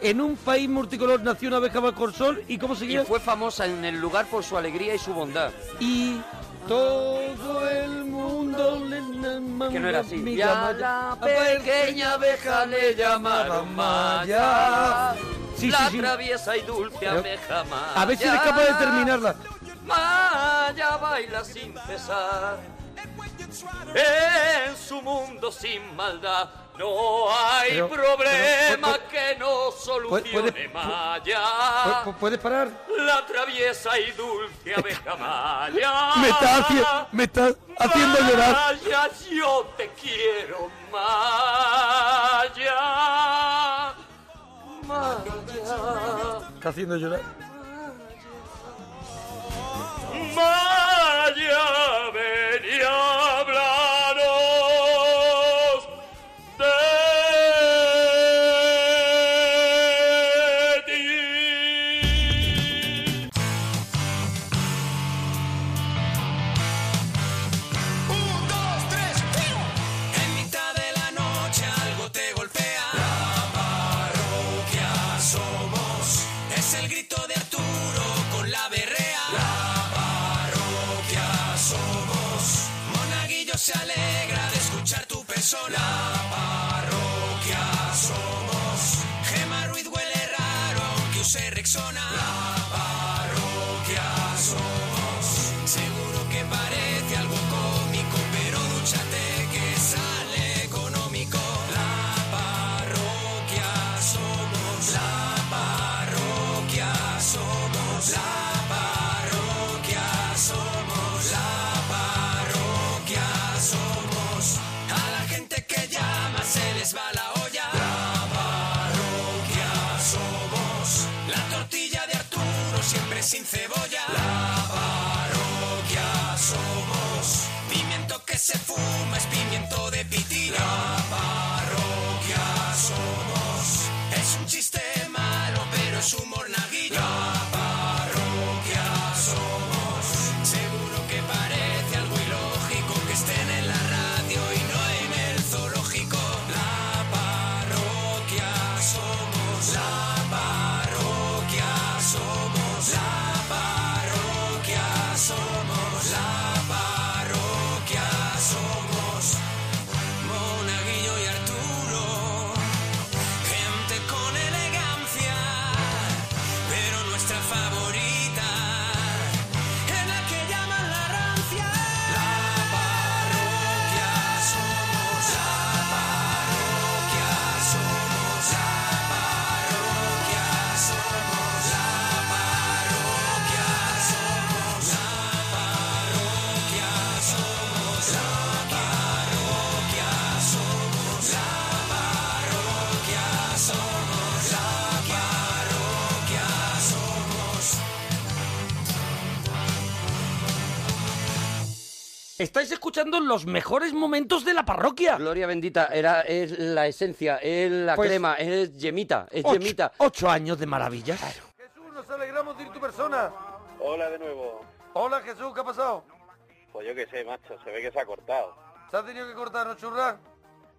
En un país multicolor nació una abeja bajo el sol y ¿cómo Y seguía? fue famosa en el lugar por su alegría y su bondad. Y todo el mundo le Que no era así. Y a llama- la pequeña abeja le llamaron Maya. Sí, la sí, sí. traviesa y dulce Pero- abeja Maya. A ver si eres capaz de terminarla. Maya baila sin cesar. En su mundo sin maldad no hay Pero- problema pero, que no solucione puede- Maya. ¿Pu- ¿Puedes parar? La traviesa y dulce abeja Maya. Me está, haci- me está haciendo llorar. Maya, yo te quiero, Maya. Maya. Está haciendo llorar. Maya, ven Estáis escuchando los mejores momentos de la parroquia. Gloria bendita, era, es la esencia, es la Pues- crema, es yemita, es Ocho, yemita. ocho años de maravillas. Jesús, nos alegramos de ir tu persona. Hola de nuevo. Hola Jesús, ¿qué ha pasado? Pues yo qué sé, macho, se ve que se ha cortado. ¿Se ha tenido que cortar o churrar?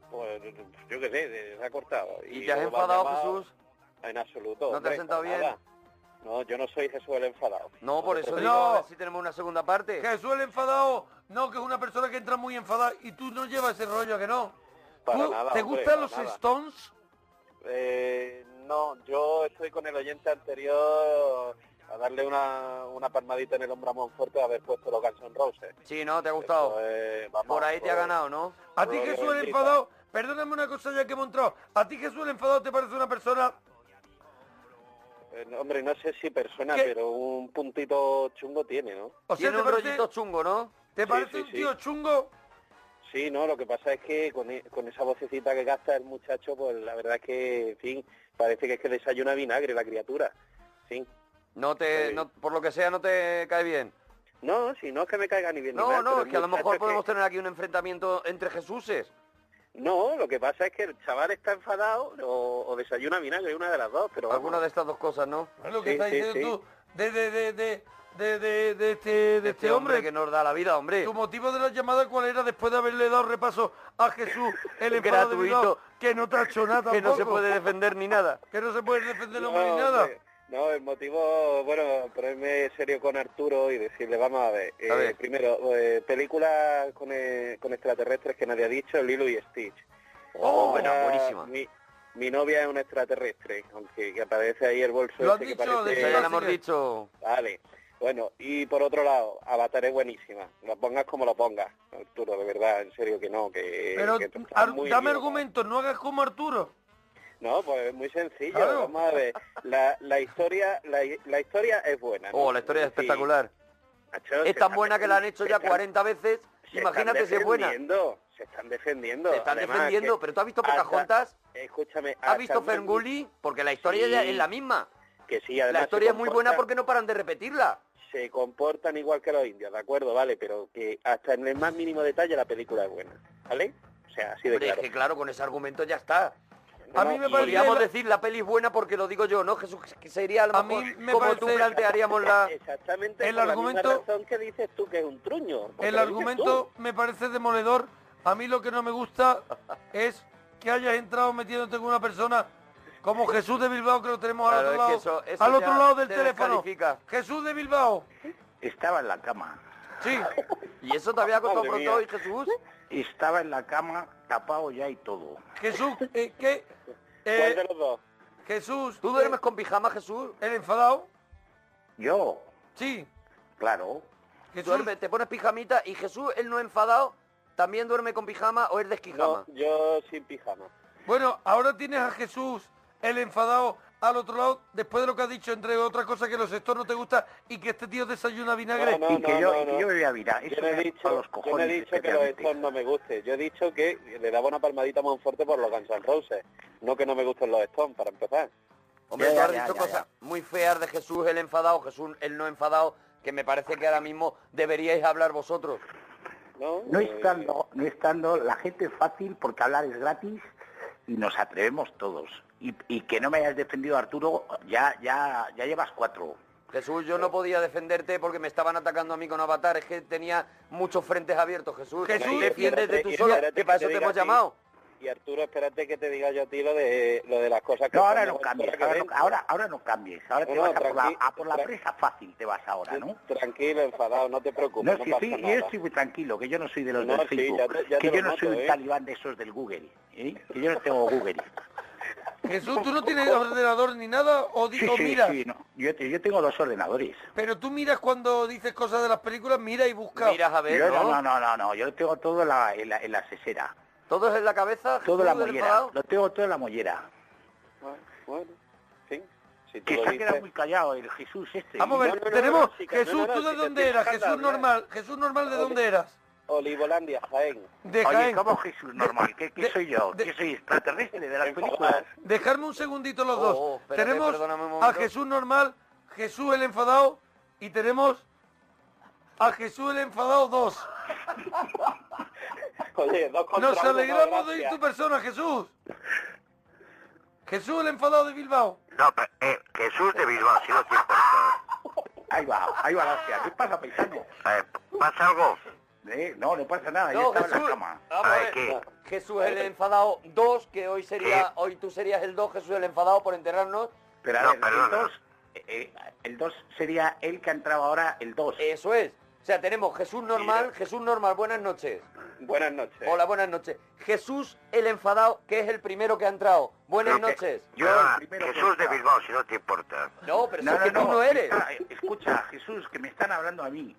Pues yo qué sé, se ha cortado. ¿Y te has luego me han enfadado, llamado- Jesús? En absoluto. ¿No te hombre, has sentado para bien? nada. No, yo no soy Jesús el enfadado. No, por eso digo, No. si tenemos una segunda parte. Jesús el enfadado, no, que es una persona que entra muy enfadada y tú no llevas ese rollo, ¿a que no? Para ¿Tú- nada, ¿Te hombre, gustan los nada. Stones? Eh, no, yo estoy con el oyente anterior a darle una, una palmadita en el hombro a Monforte de haber puesto los Guns N' Roses. Sí, ¿no? ¿Te ha gustado? Eso es, vamos, Por ahí te ha pues, ganado, ¿no? ¿A ti Jesús el enfadado? Perdóname una cosa ya que hemos entrado. ¿A ti Jesús el enfadado te parece una persona eh, hombre, no sé si persona, ¿Qué? pero un puntito chungo tiene, ¿no? O sea, Tiene ¿te un parece, rollito chungo, ¿no? ¿te Sí, parece sí, un sí. tío chungo? Sí, no, lo que pasa es que con, e- con esa vocecita que gasta el muchacho, pues la verdad es que, en fin, parece que es que desayuna vinagre la criatura. Sí. No te, Sí. no, por lo que sea, no te cae bien. No, si no es que me caiga ni bien ni No, mal, no, es que a lo mejor podemos que- tener aquí un enfrentamiento entre Jesuses. No, lo que pasa es que el chaval está enfadado o, o desayuna vinagre, una de las dos, pero vamos. Alguna de estas dos cosas, ¿no? Es lo que Sí, estás sí, diciendo sí. tú. de, de, de, de, de, de- de este, de este hombre. que nos da la vida, hombre. ¿Tu motivo de la llamada cuál era después de haberle dado repaso a Jesús, el enfado de Gratuito. Bilbao, que no te ha hecho nada Que no se puede defender ni nada. Que no se puede defender el No, hombre ni nada. hombre, No, el motivo, bueno, ponerme serio con Arturo y decirle, vamos a ver, eh, A ver. primero, eh, películas con, eh, con extraterrestres que nadie ha dicho, Lilo y Stitch. Oh, buena, Otra, buenísima. Mi, mi novia es un extraterrestre, aunque que aparece ahí el bolso Lo has ese que dicho, parece... Ya no, lo hemos dicho. Vale. Bueno, y por otro lado, Avatar es buenísima. Lo pongas como lo pongas, Arturo, de verdad, en serio que no, que... Pero que dame argumentos, no hagas como Arturo. No, pues es muy sencillo. Claro. Vamos a ver. La, la historia la, la historia es buena. ¿no? Oh, la historia es Sí. espectacular. Macho, Es tan buena que la han hecho ya están- 40 veces. Imagínate si es buena. Se están defendiendo. Se están Además, defendiendo, pero tú has visto hasta- Pocahontas, Escúchame. has visto hasta- Ferngully, porque la historia Sí. ya es la misma. Que sí, además La historia es muy buena porque no paran de repetirla. Se comportan igual que los indios, ¿de acuerdo? Vale, pero que hasta en el más mínimo detalle la película es buena. ¿Vale? O sea, así de Hombre, claro. es que claro, con ese argumento ya está. A mí me Podríamos la- decir la peli es buena porque lo digo yo, ¿no? Jesús, que sería a lo A mejor mí me como tú parece- plantearíamos la... Exactamente El la argumento- misma razón que dices tú que es un truño. El argumento me parece demoledor. A mí lo que no me gusta es que hayas entrado metiéndote con una persona como Jesús de Bilbao, que lo tenemos al Claro, otro es que lado, eso- eso al otro lado del te teléfono. descalifica. Jesús de Bilbao. Estaba en la cama. Sí. ¿Y eso te había costado Madre pronto hoy, Jesús? Estaba en la cama, tapado ya y todo. Jesús, eh, ¿qué? Tú. ¿Cuál de Eh, los dos? Jesús, ¿Tú duermes con pijama, Jesús? ¿el enfadado? Yo, Sí. claro. Jesús, Duerme, te pones pijamita y Jesús, él no enfadado, también duerme con pijama o es desquijama. No, yo sin pijama. Bueno, ahora tienes a Jesús, el enfadado, al otro lado, después de lo que ha dicho, entre otras cosas, que los sectores no te gusta y que este tío desayuna vinagre. No, y que no, yo, no, y que no. yo bebía vina. Yo Eso no he dicho, los yo no cojones. he dicho que los. Stones no me guste. Yo he dicho que le daba una palmadita a Monforte por los Guns N' Roses. No que no me gusten los Stones, para empezar. Hombre, Ya, tú ya, has dicho ya, cosas muy feas de Jesús el enfadado, Jesús el no enfadado, que me parece que ahora mismo deberíais hablar vosotros. No, No Eh, estando, no estando, la gente es fácil porque hablar es gratis y nos atrevemos todos. Y, y que no me hayas defendido, Arturo, ya, ya, ya llevas cuatro. Jesús, yo no podía defenderte porque me estaban atacando a mí con Avatar, es que tenía muchos frentes abiertos, Jesús. Jesús, defiéndete tú solo, que para eso te hemos llamado. Y Arturo, espérate que te diga yo a ti lo de, lo de las cosas que... No, ahora no cambies, ahora no, ahora, ahora no cambies. Ahora te No, vas a por, la, a por la presa fácil, te vas ahora, ¿no? Tranquilo, enfadado, no te preocupes, No, es que sí, nada. yo estoy muy tranquilo, que yo no soy de los del sí, Facebook, ya te- ya que yo no soy un ¿eh? talibán de esos del Google, ¿eh? que yo no tengo Google. Jesús, ¿tú no tienes ordenador ni nada? ¿O, di- Sí, o sí, miras? sí, no. yo, yo tengo dos ordenadores. Pero tú miras cuando dices cosas de las películas, mira y busca. Miras a ver, Yo ¿no? no, no, no, no, yo tengo todo en la, en la, en la sesera, ¿Todo es en la cabeza? todo en la mollera, lo tengo todo en la mollera. Bueno, bueno, sí. Si Que se ha quedado muy callado el Jesús este. Vamos a ver, No, no, no, tenemos... Jesús, no, no, ¿tú de dónde eras? Jesús normal. Jesús normal, ¿de dónde eras? Olivolandia, Jaén. De Oye, Jaén. ¿cómo Jesús normal? ¿Qué, qué de- soy yo? de- ¿Qué soy extraterrestre de las películas? Dejarme un segundito los Oh, dos. espérate, tenemos a. Jesús normal, Jesús el enfadado y tenemos a Jesús el enfadado 2. Oye, dos contra Nos uno, alegramos de ir tu persona, Jesús. Jesús el enfadado de Bilbao. No, pero, eh, Jesús de Bilbao, si no te importa. Ahí va, ahí va la hostia. ¿Qué pasa, paisano? ¿Pasa algo? Eh, no, no pasa nada, yo No, estaba en Jesús. la cama. Vamos a ver. Jesús el enfadado 2, que hoy sería, hoy tú serías el 2, Jesús el enfadado por enterarnos. Pero a No, ver, el 2 el dos sería el que ha entrado ahora, el 2. Eso es. O sea, tenemos Jesús normal, Jesús normal, buenas noches. Buenas noches. Hola, buenas noches. Jesús el enfadado, que es el primero que ha entrado. Buenas noches. Yo Ah, el primero que Jesús de. Bilbao, si no te importa. No, pero No, es que no, tú no, eres. está- eh, escucha, Jesús, que me están hablando a mí.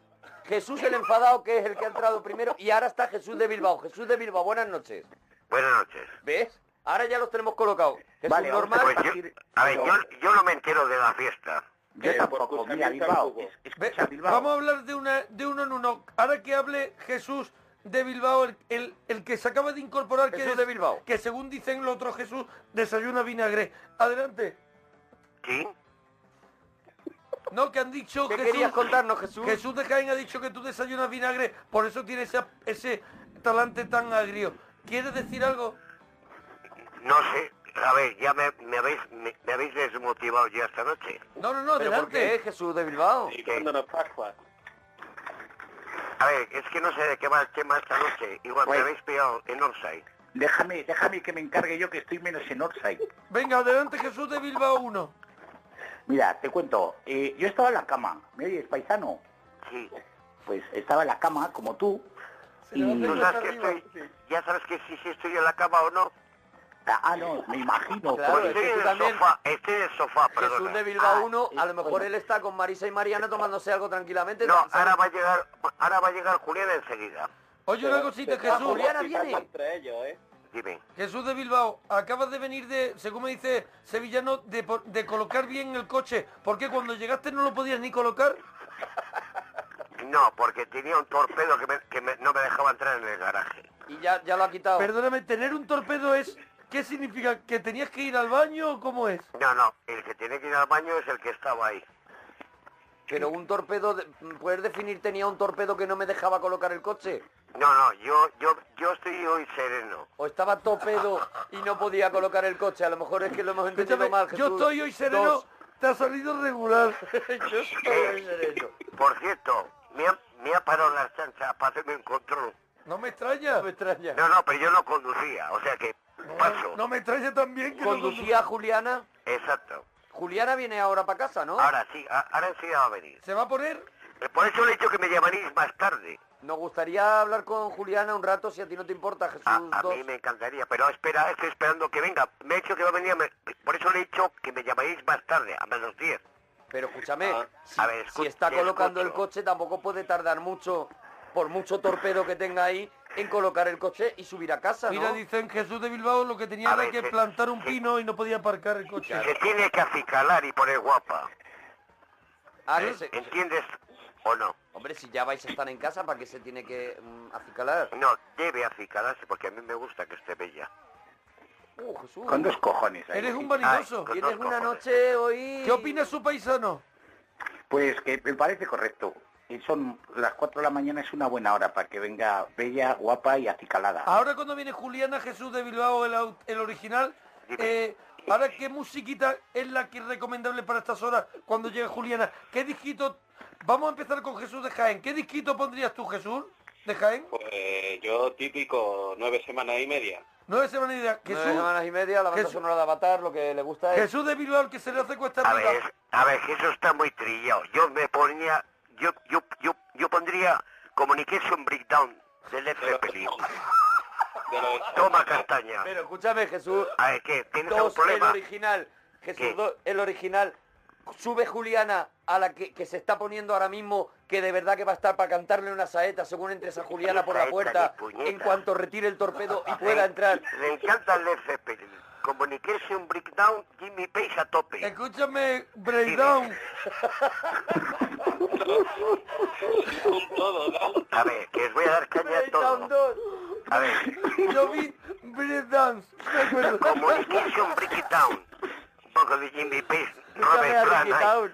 Jesús el enfadado, que es el que ha entrado primero. Y ahora está Jesús de Bilbao. Jesús de Bilbao, buenas noches. Buenas noches. ¿Ves? Ahora ya los tenemos colocados. Jesús Vale, normal. Pues yo, a ver, yo, yo no me entero de la fiesta. Yo Eh, tampoco, mira, Bilbao. tampoco. es- Ve, Escucha, Bilbao. Vamos a hablar de, una, de uno en uno. Ahora que hable Jesús de Bilbao, el, el- el que se acaba de incorporar, que, es- de Bilbao. que según dicen los otros Jesús, desayuna vinagre. Adelante. ¿Sí? No, que han dicho ¿Qué Jesús, querías contarnos, Jesús? Jesús de Jaén ha dicho que tú desayunas vinagre, por eso tiene ese, ese talante tan agrio. ¿Quieres decir algo? No sé. a ver, ya me, me habéis me, me habéis desmotivado ya esta noche. No, no, no, ¿Pero por adelante. qué, Jesús de Bilbao? Pascua. A ver, es que no sé de qué va el tema esta noche. Igual me habéis pillado en Orsay. Déjame, déjame que me encargue yo que estoy menos en Orsay. Venga, adelante Jesús de Bilbao 1. Mira, te cuento, eh, yo estaba en la cama, ¿me oyes, paisano? Sí. Pues estaba en la cama, como tú, y... ¿Tú sabes que estoy, ya sabes que si, si estoy en la cama o no? Ah, no, me imagino. Claro, pues, es estoy en el también- sofá, estoy en el sofá, Jesús perdona. de Bilbao Ah, 1, a lo sí, mejor bueno. él está con Marisa y Mariana tomándose algo tranquilamente. No, ¿sabes? ahora va a llegar, ahora va a llegar Julián enseguida. Oye, una cosita, Jesús. Juliana viene. entre ellos, ¿eh? Dime. Jesús de Bilbao, acabas de venir de, según me dice Sevillano, de, colocar bien el coche. ¿Por qué cuando llegaste no lo podías ni colocar? No, porque tenía un torpedo que, me- que me- no me dejaba entrar en el garaje. Y ya, ya lo ha quitado. Perdóname, tener un torpedo es... ¿Qué significa? ¿Que tenías que ir al baño o cómo es? No, no, el que tiene que ir al baño es el que estaba ahí. Pero un torpedo, de- ¿puedes definir tenía un torpedo que no me dejaba colocar el coche? No, no, yo, yo, yo estoy hoy sereno. ¿O estaba topedo y no podía colocar el coche? A lo mejor es que lo hemos entendido Escúchame, mal, yo estoy hoy sereno, Dos. te ha salido regular. yo estoy hoy sereno. Por cierto, me ha, me ha parado las chanchas para hacerme un control. No me extraña. No me extraña. No, no, pero yo no conducía, o sea que paso. No me extraña también que no Conducía a Juliana. Exacto. Juliana viene ahora para casa, ¿no? Ahora sí, ahora enseguida va a venir. ¿Se va a poner? Por eso le he dicho que me llamaréis más tarde. Nos gustaría hablar con Juliana un rato, si a ti no te importa, Jesús. A, a dos. mí me encantaría, pero espera, estoy esperando que venga. Me he dicho que va a venir, me- por eso le he dicho que me llamaréis más tarde, a menos 10. Pero escúchame, Ah, si, a ver, si está colocando el coche, tampoco puede tardar mucho, por mucho torpedo que tenga ahí, en colocar el coche y subir a casa, ¿no? Mira, dicen Jesús de Bilbao lo que tenía A era ver, que plantar un pino y no podía aparcar el coche. Se tiene que acicalar y poner guapa. Ah, ¿eh? ¿Entiendes o no? Hombre, si ya vais a estar en casa, ¿para qué se tiene que mm, acicalar? No, debe acicalarse porque a mí me gusta que esté bella. Uh, Jesús. Con dos cojones. ahí. Eres un vanidoso. Ay, con- Tienes dos una cojones. noche hoy... ¿Qué opina su paisano? Pues que me parece correcto. Y son las 4 de la mañana, es una buena hora para que venga bella, guapa y acicalada. Ahora cuando viene Juliana Jesús de Bilbao, el, au- el original, eh, ahora qué musiquita es la que es recomendable para estas horas cuando llegue Juliana. ¿Qué disquito? Vamos a empezar con Jesús de Jaén. ¿Qué disquito pondrías tú, Jesús, de Jaén? Pues yo típico, nueve semanas y media. Nueve semanas y media. Nueve Jesús, semanas y media, la banda Jesús- sonora de Avatar, lo que le gusta es... Jesús de Bilbao, el que se le hace cuesta A arriba. ver, a ver, eso está muy trillado. Yo me ponía, yo, yo, yo, yo pondría Communication Breakdown de Led Zeppelin. De los Toma castaña. Pero escúchame, Jesús, A ver, ¿qué? ¿Tienes algún dos, el problema? original. Jesús, el original. Sube Juliana a la que, que se está poniendo ahora mismo, que de verdad que va a estar para cantarle una saeta según entres a Juliana por la puerta, ni en cuanto retire el torpedo y pueda entrar. Me encanta Led Zeppelin. Communication Breakdown, Jimmy Page a tope. Escúchame, Breakdown. un todo, ¿no? A ver, que os voy a dar caña a Breakdown todo. dos. A ver, Yo vi Breakdance. Me acuerdo. Communication Breakdown. Un poco de Jimmy Page,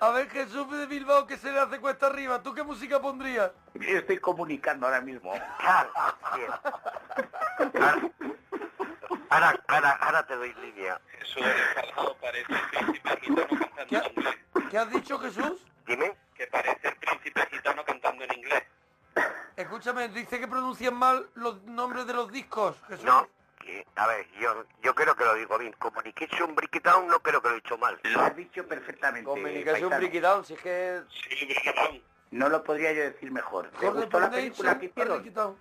a ver, Jesús de Bilbao, que se le hace cuesta arriba. ¿Tú qué música pondrías? Yo estoy comunicando ahora mismo. Ahora, ahora, ahora, te doy línea. Enfadado, parece el príncipe gitano cantando ¿Qué, en inglés. qué has dicho, Jesús? Dime. Que parece el príncipe gitano cantando en inglés. Escúchame, dice que pronuncian mal los nombres de los discos. Jesús. No, que- a ver, yo, yo creo que lo digo bien. Communication Breakdown no creo que lo he dicho mal. Lo has dicho perfectamente. Communication. Breakdown, si es que... Sí, Breakdown. No lo podría yo decir mejor. ¿Te Jorge gustó la película que hicieron?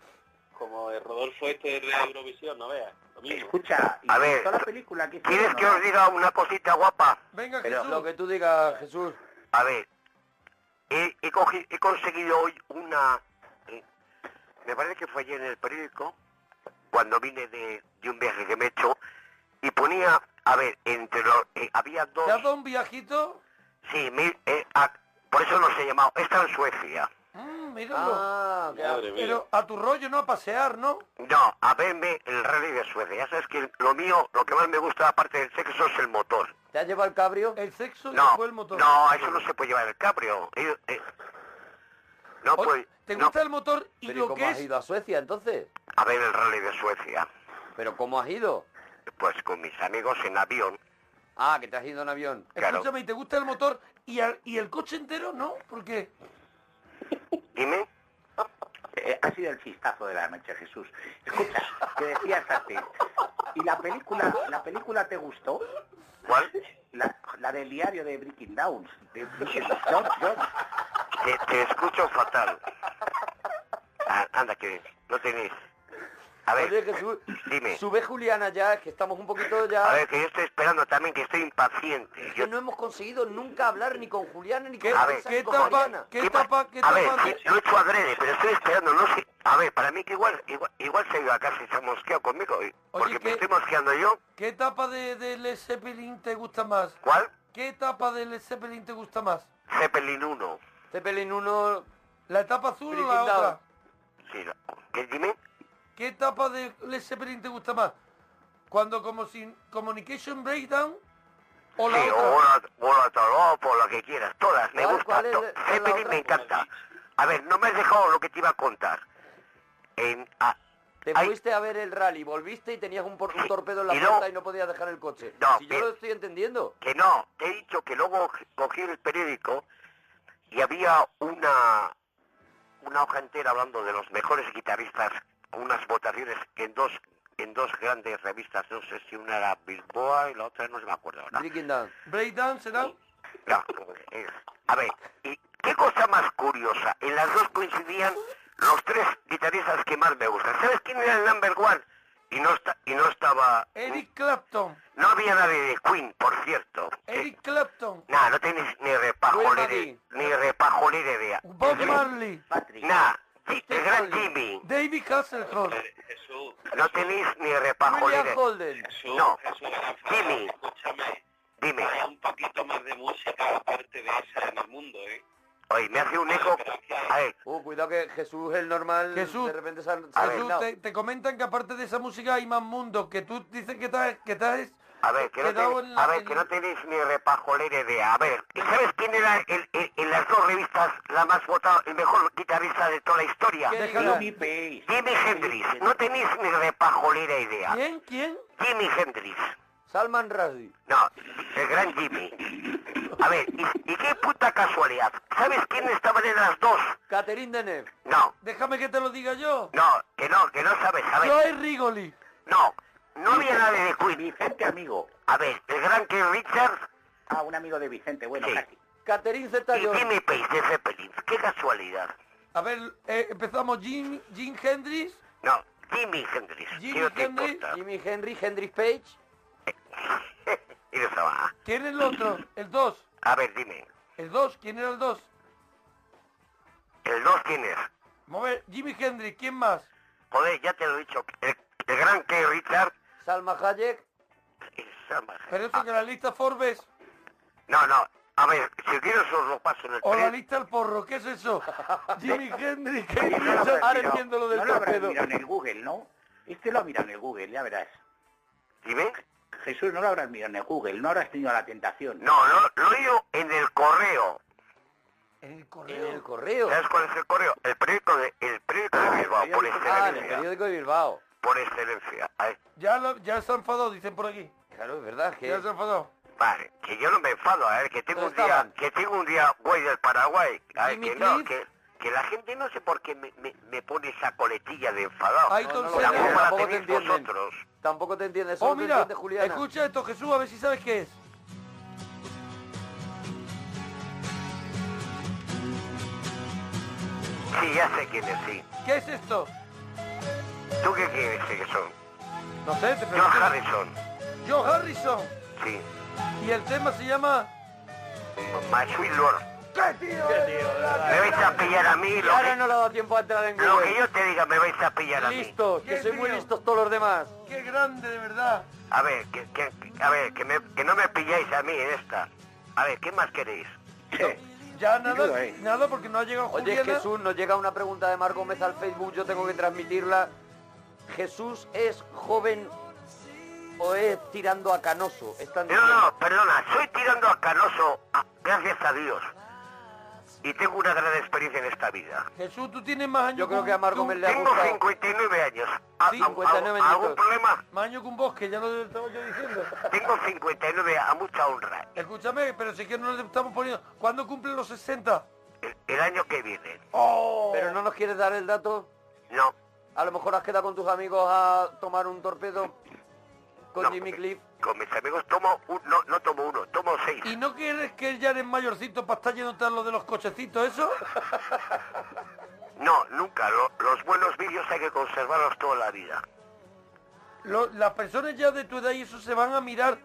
Como el Rodolfo este de Eurovisión, no veas. Escucha, ¿y A ver, gustó la película que? ¿Quieres que os diga una cosita guapa? Venga, Pero Jesús. Lo que tú digas, Jesús. A ver, he, he, cogi- he conseguido hoy una... eh, me parece que fue ayer en el periódico, cuando vine de, de un viaje que me he hecho, y ponía, a ver, entre los... eh, había dos... ¿Te has dado un viajito? Sí, mi- eh, por eso no se ha llamado. Está en Suecia. Mm, míralo. Ah, que- Madre mía. Pero a tu rollo, ¿no? A pasear, ¿no? No, a verme el rally de Suecia. Ya sabes que lo mío, lo que más me gusta aparte del sexo es el motor. ¿te has llevado el cabrio? El sexo y No, después el motor. no, eso no se puede llevar el cabrio. Eh, eh, no, Oye, pues, ¿Te no. gusta el motor y Pero ¿y lo cómo que has es? ido a Suecia, entonces? A ver el rally de Suecia. ¿Pero cómo has ido? pues con mis amigos en avión. Ah, que te has ido en avión. Claro. Escúchame, ¿y te gusta el motor y, al- y el coche entero? ¿No? Porque Dime. Eh, ha sido el chistazo de la noche, Jesús. Escucha, que decías antes. ¿Y la película, la película te gustó? ¿Cuál? La, la del diario de Breaking Downs. De Breaking Downs, John. Te, te escucho fatal. Ah, anda, que no tenéis. A ver, Oye, Jesús, dime. sube Juliana ya, que estamos un poquito ya... A ver, que yo estoy esperando también, que estoy impaciente. que Yo, no hemos conseguido nunca hablar ni con Juliana ni con ¿qué, A ver, qué Mariana. qué ¿Qué pa- etapa, qué a ver, lo he hecho adrede, pero estoy esperando, no sé. A ver, para mí que igual, igual, igual se ha ido a casa y se ha mosqueado conmigo. Porque ¿qué- me estoy mosqueando yo. ¿Qué etapa de, de Led Zeppelin te gusta más? ¿Cuál? ¿Qué etapa de Led Zeppelin te gusta más? Zeppelin 1. Zeppelin 1... ¿La etapa azul o la otra? Sí, la- ¿Qué dime? ¿Qué etapa de Led Zeppelin te gusta más? ¿Cuando como sin Communication Breakdown o la sí, otra? o la, o la Toropo, o la que quieras, todas, me ¿Cuál- gusta. Zeppelin otra? me encanta. A ver, no me has dejado lo que te iba a contar. En, ah, Te fuiste a ver el rally, volviste y tenías un, por- un torpedo en la Y puerta no- y no podías dejar el coche. No, si yo lo estoy entendiendo. que no, te he dicho que luego cogí el periódico y había una una hoja entera hablando de los mejores guitarristas unas votaciones en dos en dos grandes revistas, no sé si una era Bilboa y la otra no se me acuerdo ahora. Breaking Down. Breakdown será... No, es- a ver, ¿y qué cosa más curiosa? En las dos coincidían los tres guitarristas que más me gustan. ¿Sabes quién era el number one? Y no está, y no estaba, Eric Clapton. no había nadie de Queen, por cierto. Eric Clapton. Nah, no tenéis ni repajolera, ni repajolera idea. Bob Marley. Patrick. Nah, El gran. Jimmy. David Hasselhoff. Jesús, No tenéis ni William repajolera. Holden. Jesús, No. Jesús, Jimmy. escúchame, Dime, hay un poquito más de música aparte de esa en el mundo, ¿eh? oye, me hace un eco. A ver, Uh, cuidado que Jesús el normal Jesús, de repente se ha, se. Jesús, te, te comentan que aparte de esa música hay más mundo, que tú dices que estás, que estás a ver, que no, a ver, que no tenéis ni repajolera idea. A ver, ¿y ¿sabes quién era el, el- en las dos revistas la más votada, el mejor guitarrista de toda la historia? ¿Qué Déjalo. Jimmy Hendrix. No tenéis ni repajolera idea. ¿Quién? ¿Quién? Jimi Hendrix. Salman Rushdie. No, el gran Jimmy. A ver, ¿y, y qué puta casualidad? ¿Sabes quién estaban en las dos? Catherine Deneuve. No, Déjame que te lo diga yo. no, que no, que no sabes. A ver, Joey Rigoli. no, no había nadie de Queen. Vicente, amigo. A ver, el gran Keith Richards Ah, un amigo de Vicente, bueno, Sí. casi. Catherine Zeta y. Jimmy Page de Zeppelin. Qué casualidad. A ver, eh, empezamos Jim, Jim Hendrix. No, Jimi Hendrix. Jimi ¿Qué no te Hendrix? Jimi Henry, Hendrix Page. y no estaba. ¿Quién es el otro? El 2. A ver, dime. El 2, ¿quién era el 2? ¿El dos quién es? Vamos a ver, Jimi Hendrix, ¿quién más? Joder, ya te lo he dicho. El, el gran Keith Richards. Salma Hayek. esa más- Pero eso Ah, que la lista Forbes No, no. A ver, si quieres os lo paso en el o la lista El Porro, ¿qué es eso? Jimi Hendrix, ¿qué No lo es eso? habrás Ahora mirado. entiendo lo del No lo habrás torpedo. mirado en el Google, ¿no? Este lo ha mirado en el Google, ya verás. Dime. Jesús, no lo habrás mirado en el Google, no habrás tenido la tentación. No, lo, lo he oído en el correo. En el En correo. el correo. ¿Sabes cuál es el correo? El periódico de, el periódico de Ah, el Bilbao, por. Ah, en el periódico de Bilbao. Por excelencia. Ay, Ya, lo- ya se ha enfadado, dicen por aquí. Claro, es verdad que... Ya se ha enfadado. vale, que yo no me enfado, a ver, que tengo un ¿Dónde día, que tengo un día guay del Paraguay. A ver, Jimmy que no, Cliff. que, que la gente no sé por qué me, me, me pone esa coletilla de enfadado. Aiton no, no, la tampoco te entienden. vosotros. Tampoco te entiendes, Oh, te mira, entiende Juliana. escucha esto, Jesús, a ver si sabes qué es. Sí, ya sé quiénes, sí. ¿Qué es esto? ¿Tú qué quieres que son? No sé, te John pregunto. Harrison. Joe Harrison. Sí. Y el tema se llama... My Sweet Lord. ¿Qué tío? Me vais a pillar a mí lo ahora que, no le ha dado tiempo a entrar en lo que Google. yo te diga, me vais a pillar a mí. Listos, que ¿Qué soy muy tío? listos todos los demás. ¡Qué grande, de verdad! A ver, que, que- a ver, que, me- que no me pilláis a mí en esta. A ver, ¿qué más queréis? Ya nada, nada, porque no ha llegado Oye, Juliana. Jesús, nos llega una pregunta de Mar Gómez al Facebook, yo tengo que transmitirla. ¿Jesús es joven o es tirando a canoso? Están No, no, perdona, soy tirando a Canoso, a- gracias a Dios. y tengo una gran experiencia en esta vida. Jesús, tú tienes más años Yo creo que a Marco me le ha Tengo gustado. 59 años. ¿A- a- 59 a- ¿Algún añitos. problema? Más años que un bosque, ya lo estaba yo diciendo. Tengo 59 a mucha honra. Escúchame, pero si que no le estamos poniendo... ¿Cuándo cumplen los 60? El, el año que viene. ¡Oh! Pero no nos quieres dar el dato. No. A lo mejor has quedado con tus amigos a tomar un torpedo con no, Jimmy Cliff. Con mis amigos tomo un, no, no tomo uno, tomo seis. ¿Y no quieres que ya eres mayorcito para estar yéndote a lo de los cochecitos, eso? No, nunca. Lo- los buenos vídeos hay que conservarlos toda la vida. Lo- las personas ya de tu edad y eso se van a mirar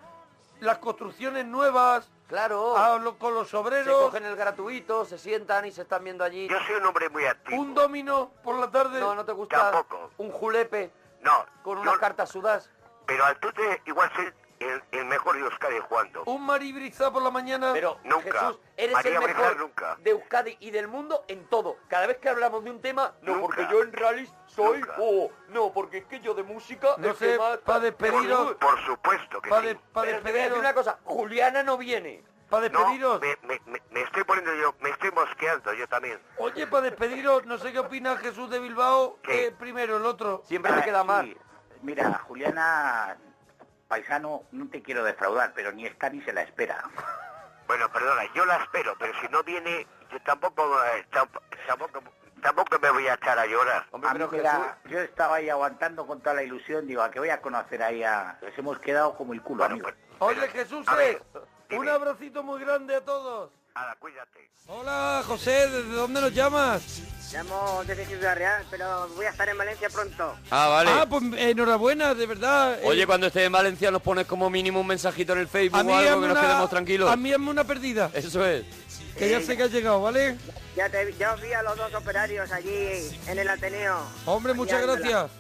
las construcciones nuevas Claro. a lo- con los Se obreros, cogen el gratuito, se sientan y se están viendo allí. Yo soy un hombre muy activo. un domino por la tarde, No, no te gusta Tampoco. un julepe No, con yo- unas cartas sudas. pero al tute igual soy el, el mejor de Euskadi jugando. un maribrizá por la mañana. Pero Nunca. Jesús, eres María el mejor nunca. de Euskadi y del mundo en todo. Cada vez que hablamos de un tema, no, Nunca. porque yo en rallies soy oh, no, porque es que yo de música No sé, que más- pa' despediros- Por supuesto que Para sí. Pero te voy a decir una cosa, Juliana no viene. Para No, despediros. me, me- me- me estoy poniendo yo, me estoy mosqueando yo también. Oye, para despediros, no sé qué opina Jesús de Bilbao. ¿Qué? eh, primero, el otro. Siempre me Ah, queda sí. mal. Mira, Juliana, paisano, no te quiero defraudar, pero ni está ni se la espera. Bueno, perdona, yo la espero, pero si no viene, yo tampoco, eh, tamp- tampoco, tampoco me voy a echar a llorar. Hombre, A mí, pero mira, Jesús, yo estaba ahí aguantando con toda la ilusión, digo, a que voy a conocer ahí a... Les hemos quedado como el culo, Bueno, amigo. pues, Oye, Jesús, ver, un abracito muy grande a todos. Nada, cuídate. Hola, José, ¿desde dónde nos llamas? Llamo desde Ciudad Real, pero voy a estar en Valencia pronto. Ah, vale. Ah, pues enhorabuena, de verdad. Eh, Oye, cuando estés en Valencia nos pones como mínimo un mensajito en el Facebook o algo que nos una- quedemos tranquilos. A mí hazme una perdida, Eso es. que ya sé que has llegado, ¿vale? Ya, te, ya os vi a los dos operarios allí en el Ateneo. Hombre, muchas gracias.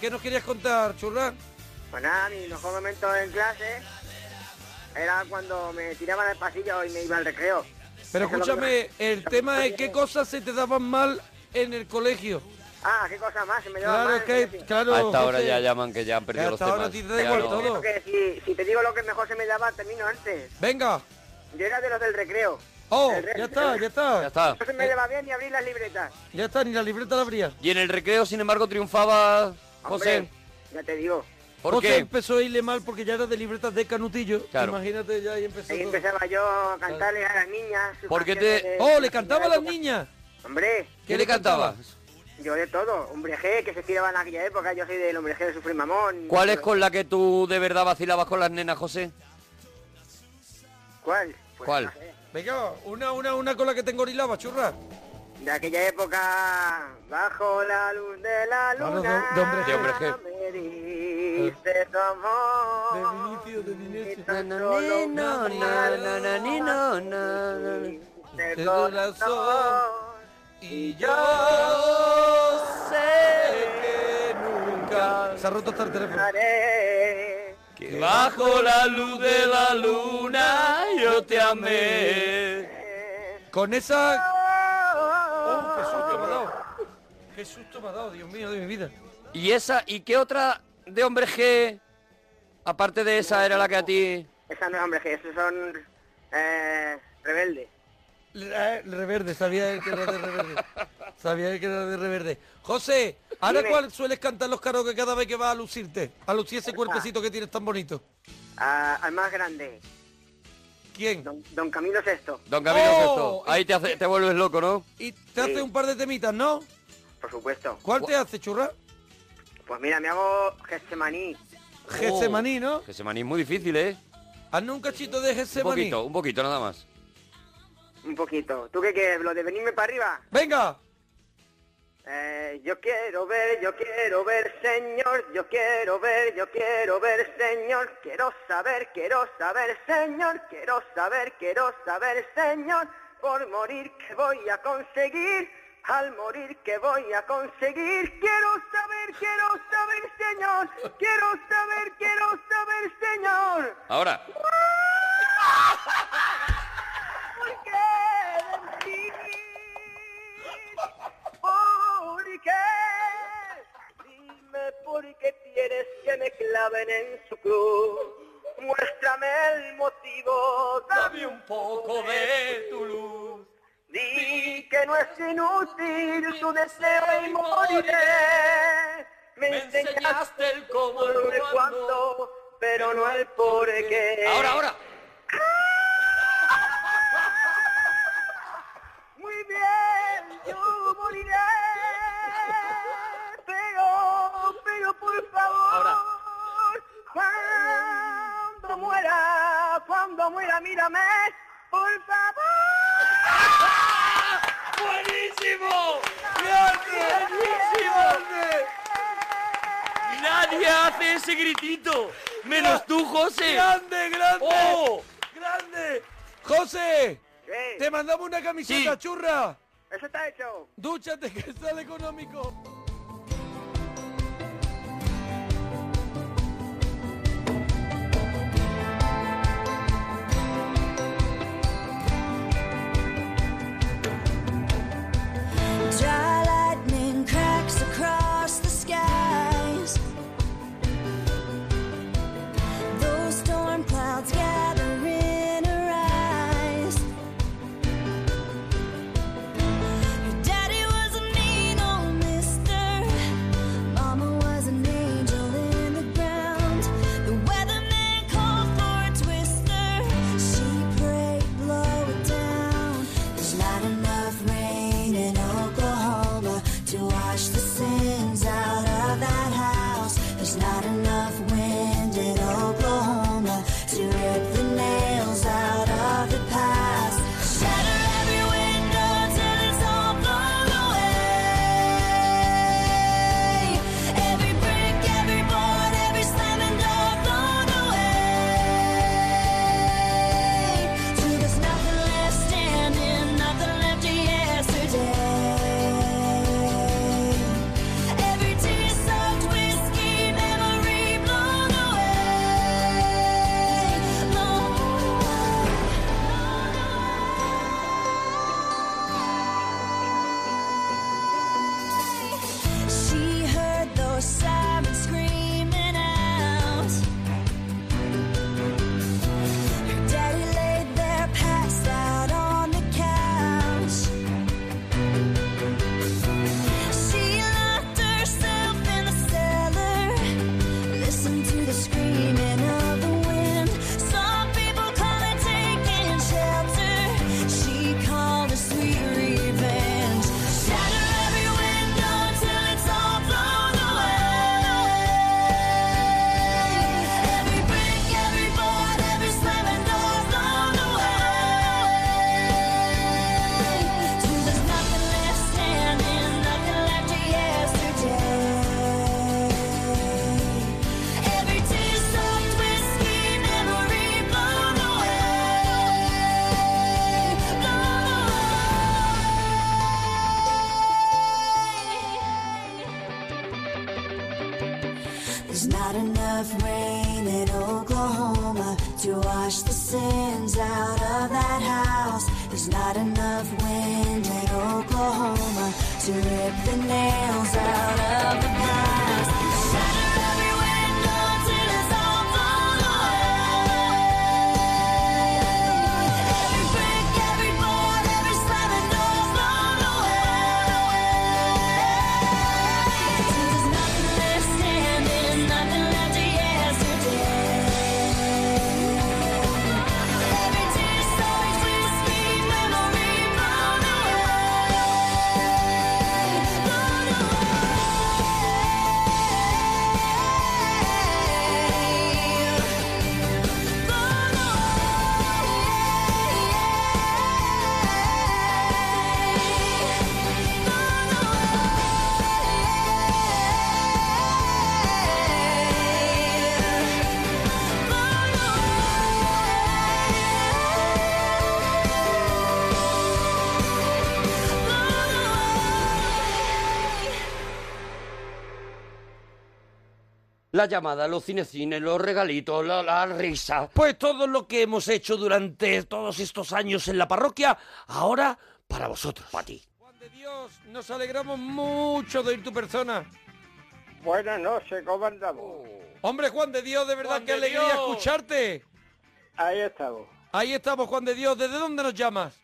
¿Qué nos querías contar, churra? Pues nada, mi mejor momento en clase era cuando me tiraban al pasillo y me iba al recreo. Pero Eso es lo que escúchame, el tema es qué cosas se te daban mal en el colegio. Ah, qué cosa más, se me Claro, mal. que, claro, a esta hora José, ya llaman que ya han perdido los hasta ahora temas. te Claro. todo. Porque si, si te digo lo que mejor se me daba, termino antes. Venga. Yo era de los del recreo. Oh, ya está, ya está. Ya está. No se me lleva bien ni abrir las libretas. Ya está, ni la libreta la abría. Y en el recreo, sin embargo, triunfaba José. Hombre, ya te digo. ¿Por José qué? empezó a irle mal porque ya era de libretas de canutillo. Claro. Imagínate, ya ahí empezó Ahí todo. empezaba yo a cantarle a las niñas. sus ¿Por qué canciones te- de- Oh, le cantaba a las niñas. Hombre, ¿Qué le cantaba? yo de todo. Hombre G, que se tiraba en aquella época. Yo soy del hombre G de Sufrir Mamón. ¿Cuál es con la que tú de verdad vacilabas con las nenas, José? ¿Cuál? Pues ¿Cuál? Venga, una, una, una con la que tengo orilaba, churra. De aquella época, bajo la luz de la luna, de- de hombre. De hombre me diste tu amor. De Vinicio, de Nananino, una nananino, na- Te Te corazón. corazón. Y yo sé que nunca... Se ha roto hasta el teléfono. Haré. Que bajo la luz de la luna yo te amé. Con esa... Oh, qué susto me ha dado. Qué susto me ha dado, Dios mío, de mi vida. ¿Y esa? ¿Y qué otra de hombre G, aparte de esa, era la que a ti... Esa no es hombre G, esos son eh, rebeldes. Eh, Reverde, sabía él que era de Reverde. Sabía él que era de Reverde. José, ¿ahora Dime. cuál sueles cantar los karaoke cada vez que vas a lucirte? A lucir ese cuerpecito que tienes tan bonito. Ah, al más grande, ¿Quién? don, don Camilo VI. Don Camilo Oh, Sesto. Ahí te, hace- te vuelves loco, ¿no? Y te hace un par de temitas, ¿no? Por supuesto. ¿Cuál te hace, churra? Pues mira, me hago Getsemaní. Getsemaní, ¿no? Que se maní es muy difícil, ¿eh? Hazme un cachito de Un Getsemaní. poquito, un poquito nada más. Un poquito. ¿Tú qué quieres? ¿Lo de venirme para arriba? Venga. Eh, yo quiero ver, yo quiero ver, señor, yo quiero ver, yo quiero ver, señor, quiero saber, quiero saber, señor, quiero saber, quiero saber, señor, por morir que voy a conseguir, al morir que voy a conseguir, quiero saber, quiero saber, señor, quiero saber, quiero saber, señor, Ahora. ¿por qué mentir? ¿Por qué? Dime por qué quieres que me claven en su cruz. Muéstrame el motivo, dame un poco de tu luz. Di que no es inútil tu deseo y moriré. Me enseñaste el cómo y el cuándo, pero no el por qué. Ahora, ahora. Muy bien, yo moriré. Pero, pero por favor. Cuando muera, cuando muera, mírame. Por favor. ¡Buenísimo! ¡Grande! Nadie hace ese gritito. Menos tú, José. ¡Grande, grande! ¡Oh! ¡Grande! ¡José! ¿Qué? ¡Te mandamos una camiseta Sí. churra! Eso está hecho. ¡Dúchate que sale económico! La llamada, los cinecines, los regalitos, la, la risa. Pues todo lo que hemos hecho durante todos estos años en la parroquia, ahora para vosotros. Para ti. Juan de Dios, nos alegramos mucho de ir tu persona. Buenas noches, ¿cómo andamos? Hombre, Juan de Dios, de verdad, Juan qué de alegría Dios. Oh. escucharte. Ahí estamos. Ahí estamos, Juan de Dios. ¿Desde dónde nos llamas?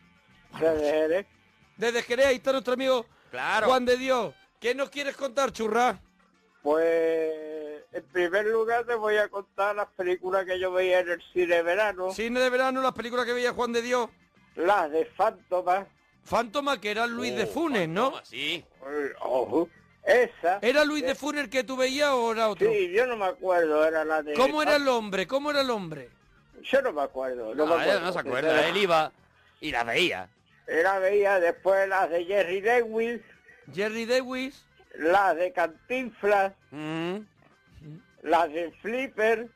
Desde Jerez. Desde Jerez, ahí está nuestro amigo Claro. Juan de Dios. ¿Qué nos quieres contar, churra? Pues en primer lugar te voy a contar las películas que yo veía en el cine de verano. Cine de verano, las películas que veía Juan de Dios. Las de Fántoma. Fántoma, que era Luis de Oh, Funes, ¿no? Sí. Esa. ¿Era Luis de Funes el que tú veías o era otro? Sí, yo no me acuerdo, era la de... ¿Cómo era el hombre? ¿Cómo era el hombre? Yo no me acuerdo, no, me Ah, acuerdo. no se acuerda, él iba y la veía. Era veía después las de Jerry Lewis, Jerry Lewis. las de Cantinflas, Mm. Las de Flipper,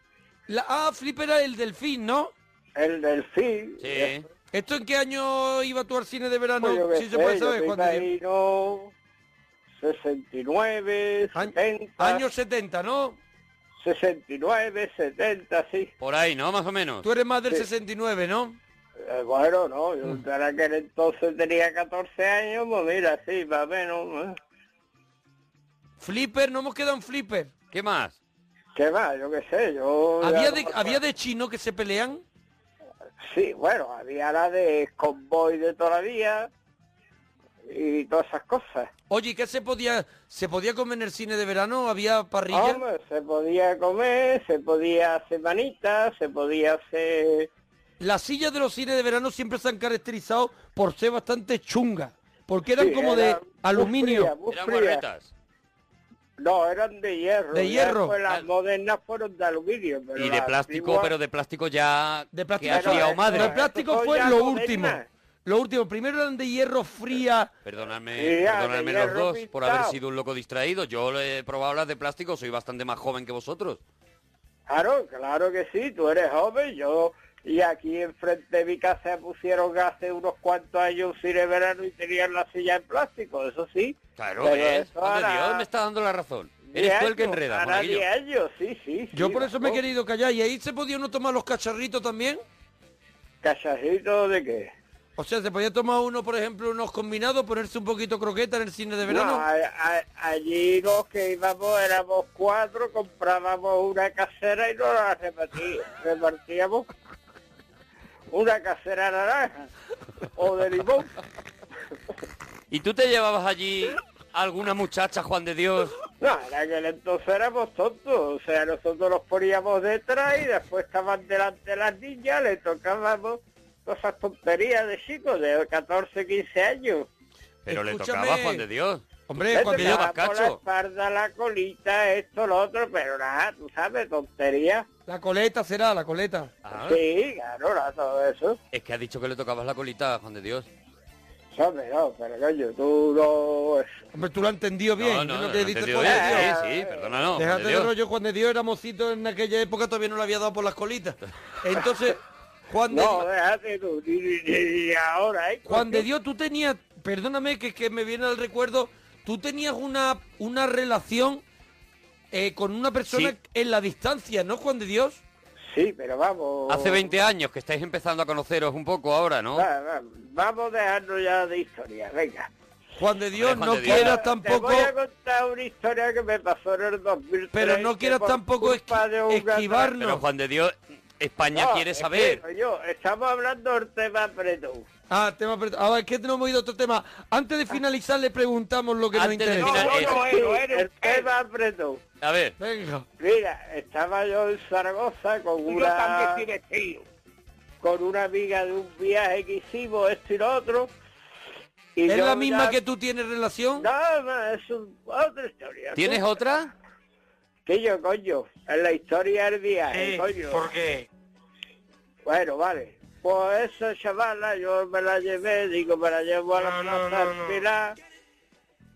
La, ah, Flipper era el delfín, ¿no? el Delfín. Sí. ¿Esto en qué año iba tú al cine de verano? Pues si se puede saber, imagino 69, Año- 70, Años 70, ¿no? 69, 70, sí. Por ahí, ¿no? Más o menos. Tú eres más del Sí. 69, ¿no? Eh, bueno, no, yo Mm. en aquel entonces tenía 14 años, pues mira, sí, más o menos. Flipper, no hemos quedado en Flipper. ¿Qué más? ¿Qué más? Yo qué sé, yo... ¿Había de, ¿Había de chino que se pelean? Sí, bueno, había la de convoy de todavía y todas esas cosas. Oye, ¿y ¿qué se podía se podía comer en el cine de verano? ¿Había parrilla? Hombre, se podía comer, se podía hacer manitas, se podía hacer... Las sillas de los cines de verano siempre se han caracterizado por ser bastante chungas. Porque eran Sí, como era de aluminio. fría, Eran guarretas. No, eran de hierro. De hierro. después las Ah. modernas fueron de aluminio. Pero Y de plástico, antiguas- pero de plástico ya De plástico, que ha Pero criado eso- madre. Lo de plástico fue lo modernas. último. Lo último. Primero eran de hierro fría. Perdonadme, ya, perdonadme los dos por haber sido un loco distraído. Yo he probado las de plástico, soy bastante más joven que vosotros. Claro, claro que sí, tú eres joven, yo... Y aquí enfrente de mi casa pusieron hace unos cuantos años un cine verano y tenían la silla en plástico, eso sí. Claro, Pero ¿ves? eso Hombre, hará Dios me está dando la razón. Eres tú el que años, enreda, hará Juanillo. 10 años, sí, sí. Yo por eso me he querido callar. ¿Y ahí se podía uno tomar los cacharritos también? ¿Cachajito de qué? O sea, se podía tomar uno, por ejemplo, unos combinados, ponerse un poquito croqueta en el cine de verano. No, a- a- allí los que íbamos éramos cuatro, comprábamos una casera y no la repartíamos. repartíamos una casera naranja o de limón. ¿Y tú te llevabas allí alguna muchacha, Juan de Dios? No, en aquel entonces éramos tontos, o sea, nosotros los poníamos detrás y después estaban delante las niñas, le tocábamos todas esas tonterías de chicos de 14, 15 años. Pero le tocaba Juan de Dios. Hombre, cuando yo... llevas tocábamos la cacho. espalda, la colita, esto, lo otro, pero nada, tú sabes, tonterías. La coleta será, la coleta. Ah, Sí, claro, la- todo eso. Es que has dicho que le tocabas la colita a Juan de Dios. Hombre, no, pero coño, tú no... Hombre, tú lo has entendido bien. No, te bien. Dios. Sí, sí, perdona, no. Juan Déjate de de rollo, Juan de Dios era mocito en aquella época, todavía no le había dado por las colitas. Entonces, Juan de, No, déjate tú, ni, ni- ni ahora, ¿eh? Juan de Dios, tú tenías, perdóname que, que me viene al recuerdo, tú tenías una, una relación eh, con una persona Sí. en la distancia, ¿no, Juan de Dios? Sí, pero vamos... Hace 20 años que estáis empezando a conoceros un poco ahora, ¿no? Va, va, vamos dejando ya de historia, venga. Juan de Dios, Juan no de Dios. quieras Te tampoco, voy a contar una historia que me pasó en el 2003. pero no quieras tampoco esqui- esquivarnos. Pero Juan de Dios, España No, quiere es que, saber. coño, estamos hablando del tema Bretón. Ah, tema apretado. Ahora es que no hemos ido a otro tema. Antes de finalizar le preguntamos lo que nos Antes de interesa. final- No, eso. no, sí, el tema Bretón. A ver, Venga. Mira, estaba yo en Zaragoza con una... con una amiga de un viaje que hicimos, esto y lo otro. Y ¿Es yo la misma ya- que tú tienes relación? No, no, es un- otra historia. ¿tienes otra? Que yo, coño, en la historia del viaje, coño. ¿Por qué? Bueno, vale. Pues esa chavala yo me la llevé, digo, me la llevo a la plaza del Pilar,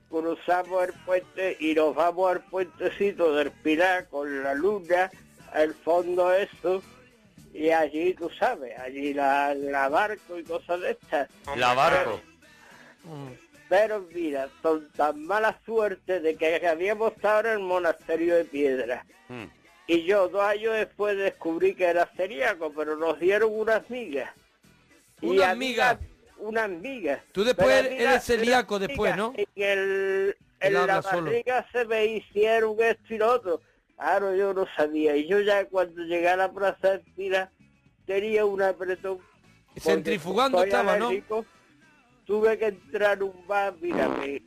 cruzamos el puente y nos vamos al puentecito del Pilar con la luna, el fondo eso, y allí, tú sabes, allí la, la barco y cosas de estas. La barco. Pero mira, con tan mala suerte de que habíamos estado en el monasterio de piedra. Mm. Y yo dos años después descubrí que era celíaco, pero nos dieron unas migas. ¿Unas migas? Unas migas. Tú después eres celíaco después. ¿no? En, el, en la solo. barriga se me hicieron esto y lo otro. Claro, yo no sabía. Y yo ya cuando llegué a la plaza de Pila tenía un apretón. Centrifugando estaba, ¿no? tuve que entrar en un bar, mira, me,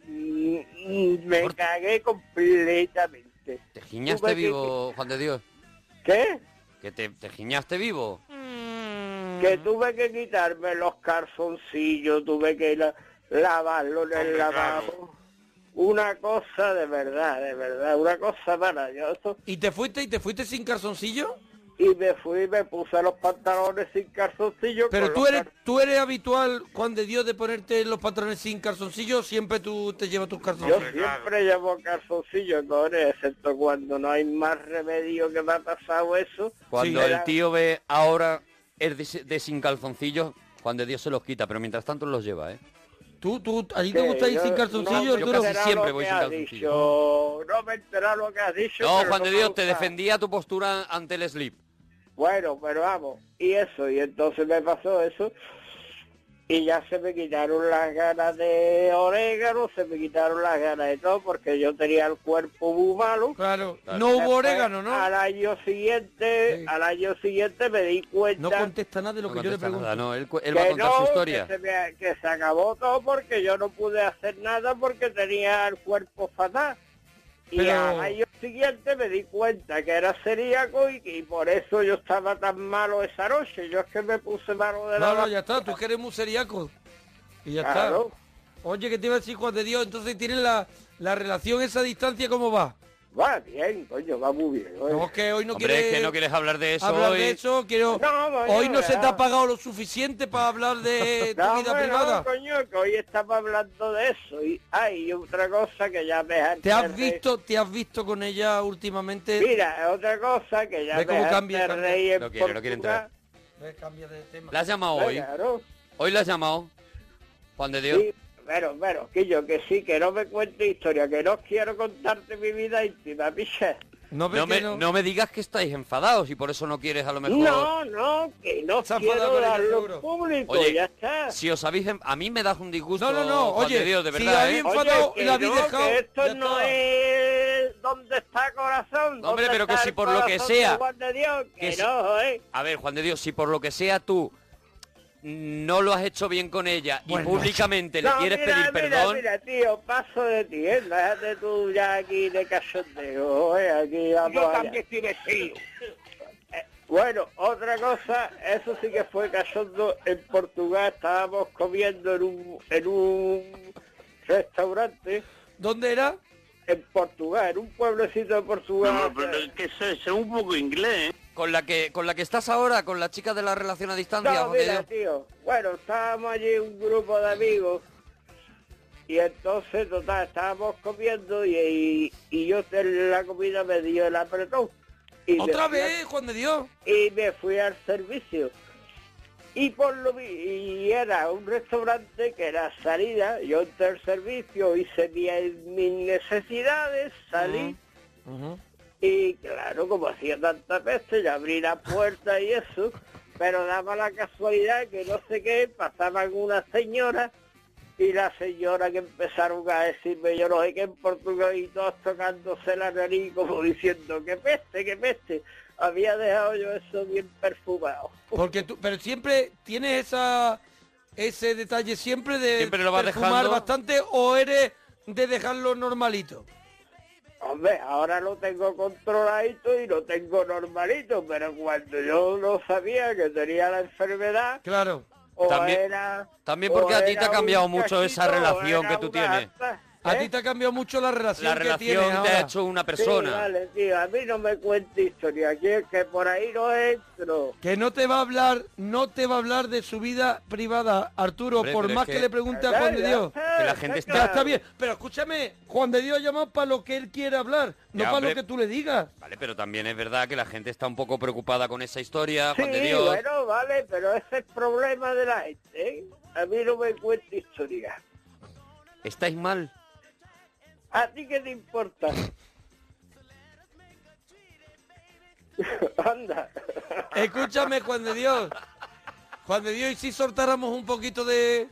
me cagué completamente. ¿Te giñaste Tuve que- vivo, Juan de Dios? ¿Qué? ¿Que te, te giñaste vivo? Que tuve que quitarme los calzoncillos, tuve que la- lavarlo en el lavabo. Una cosa de verdad, de verdad, una cosa maravillosa. ¿Y te fuiste y te fuiste sin calzoncillo? Y me fui y me puse los pantalones sin calzoncillos. Pero tú eres, tú eres habitual, Juan de Dios, de ponerte los pantalones sin calzoncillo, siempre tú te llevas tus Yo calzoncillos. siempre llevo calzoncillos, cojones, excepto cuando no hay más remedio que me ha pasado eso. Cuando Sí. el tío ve ahora es de, de sin calzoncillos, Juan de Dios se los quita, pero mientras tanto los lleva, ¿eh? ¿Tú, tú, a ti te gusta ir yo sin no calzoncillo, me he Arturo? enterado siempre voy sin calzoncillos. No me he enterado lo que has dicho. No, Juan de Dios, te defendía tu postura ante el slip. Bueno, pero vamos, y eso, y entonces me pasó eso, y ya se me quitaron las ganas de orégano, se me quitaron las ganas de todo, porque yo tenía el cuerpo muy malo. Claro, no hubo orégano, ¿no? Al año siguiente, al año siguiente me di cuenta... No contesta nada de lo No que yo le pregunto. nada, no, él, él que va a contar no, su historia. Que se, me- que se acabó todo porque yo no pude hacer nada porque tenía el cuerpo fatal. Y Pero- al año siguiente me di cuenta que era celíaco y, y por eso yo estaba tan malo esa noche. Yo es que me puse malo de la No, no, ya está, tú es que eres muy seriaco. Y ya Claro. está. Oye, que te iba a decir, Juan de Dios, entonces tienes la, la relación esa distancia, ¿cómo va? Va bien, coño, va muy bien. oye. No, que hoy no Hombre, quieres es que no quieres hablar de eso hablar hoy. de eso, quiero... No, no, hoy no, no se te ha pagado lo suficiente para hablar de tu No, vida hombre, privada. no, coño, que hoy estamos hablando de eso. Y hay otra cosa que ya me ¿Te has visto, te has visto con ella últimamente? Mira, otra cosa que ya Ve me cómo cambia, cambia. No quiere, no quiere entrar. Ve, cambia de tema. ¿La has llamado hoy? Claro. ¿Hoy la has llamado? Juan de Dios. Sí, pero, pero, que yo que sí, que no me cuente historia, que no quiero contarte mi vida íntima, piche. No, No me, no- no me digas que estáis enfadados y por eso no quieres a lo mejor... No, no, que no quiero darlo público, Oye, ya está. Si os habéis... en- A mí me das un disgusto, No, no, no, Juan oye, de Dios, de si verdad, habéis ¿eh? enfadado que y la habéis no, dejado, que esto no es donde está corazón. Hombre, ¿Dónde pero que si por lo que sea- Juan de Dios, que, que si- no, ¿eh? A ver, Juan de Dios, si por lo que sea tú no lo has hecho bien con ella y públicamente le quieres mira, pedir mira, perdón... Mira, tío, paso de ti, ¿eh? Déjate tú ya aquí de cachondeo, ¿eh? Aquí vamos Yo allá. también estoy vestido. Eh, Bueno, otra cosa, eso sí que fue cachondo en Portugal, estábamos comiendo en un, en un restaurante ¿Dónde era? en Portugal, en un pueblecito de Portugal. No, pero es que sé, sé un poco inglés. ¿eh? Con la que con la que estás ahora, con la chica de la relación a distancia, No, Juan mira, tío, bueno, estábamos allí un grupo de amigos y entonces, total, estábamos comiendo y, y, y yo en la comida me dio el apretón. Y Otra vez, Juan de Dios. y me fui al servicio. Y por lo vi- y era un restaurante que era salida, yo entré al servicio, hice mi- mis necesidades, salí y claro, como hacía tanta peste, ya abrí la puerta y eso, pero daba la casualidad que no sé qué, pasaban unas señoras y la señora que empezaron a decirme yo no sé qué en portugués y todos tocándose la nariz como diciendo que peste, que peste. Había dejado yo eso bien perfumado. Porque tú, pero siempre tienes esa ese detalle siempre de Siempre lo vas perfumar dejando. bastante o eres de dejarlo normalito. Hombre, ahora lo tengo controladito y lo tengo normalito, pero cuando yo no sabía que tenía la enfermedad, Claro. o También- era... También porque a ti te ha cambiado mucho esa cachito, relación que tú tienes. A ¿eh? ti te ha cambiado mucho la relación La que relación tienes te ha hecho una Sí, persona. vale, tío, a mí no me cuente historia, aquí es que por ahí no entro. Que no te va a hablar, no te va a hablar de su vida privada, Arturo, Hombre, por más que... que- le pregunte a Juan de Dios. Que la gente está Ya está- está bien, pero escúchame, Juan de Dios ha llamado para lo que él quiere hablar, no Ya, para hombre. lo que tú le digas. Vale, pero también es verdad que la gente está un poco preocupada con esa historia, Sí, Juan de Dios. bueno, vale, pero ese es el problema de la gente, ¿eh? A mí no me cuente historia. ¿Estáis mal? ¿A ti qué te importa? Anda. Escúchame, Juan de Dios. Juan de Dios, y si soltáramos un poquito de,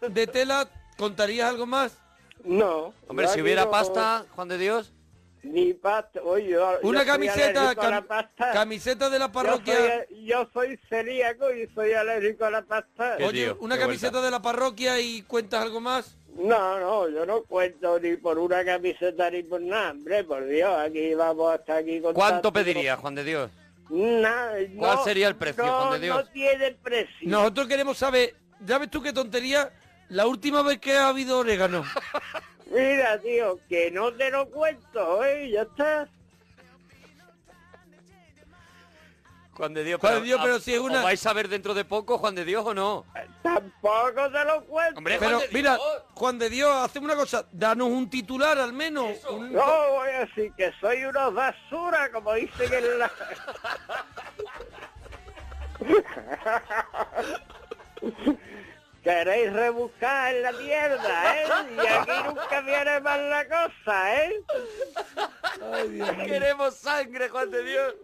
de tela, ¿contarías algo más? No. Hombre, si hubiera no- pasta, Juan de Dios, Ni pasta. Oye, yo, Una yo camiseta, la pasta. camiseta de la Yo parroquia. soy, yo soy celíaco y soy alérgico a la pasta. Oye, una camiseta de la parroquia y cuentas algo más. No, no, yo no cuento ni por una camiseta ni por nada, hombre, por Dios, aquí vamos hasta aquí con ¿Cuánto pedirías, Juan de Dios? Nada, ¿Cuál no, sería el precio, no, Juan de Dios? No tiene precio. Nosotros queremos saber, ¿ya ves tú qué tontería? La última vez que ha habido orégano. Mira, tío, que no te lo cuento, ¿eh? Ya está. Juan de Dios, Juan de Dios, pero ¿os- si es una- ¿os vais a ver dentro de poco, Juan de Dios, o no? Tampoco te lo cuento. Hombre, Pero Juan mira, Dios. Juan de Dios, hacemos una cosa, danos un titular al menos. un- No voy a decir que soy unos basura, como dicen en la... Queréis rebuscar en la mierda, ¿eh? Y aquí nunca viene más la cosa, ¿eh? Queremos sangre, Juan de Dios.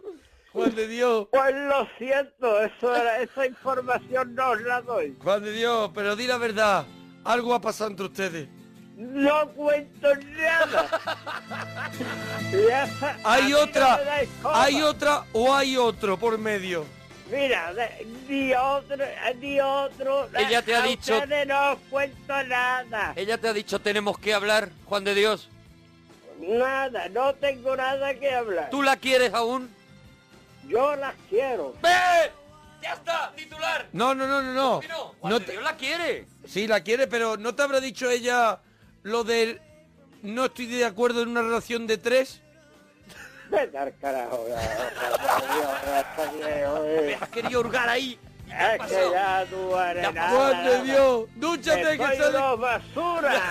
Juan de Dios. Pues lo siento, eso era- esa información no os la doy. Juan de Dios, pero di la verdad. Algo ha pasado entre ustedes. No cuento nada. Hay no otra, coba. hay otra o hay otro por medio. Mira, ni otro, ni otro. Ella te ha a dicho- no os cuento nada. Ella te ha dicho tenemos que hablar, Juan de Dios. Nada, no tengo nada que hablar. ¿Tú la quieres aún? Yo las quiero. ¡Ve! ¡Ya está! ¡Titular! No, no, no, no, no. No, te- Dios la quiere. Sí, la quiere, pero ¿no te habrá dicho ella lo del no estoy de acuerdo en una relación de tres? Vete al carajo. eh. Has querido hurgar ahí. Es que ya tú eres Ya nada, Juan de. Dios, dúchate Que sale... basura,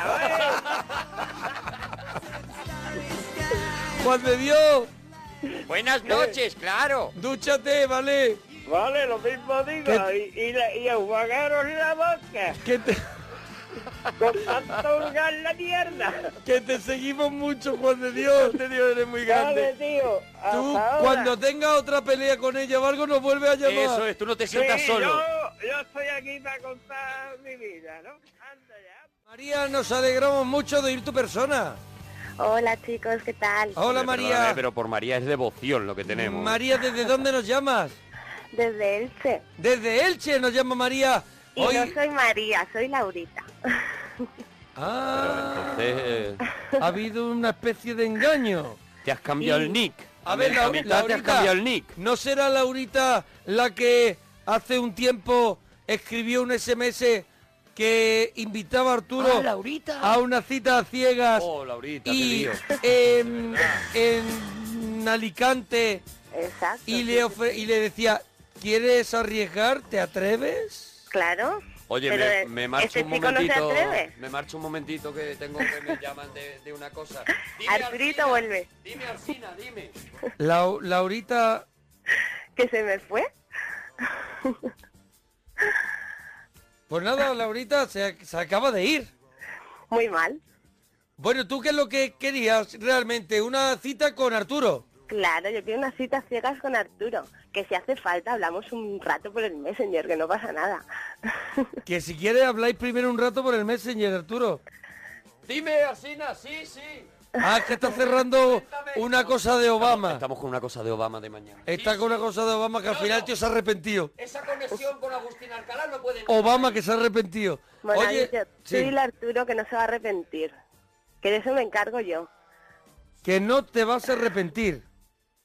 Juan de Dios, Buenas noches, claro. dúchate, ¿vale? ¿eh? Vale, lo mismo digo. ¿Qué? Y, y, la- y enjuagaros la boca. Que te, Con tanto hurgar la mierda. que te seguimos mucho, Juan de Dios. Juan de Dios, eres muy Vale, grande. tío. Tú, ahora. cuando tengas otra pelea con ella o algo, nos vuelve a llamar. Eso es, tú no te sientas Sí, solo. Yo, yo estoy aquí para contar mi vida, ¿no? Anda ya. María, nos alegramos mucho de ir tu persona. Hola chicos, ¿qué tal? Hola, María. pero por María es devoción lo que tenemos. María, ¿desde dónde nos llamas? Desde Elche. Desde Elche nos llama María. Y Hoy... no soy María, soy Laurita. Ah, Entonces, eh, ha habido una especie de engaño. te has cambiado Y- el nick. A ver, la, mitad te has Laurita, cambiado el nick. ¿no será Laurita la que hace un tiempo escribió un SMS que invitaba a Arturo Ah, Laurita. a una cita a ciegas Oh, Laurita, y lío. en, en Alicante Exacto. y le, ofre- y le decía, ¿quieres arriesgar? ¿Te atreves? Claro. Oye, Pero, me, me marcho este un no momentito. me marcho un momentito que tengo que me llaman de, de una cosa. Dime, Arturito vuelve. Dime, Arsina, dime. Lau- Laurita, ¿Que se me fue? pues nada, Laurita se, se acaba de ir. Muy mal. Bueno, ¿tú qué es lo que querías realmente? ¿Una cita con Arturo? Claro, yo quiero unas citas ciegas con Arturo. Que si hace falta hablamos un rato por el Messenger, que no pasa nada. Que si quieres habláis primero un rato por el Messenger, Arturo. Dime, Arsina, sí, sí. Ah, que está cerrando una cosa de Obama. Estamos con una cosa de Obama de mañana. Está con una cosa de Obama que al final no. tío se ha arrepentido. Esa conexión con Agustín Alcalá no puede... Obama que se ha arrepentido. Bueno, Oye, tú sí, dile a Arturo que no se va a arrepentir. Que de eso me encargo yo. que no te vas a arrepentir,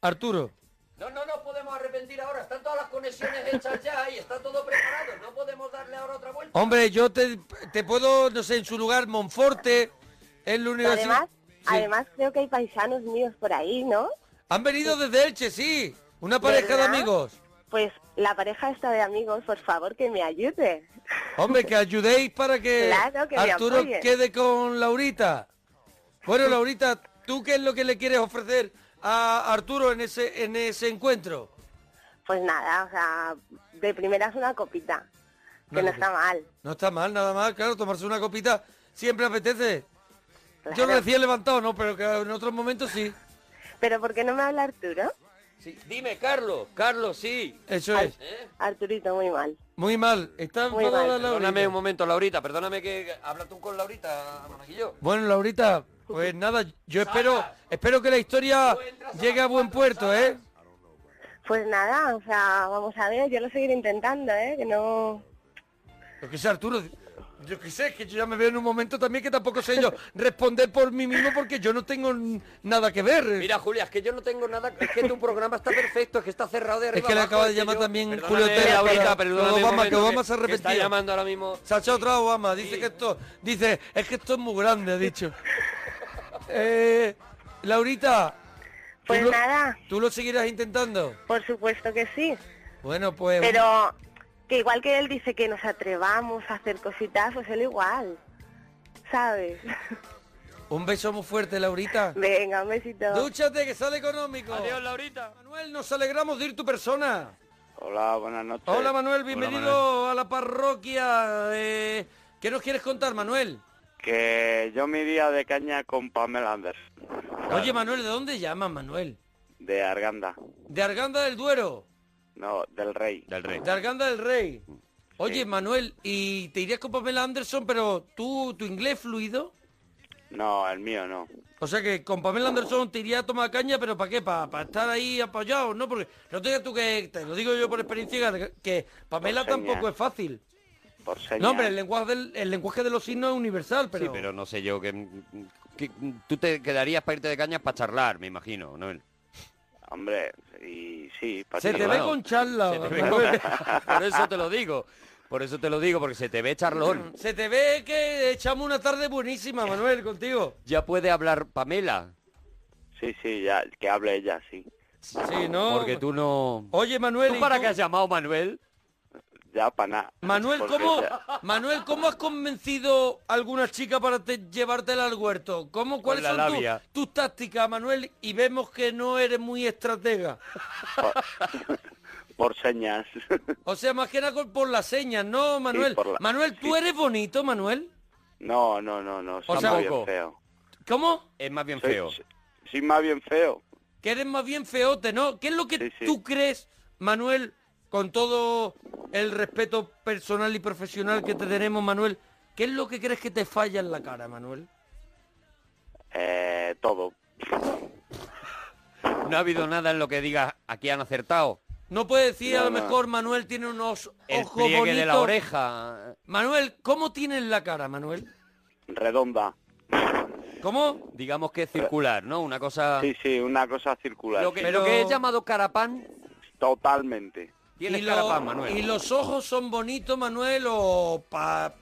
Arturo. No, no nos podemos arrepentir ahora. Están todas las conexiones hechas ya y está todo preparado. No podemos darle ahora otra vuelta. Hombre, yo te, te puedo, no sé, en su lugar, Monforte, en la universidad. Además. Además creo que hay paisanos míos por ahí, ¿no? Han venido desde Elche, sí. Una pareja de ¿Verdad? amigos. Pues la pareja esta de amigos, por favor, que me ayude. Hombre, que ayudéis para que, Claro, que me Arturo quede con Laurita. Bueno, Laurita, ¿tú qué es lo que le quieres ofrecer a Arturo en ese, en ese encuentro? Pues nada, o sea, de primeras una copita. Que Una no está mal. No está mal, nada más, claro, tomarse una copita siempre apetece. Yo Claro. recién levantado, no, pero que en otros momentos sí. Pero ¿por qué no me habla Arturo? Sí. Dime, Carlos. Carlos, sí. Eso es. ¿Eh? Arturito, muy mal. Muy mal. Está Muy mal. Perdóname un momento, Laurita. Perdóname que... Habla tú con Laurita, Monaguillo. Bueno, Laurita, Pues nada, yo espero, espero que la historia llegue a buen puerto, ¿eh? Pues nada, o sea, vamos a ver, yo lo seguiré intentando, ¿eh? Que no... Lo que Arturo, yo qué sé, que yo ya me veo en un momento también que tampoco sé yo responder por mí mismo porque yo no tengo nada que ver. Mira, Julia, es que yo no tengo nada, es que tu programa está perfecto, es que está cerrado de Es arriba que le acaba de es llamar yo- también Perdóname, Julio que un Obama, que Obama se ha que está arrepentido. llamando ahora mismo. Se ha echado otra Obama, dice que esto, dice, es que esto es muy grande, ha dicho. Eh, Laurita. ¿tú Pues lo- nada. ¿Tú lo seguirás intentando? Por supuesto que sí. Bueno, pues... Pero que igual que él dice que nos atrevamos a hacer cositas, pues él igual. ¿Sabes? Un beso muy fuerte, Laurita. Venga, un besito. Dúchate, que sale económico. Adiós, Laurita. Manuel, nos alegramos de ir tu persona. Hola, buenas noches. Hola, Manuel, bienvenido a la parroquia. eh, ¿Qué nos quieres contar, Manuel? Que yo me iría de caña con Pamela Anderson, Oye, Manuel, ¿de dónde llamas, Manuel? de Arganda. ¿De Arganda del Duero? No, del Rey. Del Rey. De Arganda del Rey. Oye, Manuel, ¿y te irías con Pamela Anderson, pero tú, tu inglés fluido? No, el mío no. O sea que con Pamela Anderson te iría a tomar caña, pero ¿para qué? ¿Para estar ahí apoyado? ¿No? Porque no te digas tú que, te lo digo yo por experiencia, que- Pamela Por tampoco es fácil. Por señas. No, hombre, el lenguaje, del, el lenguaje de los signos es universal, pero... Sí, pero no sé yo, que, que tú te quedarías para irte de cañas para charlar, me imagino, ¿no? Hombre, y sí, para Se te ve con charla. Por eso te lo digo. Por eso te lo digo, porque se te ve charlón. Se te ve que echamos una tarde buenísima, Manuel, contigo. Ya puede hablar Pamela. Sí, sí, ya, que hable ella, sí. Sí, ¿no? Porque tú no... Oye, Manuel, ¿Tú ¿y para tú- qué has llamado Manuel? Ya, para nada. Manuel, ¿cómo, ya- Manuel, ¿cómo has convencido a alguna chica para te- llevártela al huerto? ¿Cómo, ¿Cuáles la son tu- labia. tus tácticas, Manuel? Y vemos que no eres muy estratega. Por señas. O sea, más que nada por las señas, ¿no, Manuel? por la- Manuel, ¿tú eres bonito, Manuel? No, no, no, no. Soy sea, más bien feo. ¿Cómo? Es más bien Soy- feo. Soy más bien feo. Que eres más bien feote, ¿no? ¿Qué es lo que Sí, sí. tú crees, Manuel, con todo el respeto personal y profesional que te tenemos, Manuel? ¿Qué es lo que crees que te falla en la cara, Manuel? Eh, todo. No ha habido nada en lo que digas, aquí han acertado. No puede decir, a lo no. mejor Manuel tiene unos El ojos pliegue bonitos. de la oreja. Manuel, ¿cómo tienes la cara, Manuel? Redonda. ¿Cómo? Digamos que es circular, ¿no? Una cosa... Sí, sí, una cosa circular. Lo que, Pero- lo que es llamado carapán, Totalmente. Tienes y, lo- Manuel. ¿Y los ojos son bonitos, Manuel, o pa...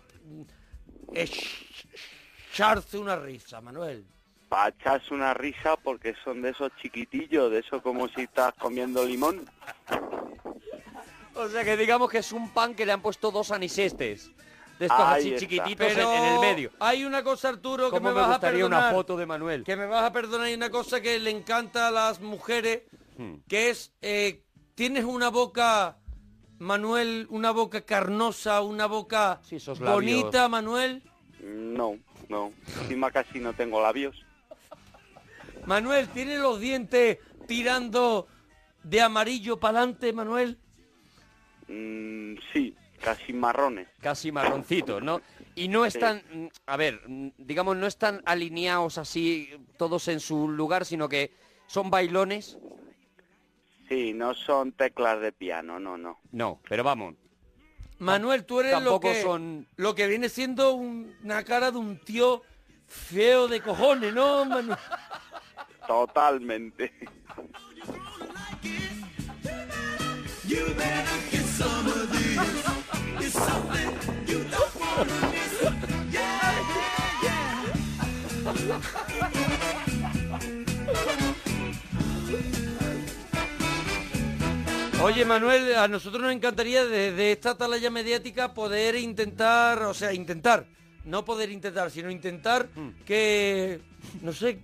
echarse una risa, Manuel? Para echarse una risa porque son de esos chiquitillos, de eso como si estás comiendo limón. O sea que digamos que es un pan que le han puesto dos anisestes. De estos Ahí así está. chiquititos en- Pero en, el medio. hay una cosa, Arturo, que ¿Cómo me me, vas a perdonar. una foto de Manuel? Que me vas a perdonar, hay una cosa que le encanta a las mujeres, Hmm. que es, eh, tienes una boca, Manuel, una boca carnosa, una boca Sí, esos labios. bonita, Manuel. No, no. Encima casi no tengo labios. Manuel, tiene los dientes tirando de amarillo para adelante, Manuel. Mm, sí, casi marrones. Casi marroncitos, ¿no? Y no están, a ver, digamos, no están alineados así todos en su lugar, sino que son bailones. Sí, no son teclas de piano, no, no. No, pero vamos, Manuel, tú eres lo tampoco que, son- lo que viene siendo un- una cara de un tío feo de cojones, ¿no, Manuel? Totalmente. Oye, Manuel, a nosotros nos encantaría desde esta atalaya mediática poder intentar, o sea, intentar, no poder intentar, sino intentar que, no sé,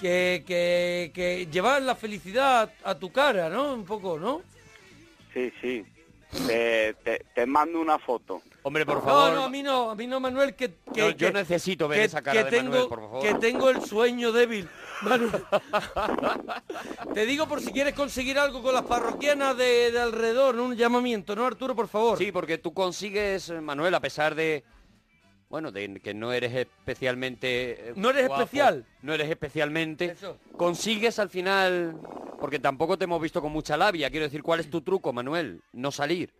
que, que, que llevar la felicidad a tu cara, ¿no? Un poco, ¿no? Sí, sí. Te, te, te mando una foto. hombre, por No, favor. no, a mí no, a mí no, Manuel, que... que No, yo que- necesito ver que- esa cara que de tengo, Manuel, por favor. Que tengo el sueño débil. Manuel. Te digo por si quieres conseguir algo con las parroquianas de, de alrededor, ¿no? un llamamiento, ¿no, Arturo, por favor? Sí, porque tú consigues, eh, Manuel, a pesar de bueno, de que no eres especialmente... eh, No eres guapo, especial. No eres especialmente. Eso. Consigues al final... Porque tampoco te hemos visto con mucha labia. Quiero decir, ¿cuál es tu truco, Manuel? No salir.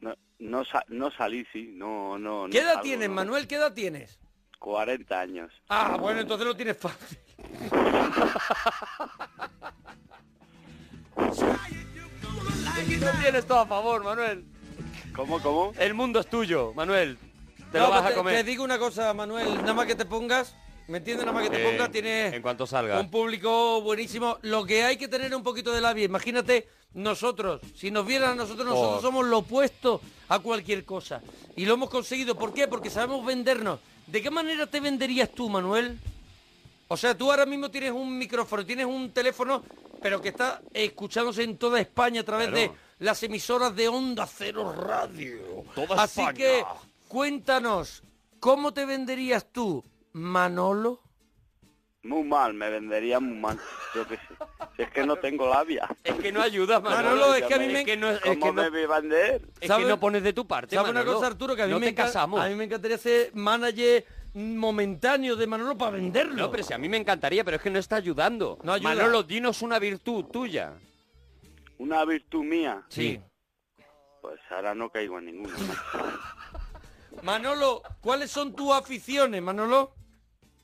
No, no, sa- no salí, sí, no, no. no ¿Qué edad salgo, tienes, no. Manuel? ¿Qué edad tienes? 40 años. Ah, bueno, entonces lo tienes fácil. Lo tienes todo a favor, Manuel. ¿Cómo, cómo? El mundo es tuyo, Manuel. Te No, lo vas pues a comer. Te digo una cosa, Manuel, nada más que te pongas, ¿me entiendes? Nada más que te Eh, pongas, tienes En cuanto salga. un público buenísimo. Lo que hay que tener es un poquito de labia. Imagínate nosotros, si nos vieran a nosotros, nosotros Oh. somos lo opuesto a cualquier cosa. Y lo hemos conseguido. ¿Por qué? Porque sabemos vendernos. ¿De qué manera te venderías tú, Manuel? O sea, tú ahora mismo tienes un micrófono, tienes un teléfono, pero que está escuchándose en toda España a través Claro. de las emisoras de Onda Cero Radio. Toda Así España. que cuéntanos, ¿cómo te venderías tú, Manolo? Muy mal, me vendería muy mal. Yo qué sé. Si es que no tengo labia. Es que no ayudas, Manolo. Manolo, es que a mí me- Es que no, es ¿Cómo que no- me voy a vender? es que no pones de tu parte, ¿Sabes una cosa, Arturo? Que a mí, no me te enca- casamos. a mí me encantaría ser manager momentáneo de Manolo para venderlo. No, pero si a mí me encantaría, pero es que no está ayudando. No ayuda. Manolo, dinos una virtud tuya. ¿Una virtud mía? Sí. Pues ahora no caigo en ninguna. Manolo, ¿cuáles son tus aficiones, Manolo?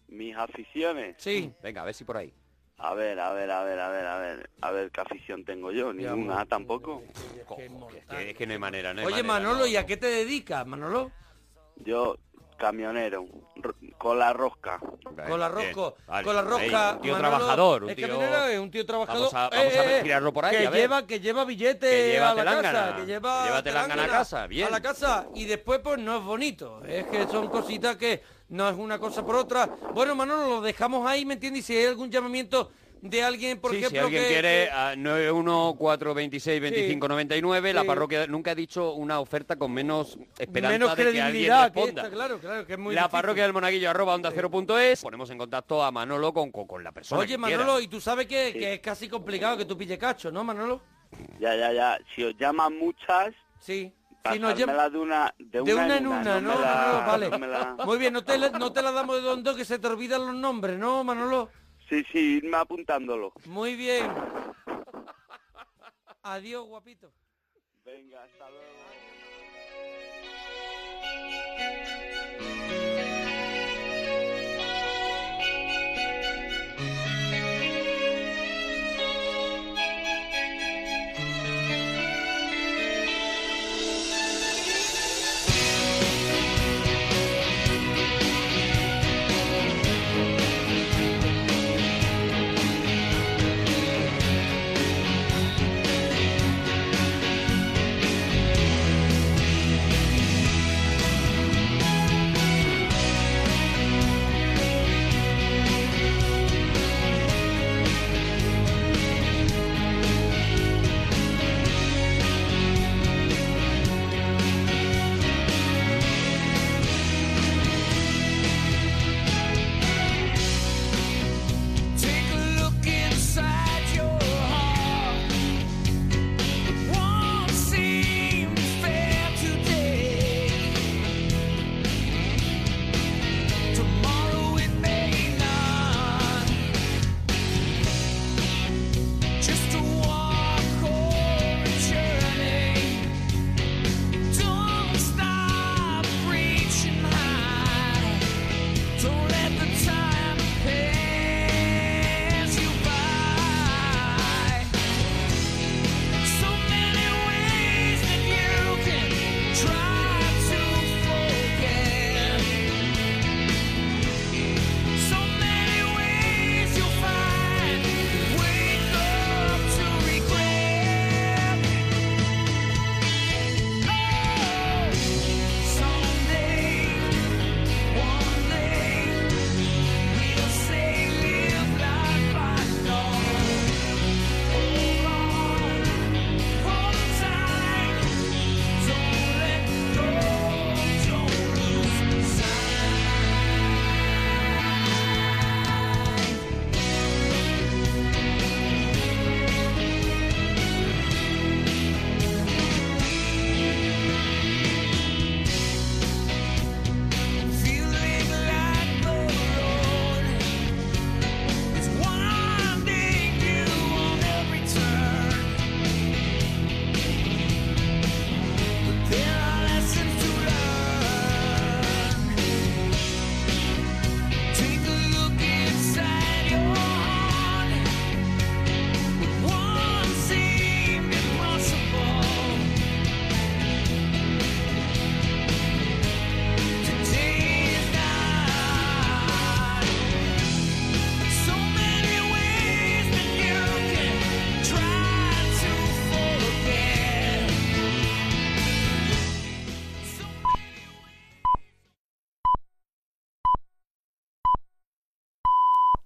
Mis aficiones. Sí. Venga, a ver si por ahí. A ver, a ver, a ver, a ver, a ver. A ver qué afición tengo yo. Ninguna tampoco. Es que, es que no hay manera, no hay Oye, manera, Manolo, no. ¿y a qué te dedicas, Manolo? Yo, camionero. ro- Con la rosca. Con la rosca, vale. con la rosca. un tío Manolo trabajador, un es tío- camionero, es un tío trabajador. Vamos a- vamos a Eh, eh, tirarlo por ahí, Que a ver. lleva, que lleva billetes Que lleva a la telángana, casa, que lleva lleva telángana a telángana casa, bien. A la casa y después pues no es bonito. Es que son cositas que no es una cosa por otra. Bueno, Manolo, lo dejamos ahí, ¿me entiendes? Y si hay algún llamamiento de alguien, por Sí, ejemplo, si alguien que- quiere, que- a 914262599, la Sí. parroquia nunca ha dicho una oferta con menos esperanza menos de que credibilidad alguien que responda. esta, claro, claro, que es muy la difícil. parroquia del monaguillo arroba onda cero punto es. Ponemos en contacto a Manolo con, con, con la persona Oye, que Manolo, quiera. y tú sabes que, que es casi complicado que tú pille cacho, ¿no, Manolo? Ya, ya, ya. Si os llaman muchas, Sí. Si nos pasármela de una, de De una, una en una, ¿no? me la- vale. no me la- Muy bien, no te, la- no te la damos de donde que se te olvidan los nombres, ¿no, Manolo? Sí, sí, irme apuntándolo. Muy bien. Adiós, guapito. Venga, hasta luego.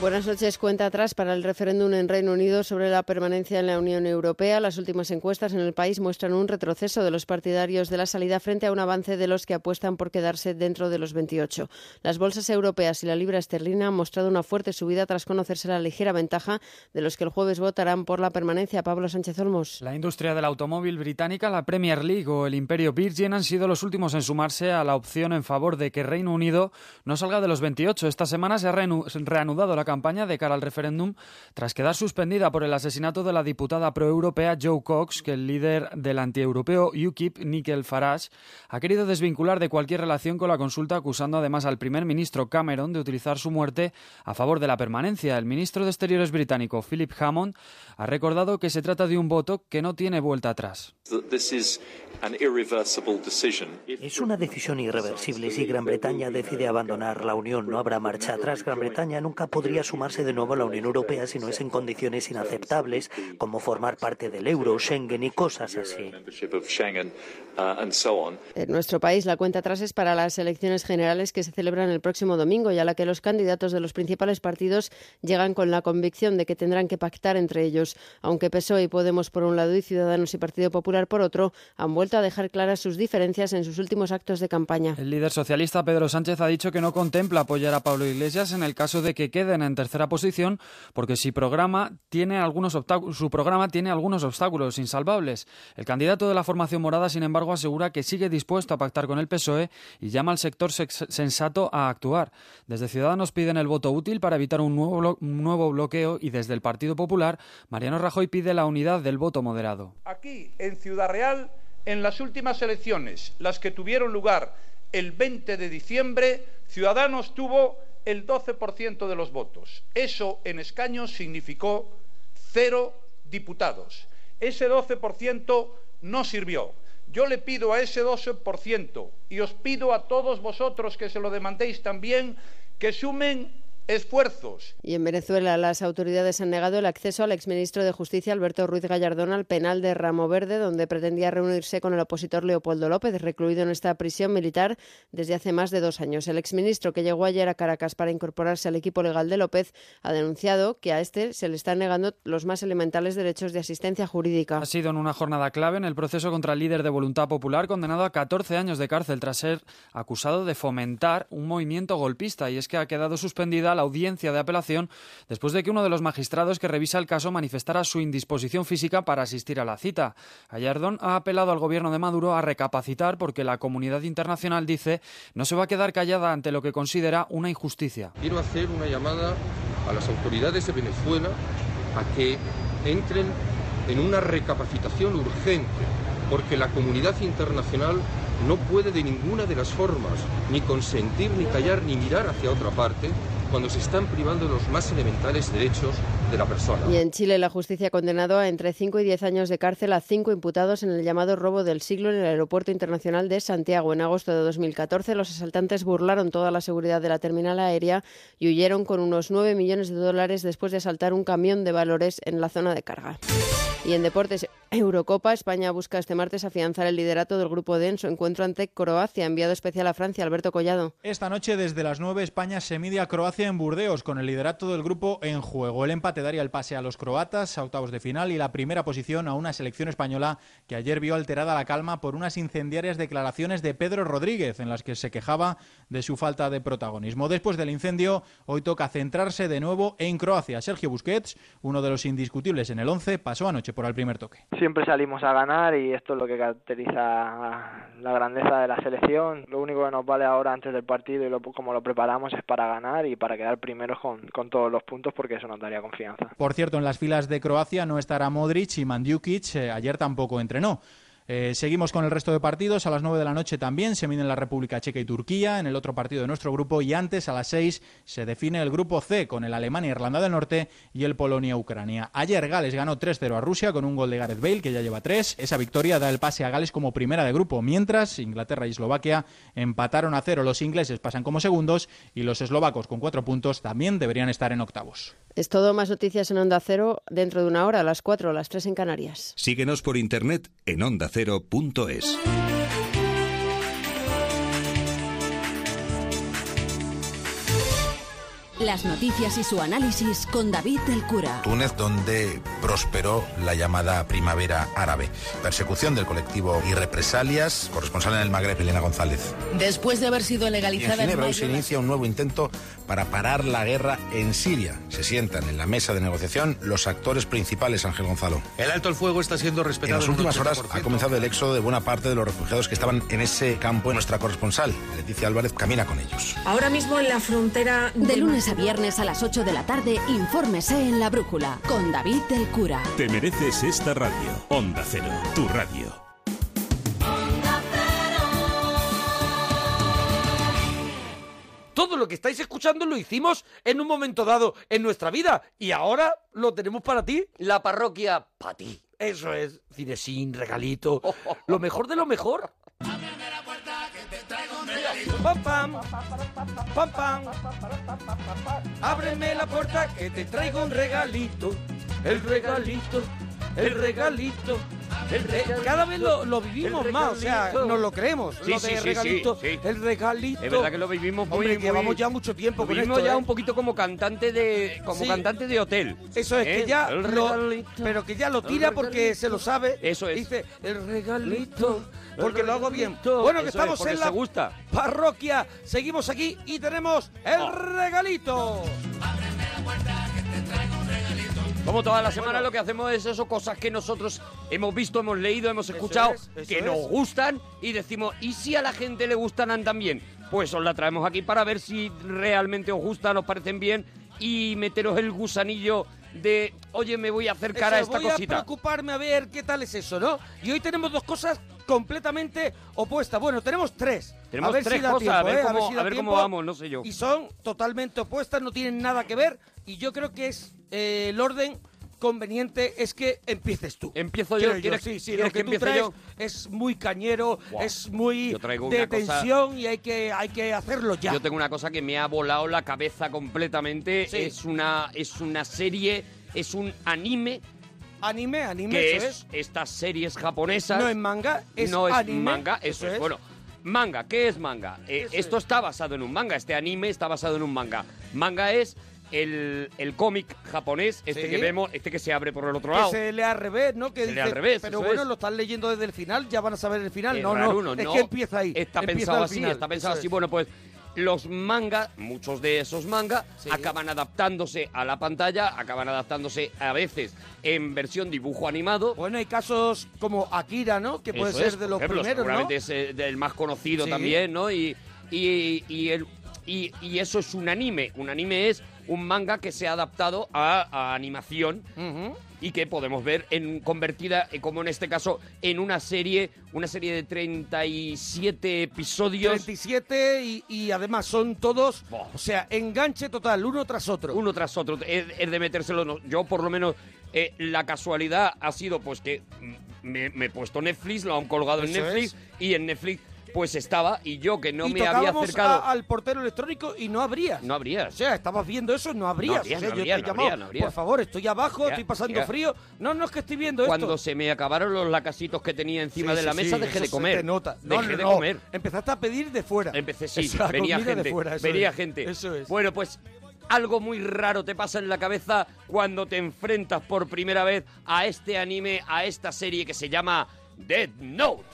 Buenas noches. Cuenta atrás para el referéndum en Reino Unido sobre la permanencia en la Unión Europea. Las últimas encuestas en el país muestran un retroceso de los partidarios de la salida frente a un avance de los que apuestan por quedarse dentro de los 28. Las bolsas europeas y la libra esterlina han mostrado una fuerte subida tras conocerse la ligera ventaja de los que el jueves votarán por la permanencia. Pablo Sánchez Olmos. La industria del automóvil británica, la Premier League o el Imperio Virgin han sido los últimos en sumarse a la opción en favor de que Reino Unido no salga de los 28. Esta semana se ha reanu- reanudado la campaña de cara al referéndum tras quedar suspendida por el asesinato de la diputada proeuropea Joe Cox, que el líder del antieuropeo UKIP, Nigel Farage, ha querido desvincular de cualquier relación con la consulta, acusando además al primer ministro Cameron de utilizar su muerte a favor de la permanencia. El ministro de Exteriores británico, Philip Hammond, ha recordado que se trata de un voto que no tiene vuelta atrás. Es una decisión irreversible. Si Gran Bretaña decide abandonar la Unión, no habrá marcha atrás. Gran Bretaña nunca podría sumarse de nuevo a la Unión Europea si no es en condiciones inaceptables, como formar parte del euro, Schengen y cosas así. En nuestro país, la cuenta atrás es para las elecciones generales que se celebran el próximo domingo y a la que los candidatos de los principales partidos llegan con la convicción de que tendrán que pactar entre ellos. Aunque PSOE y Podemos por un lado y Ciudadanos y Partido Popular por otro, han vuelto a dejar claras sus diferencias en sus últimos actos de campaña. El líder socialista Pedro Sánchez ha dicho que no contempla apoyar a Pablo Iglesias en el caso de que queden en tercera posición, porque si programa tiene algunos su programa tiene algunos obstáculos insalvables. El candidato de la formación morada, sin embargo, asegura que sigue dispuesto a pactar con el PSOE y llama al sector sensato a actuar. Desde Ciudadanos piden el voto útil para evitar un nuevo, blo- un nuevo bloqueo y desde el Partido Popular, Mariano Rajoy pide la unidad del voto moderado. Aquí, en Ciudad Real, en las últimas elecciones, las que tuvieron lugar el 20 de diciembre, Ciudadanos tuvo el 12% de los votos. Eso en escaños significó cero diputados. Ese 12% no sirvió. Yo le pido a ese 12% y os pido a todos vosotros que se lo demandéis también que sumen esfuerzos Y en Venezuela, las autoridades han negado el acceso al exministro de Justicia, Alberto Ruiz Gallardón, al penal de Ramo Verde, donde pretendía reunirse con el opositor Leopoldo López, recluido en esta prisión militar desde hace más de dos años. El exministro, que llegó ayer a Caracas para incorporarse al equipo legal de López, ha denunciado que a este se le están negando los más elementales derechos de asistencia jurídica. Ha sido en una jornada clave en el proceso contra el líder de Voluntad Popular, condenado a 14 años de cárcel tras ser acusado de fomentar un movimiento golpista. Y es que ha quedado suspendida la audiencia de apelación después de que uno de los magistrados que revisa el caso manifestara su indisposición física para asistir a la cita. Gallardón ha apelado al gobierno de Maduro a recapacitar porque la comunidad internacional dice no se va a quedar callada ante lo que considera una injusticia. Quiero hacer una llamada a las autoridades de Venezuela a que entren en una recapacitación urgente, porque la comunidad internacional no puede de ninguna de las formas ni consentir, ni callar, ni mirar hacia otra parte cuando se están privando los más elementales derechos de la persona. Y en Chile, la justicia ha condenado a entre 5 y 10 años de cárcel a cinco imputados en el llamado robo del siglo en el Aeropuerto Internacional de Santiago. En agosto de 2014, los asaltantes burlaron toda la seguridad de la terminal aérea y huyeron con unos 9 millones de dólares después de asaltar un camión de valores en la zona de carga. Y en deportes, Eurocopa, España busca este martes afianzar el liderato del grupo D en su encuentro ante Croacia. Enviado especial a Francia, Alberto Collado. Esta noche desde las 9 España se mide a Croacia en Burdeos con el liderato del grupo en juego. El empate daría el pase a los croatas a octavos de final y la primera posición a una selección española que ayer vio alterada la calma por unas incendiarias declaraciones de Pedro Rodríguez en las que se quejaba de su falta de protagonismo. Después del incendio, hoy toca centrarse de nuevo en Croacia. Sergio Busquets, uno de los indiscutibles en el 11, pasó anoche por el primer toque. Siempre salimos a ganar y esto es lo que caracteriza la grandeza de la selección. Lo único que nos vale ahora antes del partido y lo, como lo preparamos es para ganar y para quedar primeros con, con todos los puntos porque eso nos daría confianza. Por cierto, en las filas de Croacia no estará Modric y Mandzukic eh, ayer tampoco entrenó. Eh, seguimos con el resto de partidos. A las 9 de la noche también se miden la República Checa y Turquía en el otro partido de nuestro grupo. Y antes, a las 6, se define el grupo C con el Alemania-Irlanda del Norte y el Polonia-Ucrania. Ayer Gales ganó 3-0 a Rusia con un gol de Gareth Bale, que ya lleva 3. Esa victoria da el pase a Gales como primera de grupo. Mientras, Inglaterra y Eslovaquia empataron a cero. Los ingleses pasan como segundos y los eslovacos con 4 puntos también deberían estar en octavos. Es todo más noticias en Onda Cero dentro de una hora, a las 4 o las 3 en Canarias. Síguenos por internet en ondacero.es. Las noticias y su análisis con David del Cura. Túnez, donde prosperó la llamada primavera árabe. Persecución del colectivo y represalias. Corresponsal en el Magreb, Elena González. Después de haber sido Y en legalizada en Ginebra hoy se inicia un nuevo intento para parar la guerra en Siria. Se sientan en la mesa de negociación los actores principales, Ángel Gonzalo. El alto el fuego está siendo En respetado. las en un últimas horas 80%. ha comenzado el éxodo de buena parte de los refugiados que estaban en ese campo. Nuestra corresponsal, Leticia Álvarez, camina con ellos. Ahora mismo en la frontera. De lunes a viernes a las 8 de la tarde, infórmese en la brújula con David del Cura. Te mereces esta radio. Onda Cero, tu radio. Todo lo que estáis escuchando lo hicimos en un momento dado en nuestra vida y ahora lo tenemos para ti. La parroquia para ti. Eso es, cinesín, regalito, lo mejor de lo mejor. Pam, pam, pam, pam. Ábreme la puerta que te traigo un regalito. El regalito, el regalito. Cada vez lo, lo vivimos más, o sea, nos lo creemos. Sí, lo sí, de sí, sí, regalito, el regalito. Es verdad que lo vivimos muy, Hombre, muy- llevamos ya mucho tiempo lo con vivimos esto, ya ¿eh? un poquito como cantante de como cantante de hotel. Eso es, ¿eh? que ya lo, pero que ya lo tira porque se lo sabe. Eso es. Dice, el regalito, porque lo hago bien. Bueno, que Eso estamos en la gusta. parroquia, seguimos aquí y tenemos el Oh. regalito. Como toda la semana lo que hacemos es eso, cosas que nosotros hemos visto, hemos leído, hemos escuchado, es, eso que es. nos gustan y decimos, ¿y si a la gente le gustan también? Pues os la traemos aquí para ver si realmente os gustan, os parecen bien y meteros el gusanillo de, oye, me voy a acercar a esta voy a cosita. preocuparme a ver qué tal es eso, ¿no? Y hoy tenemos dos cosas completamente opuestas. Bueno, tenemos tres. Tenemos a ver tres si da cosas, tiempo, a ver ¿eh? cómo- si da a ver cómo tiempo. vamos, no sé yo. Y son totalmente opuestas, no tienen nada que ver. Y yo creo que es eh, el orden conveniente es que empieces tú. Empiezo yo, Creo ¿quieres- sí, sí, quieres lo que, que tú empiece traes yo? es muy cañero, es muy de cosa- tensión y hay que, hay que hacerlo ya. Yo tengo una cosa que me ha volado la cabeza completamente. Sí. Es una es una serie, es un anime Anime, anime, que eso es, estas series japonesas. No es manga, es no es anime, manga, eso, eso es. es. Bueno, manga, ¿qué es manga? Eh, esto está basado en un manga, este anime está basado en un manga. Manga es el, el cómic japonés, este Sí. que vemos, este que se abre por el otro Que lado. se lee al revés, ¿no? Que Se lee dice, al revés, Pero bueno, es. lo están leyendo desde el final, ya van a saber el final. Es no, no, ¿no? es No, que empieza ahí. Está empieza pensado así, final, está pensado eso así. es. Bueno, pues los mangas, muchos de esos mangas, acaban adaptándose a la pantalla, acaban adaptándose a veces en versión dibujo animado. Bueno, hay casos como Akira, ¿no? Que puede Eso ser es, de los ejemplo, primeros, ¿no? seguramente es eh, del más conocido Sí. también, ¿no? Y, y, y el, y, y eso es un anime. Un anime es un manga que se ha adaptado a, a animación y que podemos ver en convertida, eh, como en este caso, en una serie, una serie de 37 episodios. 37 y, y además son todos, o sea, enganche total, uno tras otro. Uno tras otro. Es, es de metérselo. no. Yo, por lo menos, eh, la casualidad ha sido pues que me, me he puesto Netflix, lo han colgado en Netflix es. y en Netflix pues estaba y yo que no y me había acercado. a- al portero electrónico y no habrías. No habrías. O sea, estabas viendo eso, no habrías. No habrías, O sea, no yo habría, te he no llamado, habría, habría. por favor, estoy abajo, estoy pasando frío. No, no es que estoy viendo Cuando esto. se me acabaron los lacasitos que tenía encima Sí, de la sí, mesa, sí, dejé de se comer. te nota. No, Dejé de comer. Empezaste a pedir de fuera. Empecé, sí, Esa venía de gente. fuera, eso venía es. gente. Eso es. Bueno, pues algo muy raro te pasa en la cabeza cuando te enfrentas por primera vez a este anime, a esta serie que se llama Dead Note.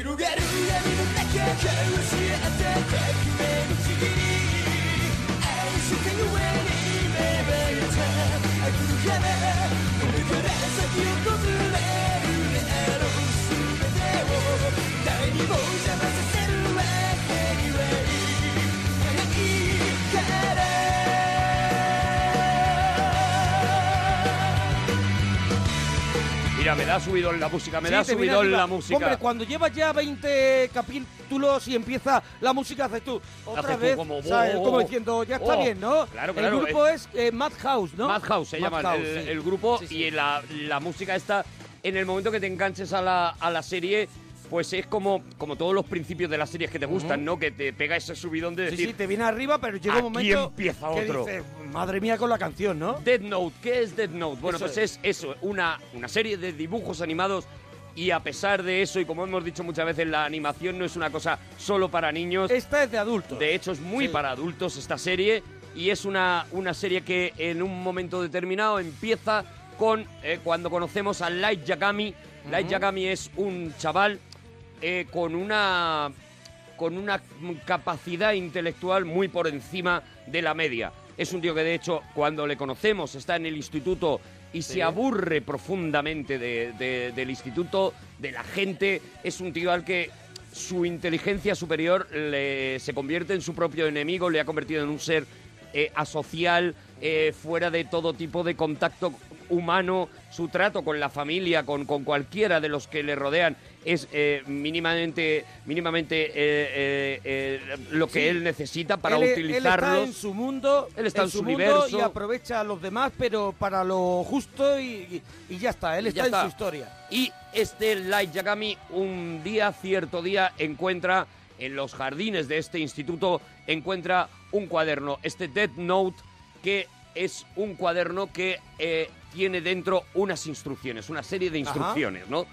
広がる闇の中交わし合って革命の次に愛したゆえに芽生えた悪の花これから先を訪れるであろう全てを誰にも邪魔させるわけにはいかないから Mira, me da subido la música, me Sí, da subido la música. Hombre, cuando llevas ya 20 capítulos y empieza la música, haces tú otra Haces tú vez, como, ¿sabes? oh, como oh, diciendo, ya está oh. bien, ¿no? Claro, El claro, grupo es eh, Madhouse, ¿no? Madhouse se llama Madhouse, el, sí. el grupo Sí, sí. y la, la música está en el momento que te enganches a la, a la serie pues es como, como todos los principios de las series que te gustan. ¿no? Que te pega ese subidón de Sí, decir, sí, te viene arriba, pero llega un momento empieza que otro. dices, Madre mía con la canción, ¿no? Dead Note, ¿qué es Dead Note? Bueno, Eso pues es. eso, una, una serie de dibujos animados y a pesar de eso, y como hemos dicho muchas veces, la animación no es una cosa solo para niños. Esta es de adultos. De hecho, es muy Sí. para adultos esta serie y es una, una serie que en un momento determinado empieza con eh, cuando conocemos a Light Yagami. Light. Yagami es un chaval eh, con una con una capacidad intelectual muy por encima de la media. Es un tío que de hecho cuando le conocemos está en el instituto y Sí. se aburre profundamente de- de- del instituto, de la gente. Es un tío al que su inteligencia superior le- se convierte en su propio enemigo, le ha convertido en un ser eh, asocial, eh, fuera de todo tipo de contacto humano, su trato con la familia, con, con cualquiera de los que le rodean, es eh, mínimamente, mínimamente eh, eh, lo que Sí. él necesita para Él- utilizarlos. Él está en su mundo, Él está en su mundo universo. y aprovecha a los demás, pero para lo justo y, y- y ya está. Él Ya está, en su historia. Y este Light Yagami un día, cierto día, encuentra en los jardines de este instituto, encuentra un cuaderno, este Dead Note, que es un cuaderno que eh, tiene dentro unas instrucciones, una serie de Ajá. instrucciones, ¿no?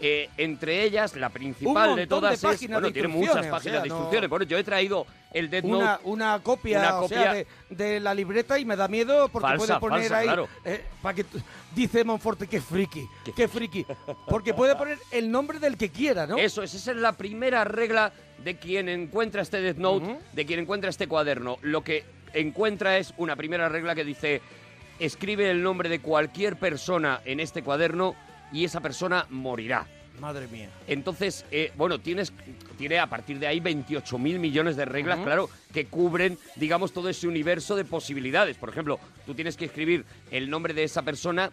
Eh, entre ellas, la principal de de todas es... páginas Bueno, de tiene muchas o páginas sea, de no- instrucciones. Bueno, yo he traído el Una, Note... una copia, una o sea, copia- de, de la libreta y me da miedo porque Falsa, puede poner falsa, ahí. claro. eh, para que dice Monforte que friki, qué friki. Porque puede poner el nombre del que quiera, ¿no? Eso es, esa es la primera regla de quien encuentra este Death Note, de quien encuentra este cuaderno. Lo que encuentra es una primera regla que dice, escribe el nombre de cualquier persona en este cuaderno y esa persona morirá. Madre mía. Entonces, eh, bueno, tienes, tiene a partir de ahí 28 mil millones de reglas, claro, que cubren, digamos, todo ese universo de posibilidades. Por ejemplo, tú tienes que escribir el nombre de esa persona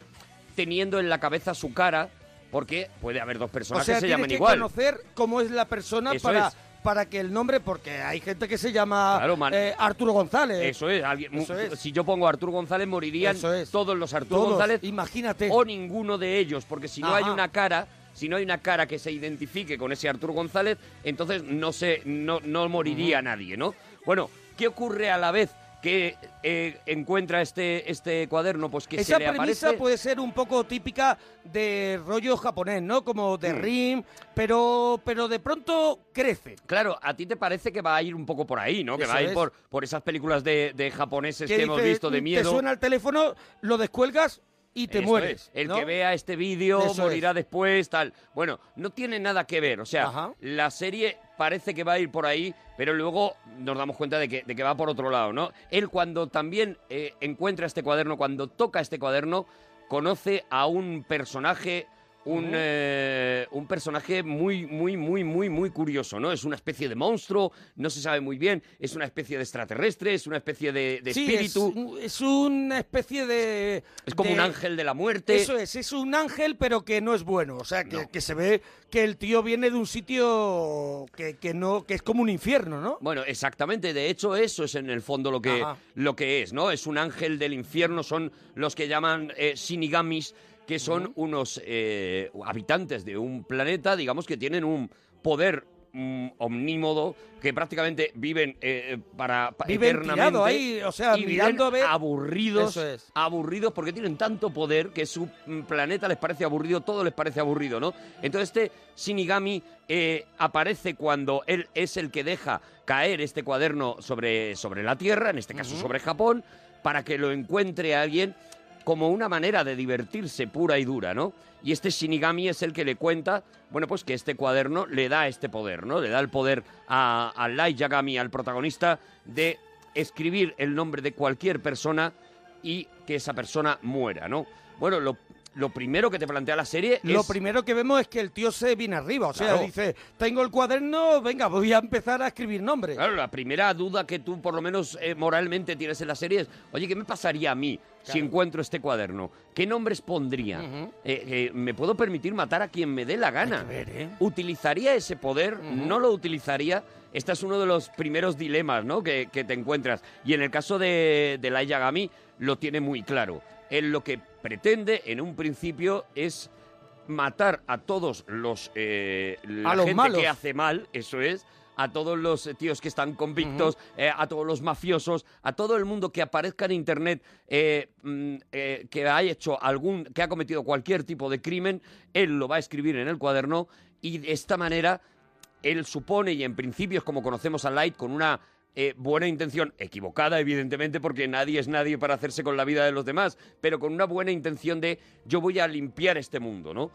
teniendo en la cabeza su cara, porque puede haber dos O personas sea, que se tienes llamen que igual. conocer cómo es la persona Eso para, es. Para que el nombre, porque hay gente que se llama Claro, eh, Arturo González. Eso es, alguien- Eso es. si yo pongo Arturo González morirían es. todos los Arturo Todos, González imagínate. o ninguno de ellos, porque si no hay una cara, si no hay una cara que se identifique con ese Arturo González, entonces no se no, no moriría nadie, ¿no? Bueno, ¿qué ocurre a la vez que eh, encuentra este este cuaderno? Pues que Esa se le premisa aparece puede ser un poco típica de rollo japonés, ¿no? Como de Mm. Rim, pero, pero de pronto crece. Claro, a ti te parece que va a ir un poco por ahí, ¿no? Que Eso va a ir por, por esas películas de, de japoneses que, Que hemos dice, visto de "Mm, miedo. Te suena el teléfono, lo descuelgas y te Eso mueres. es. El ¿no? que vea este vídeo morirá después, tal. Bueno, no tiene nada que ver. O sea, Ajá. la serie parece que va a ir por ahí, pero luego nos damos cuenta de que, de que va por otro lado, ¿no? Él cuando también eh, encuentra este cuaderno, cuando toca este cuaderno, conoce a un personaje. Un, eh, un personaje muy, muy, muy, muy, muy curioso, ¿no? Es una especie de monstruo, no se sabe muy bien, es una especie de extraterrestre, es una especie de, de Sí, espíritu. Es, un- es una especie de... Es como de- un ángel de la muerte. Eso es, es un ángel pero que no es bueno. O sea, que, que se ve que el tío viene de un sitio que, que no, que es como un infierno, ¿no? Bueno, exactamente. De hecho, eso es en el fondo lo que, Ajá. lo que es, ¿no? Es un ángel del infierno, son los que llaman eh, shinigamis, que son unos eh, habitantes de un planeta, digamos, que tienen un poder mm, omnímodo, que prácticamente viven eh, para, pa- Viven eternamente. tirado ahí, o sea, y viven mirando a ver- aburridos, Eso es. aburridos porque tienen tanto poder que su mm, planeta les parece aburrido, todo les parece aburrido, ¿no? Entonces este Shinigami eh, aparece cuando él es el que deja caer este cuaderno sobre, sobre la Tierra, en este caso sobre Japón, para que lo encuentre alguien como una manera de divertirse pura y dura, ¿no? Y este Shinigami es el que le cuenta, bueno, pues que este cuaderno le da este poder, ¿no? Le da el poder a, a Light Yagami, al protagonista, de escribir el nombre de cualquier persona y que esa persona muera, ¿no? Bueno, lo, lo primero que te plantea la serie Lo es... primero que vemos es que el tío se viene arriba. O sea, Claro. dice, tengo el cuaderno, venga, voy a empezar a escribir nombres. Claro, la primera duda que tú por lo menos eh, moralmente tienes en la serie es, oye, ¿qué me pasaría a mí si encuentro este cuaderno? ¿Qué nombres pondría? Eh, eh, ¿Me puedo permitir matar a quien me dé la gana? ¿Utilizaría ese poder? ¿No lo utilizaría? Este es uno de los primeros dilemas ¿no? que, que te encuentras. Y en el caso de, de Yagami lo tiene muy claro. Él lo que pretende en un principio es matar a todos los... eh, la A los gente malos. que hace mal, eso es, a todos los tíos que están convictos, eh, a todos los mafiosos, a todo el mundo que aparezca en internet eh, mm, eh, que ha hecho algún, que ha cometido cualquier tipo de crimen, él lo va a escribir en el cuaderno y de esta manera él supone y en principio es como conocemos a Light con una eh, buena intención, equivocada evidentemente porque nadie es nadie para hacerse con la vida de los demás, pero con una buena intención de yo voy a limpiar este mundo, ¿no?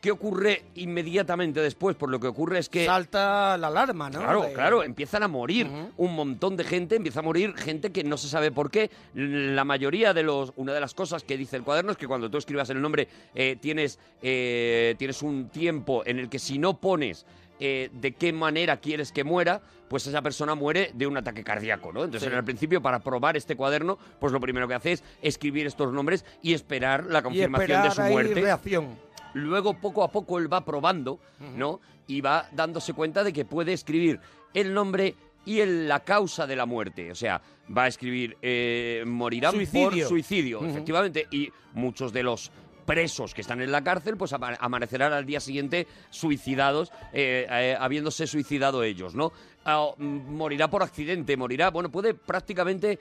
¿Qué ocurre inmediatamente después? Por lo que ocurre es que... Salta la alarma, ¿no? Claro, De- claro, empiezan a morir un montón de gente, empieza a morir gente que no se sabe por qué. La mayoría de los, una de las cosas que dice el cuaderno es que cuando tú escribas el nombre eh, tienes, eh, tienes un tiempo en el que si no pones eh, de qué manera quieres que muera, pues esa persona muere de un ataque cardíaco, ¿no? Entonces, Sí. en el principio, para probar este cuaderno, pues lo primero que hace es escribir estos nombres y esperar la Y confirmación de su muerte. reacción. Luego, poco a poco, él va probando, ¿no? Y va dándose cuenta de que puede escribir el nombre y el- la causa de la muerte. O sea, va a escribir eh, morirán Suicidio. por suicidio, efectivamente. Y muchos de los presos que están en la cárcel, pues ama- amanecerán al día siguiente suicidados, eh, eh, habiéndose suicidado ellos, ¿no? Ah, mm, morirá por accidente, morirá, bueno, puede prácticamente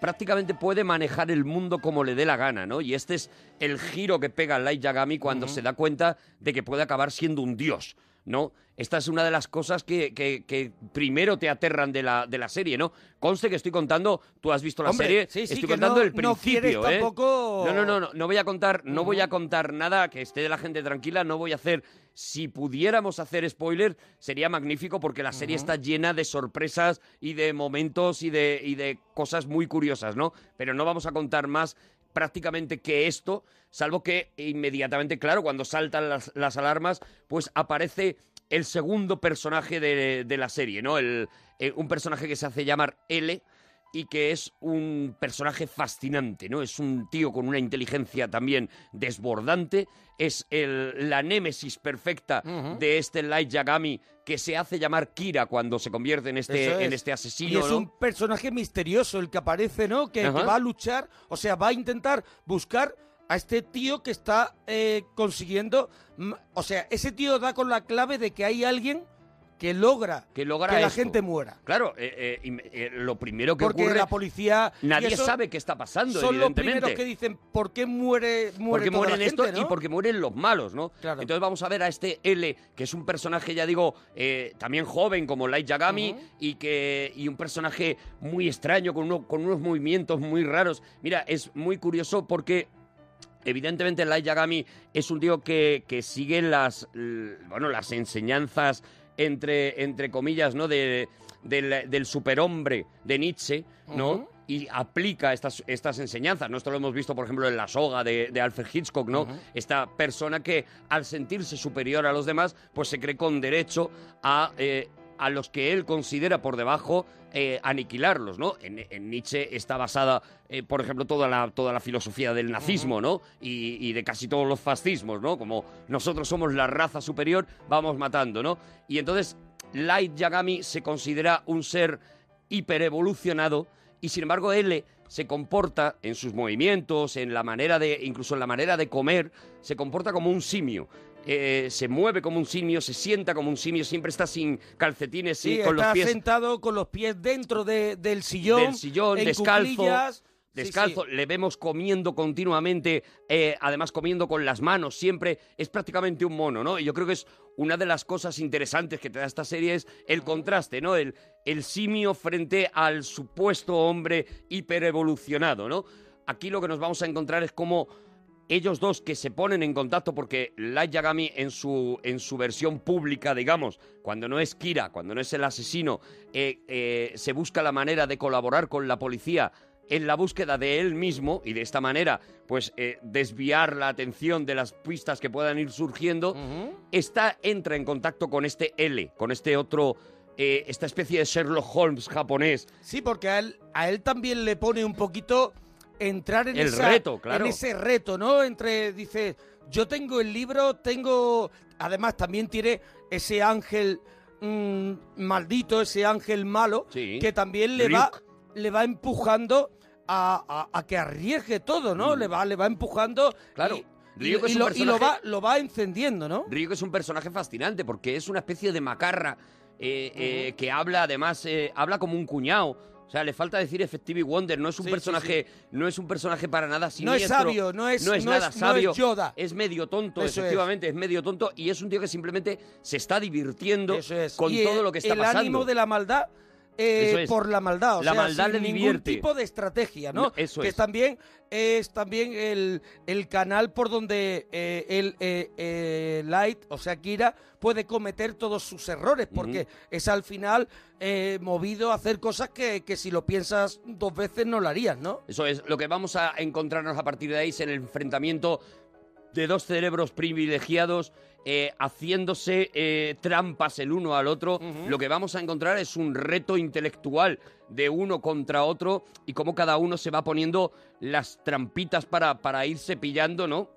prácticamente puede manejar el mundo como le dé la gana, ¿no? Y este es el giro que pega Light Yagami cuando se da cuenta de que puede acabar siendo un dios, ¿no? Esta es una de las cosas que, que- que primero te aterran de la, de la serie, ¿no? Conste que estoy contando, tú has visto la Hombre, serie, sí, sí, estoy que contando no- el no quieres principio, ¿eh? tampoco- No, no, no, no, no voy a contar, no voy a contar nada, que esté la gente tranquila, no voy a hacer... Si pudiéramos hacer spoiler, sería magnífico porque la serie está llena de sorpresas y de momentos y de, y de cosas muy curiosas, ¿no? Pero no vamos a contar más prácticamente que esto, salvo que inmediatamente, claro, cuando saltan las, las alarmas, pues aparece el segundo personaje de, de la serie, ¿no? El, eh, un personaje que se hace llamar L y que es un personaje fascinante, ¿no? Es un tío con una inteligencia también desbordante, es el, la némesis perfecta de este Light Yagami que se hace llamar Kira cuando se convierte en este, es. en este asesino, Y es ¿no? un personaje misterioso el que aparece, ¿no? Que, que va a luchar, o sea, va a intentar buscar a este tío que está eh, consiguiendo... O sea, ese tío da con la clave de que hay alguien que logra que, logra la esto. gente muera. Claro, eh, eh, y- eh, lo primero que Porque ocurre... la policía... y Nadie eso sabe qué está pasando, Son los primeros que dicen, ¿por qué muere, muere porque toda mueren la esto gente, y ¿no? porque mueren los malos, ¿no? Entonces vamos a ver a este L, que es un personaje, ya digo, eh, también joven como Light Yagami y que y un personaje muy extraño con, uno- con unos movimientos muy raros. Mira, es muy curioso porque Evidentemente, Light Yagami es un tío que, que sigue las, bueno, las enseñanzas, entre, entre comillas, ¿no? De, del, del superhombre de Nietzsche, ¿no? Y aplica estas, estas enseñanzas. ¿no? Esto lo hemos visto, por ejemplo, en La Soga de, de Alfred Hitchcock, ¿no? Esta persona que, al sentirse superior a los demás, pues se cree con derecho a, eh, a los que él considera por debajo eh, aniquilarlos, ¿no? En, Nietzsche está basada, eh, por ejemplo, toda la, toda la filosofía del nazismo, ¿no? Y, y de casi todos los fascismos, ¿no? Como nosotros somos la raza superior, vamos matando, ¿no? Y entonces Light Yagami se considera un ser hiperevolucionado y sin embargo él se comporta en sus movimientos, en la manera de, incluso en la manera de comer, se comporta como un simio. Eh, se mueve como un simio, se sienta como un simio, siempre está sin calcetines, Sí, sí, con los pies sentado con los pies dentro de- del sillón. del sillón, en descalzo. cuclillas. Sí, Descalzo, le vemos comiendo continuamente, eh, además comiendo con las manos, siempre es prácticamente un mono, ¿no? Y yo creo que es una de las cosas interesantes que te da esta serie es el contraste, ¿no? El, el simio frente al supuesto hombre hiperevolucionado, ¿no? Aquí lo que nos vamos a encontrar es como ellos dos que se ponen en contacto porque Light Yagami en su, en su versión pública, digamos, cuando no es Kira, cuando no es el asesino, eh, eh, se busca la manera de colaborar con la policía en la búsqueda de él mismo y de esta manera, pues, eh, desviar la atención de las pistas que puedan ir surgiendo, está, entra en contacto con este L, con este otro, esta especie de Sherlock Holmes japonés. Sí, porque a él, a él también le pone un poquito entrar en, El esa- reto, claro. en ese reto, ¿no? Entre, dice, yo tengo el libro, tengo... Además también tiene ese ángel mm, maldito, ese ángel malo, Sí. que también le va, le va empujando a, a- a que arriesgue todo, ¿no? Le, va, le va empujando Mm. Claro. y, Ryuk y es un lo, y lo va, lo va encendiendo, ¿no? Ryuk es un personaje fascinante porque es una especie de macarra eh, eh, que habla, además, eh, habla como un cuñado. O sea, le falta decir Effective Wonder, no es un Sí, sí, personaje, no es un personaje para nada No es siniestro. sabio, no es- no nada es- no es sabio. Yoda. Es medio tonto, Eso es. efectivamente, es. medio tonto y es un tío que simplemente se está divirtiendo con Y todo el- lo que está el pasando. ánimo de la maldad eh, Eso es. por la maldad, o La sea, maldad sin le ningún divierte. tipo de estrategia, ¿no? No, eso que es. también es también el, el canal por donde eh, el eh, eh, Light, o sea, Kira, puede cometer todos sus errores, porque es al final eh, movido a hacer cosas que, que si lo piensas dos veces no lo harías, ¿no? Eso es, lo que vamos a encontrarnos a partir de ahí es el enfrentamiento de dos cerebros privilegiados eh, haciéndose eh, trampas el uno al otro. Lo que vamos a encontrar es un reto intelectual de uno contra otro y cómo cada uno se va poniendo las trampitas para, para irse pillando, ¿no?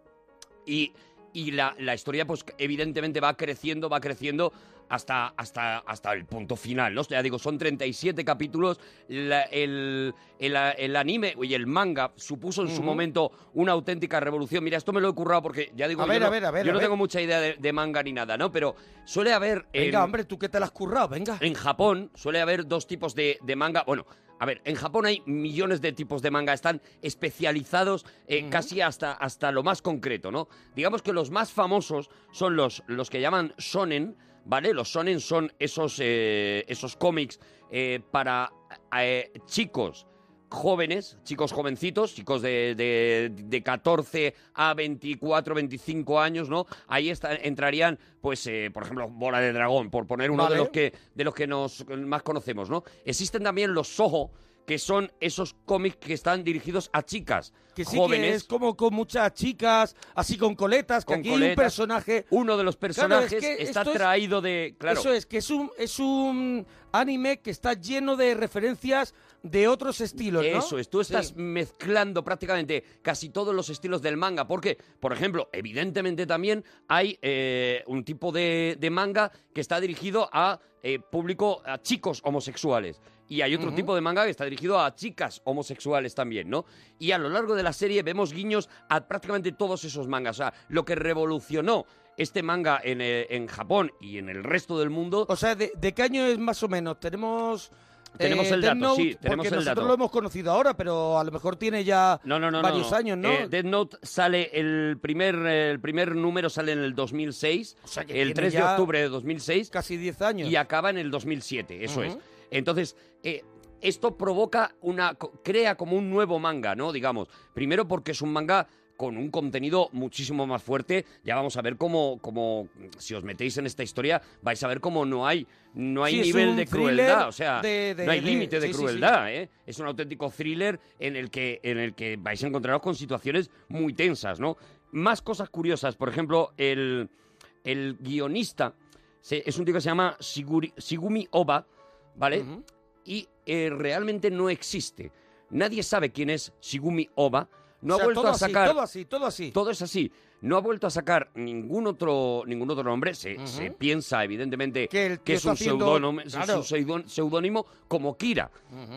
Y, y la, la historia, pues evidentemente va creciendo, va creciendo hasta, hasta, hasta el punto final, ¿no? Ya digo, son 37 capítulos. La- el, el, el anime y el manga supuso en su momento una auténtica revolución. Mira, esto me lo he currado porque ya digo, A yo, ver, no, a ver, a ver, yo a no ver. tengo mucha idea de, de manga ni nada, ¿no? Pero suele haber... Venga, en- hombre, tú que te la has currado, venga. en Japón suele haber dos tipos de, de manga. Bueno, a ver, en Japón hay millones de tipos de manga. Están especializados eh, casi hasta, hasta lo más concreto, ¿no? Digamos que los más famosos son los, los que llaman shonen, ¿vale? Los shonen son esos, eh, esos cómics eh, para chicos jóvenes, chicos jovencitos, chicos de, de, de 14 a 24, 25 años, ¿no? Ahí está- entrarían, pues, eh, por ejemplo, Bola de Dragón, por poner uno Vale. de los que de los que nos más conocemos, ¿no? Existen también los Soho, que son esos cómics que están dirigidos a chicas Que sí jóvenes. que es como con muchas chicas, así con coletas, que Con aquí hay un personaje... Uno de los Claro, es personajes que está es- traído de... Claro, Eso es, que es un, es un anime que está lleno de referencias de otros estilos, ¿no? Eso es, tú estás Sí. mezclando prácticamente casi todos los estilos del manga, porque, por ejemplo, evidentemente también hay eh, un tipo de, de manga que está dirigido a eh, público, a chicos homosexuales. Y hay otro tipo de manga que está dirigido a chicas homosexuales también, ¿no? Y a lo largo de la serie vemos guiños a prácticamente todos esos mangas. O sea, lo que revolucionó este manga en, eh, en Japón y en el resto del mundo... O sea, ¿de, de qué año es más o menos? Tenemos... Tenemos el Death dato, Note, sí, tenemos porque el nosotros dato. lo hemos conocido ahora, pero a lo mejor tiene ya No, no, no, varios no. años, ¿no? Eh, Death Note sale el primer el primer número sale en el 2006, sea que el tiene 3 de octubre de 2006, casi 10 años. y acaba en el 2007, eso es. Entonces, eh, esto provoca una crea como un nuevo manga, ¿no? Digamos, primero porque es un manga con un contenido muchísimo más fuerte. Ya vamos a ver cómo, cómo si os metéis en esta historia, vais a ver cómo no hay, no hay Sí, nivel de crueldad. O sea, de- de- no hay límite de sí, sí, sí. crueldad. ¿eh? Es un auténtico thriller en el que, en el que vais a encontraros con situaciones muy tensas, ¿no? Más cosas curiosas, por ejemplo, el, el guionista se- es un tío que se llama Shiguri- Shigumi Oba, ¿vale? Y eh, realmente no existe. Nadie sabe quién es Shigumi Oba. No O sea, ha vuelto todo a así, sacar. todo así, todo así. Todo es así. No ha vuelto a sacar ningún otro, ningún otro nombre. Se, se piensa, evidentemente, Que el es un está haciendo- seudónimo, es claro. un seudón- seudónimo como Kira.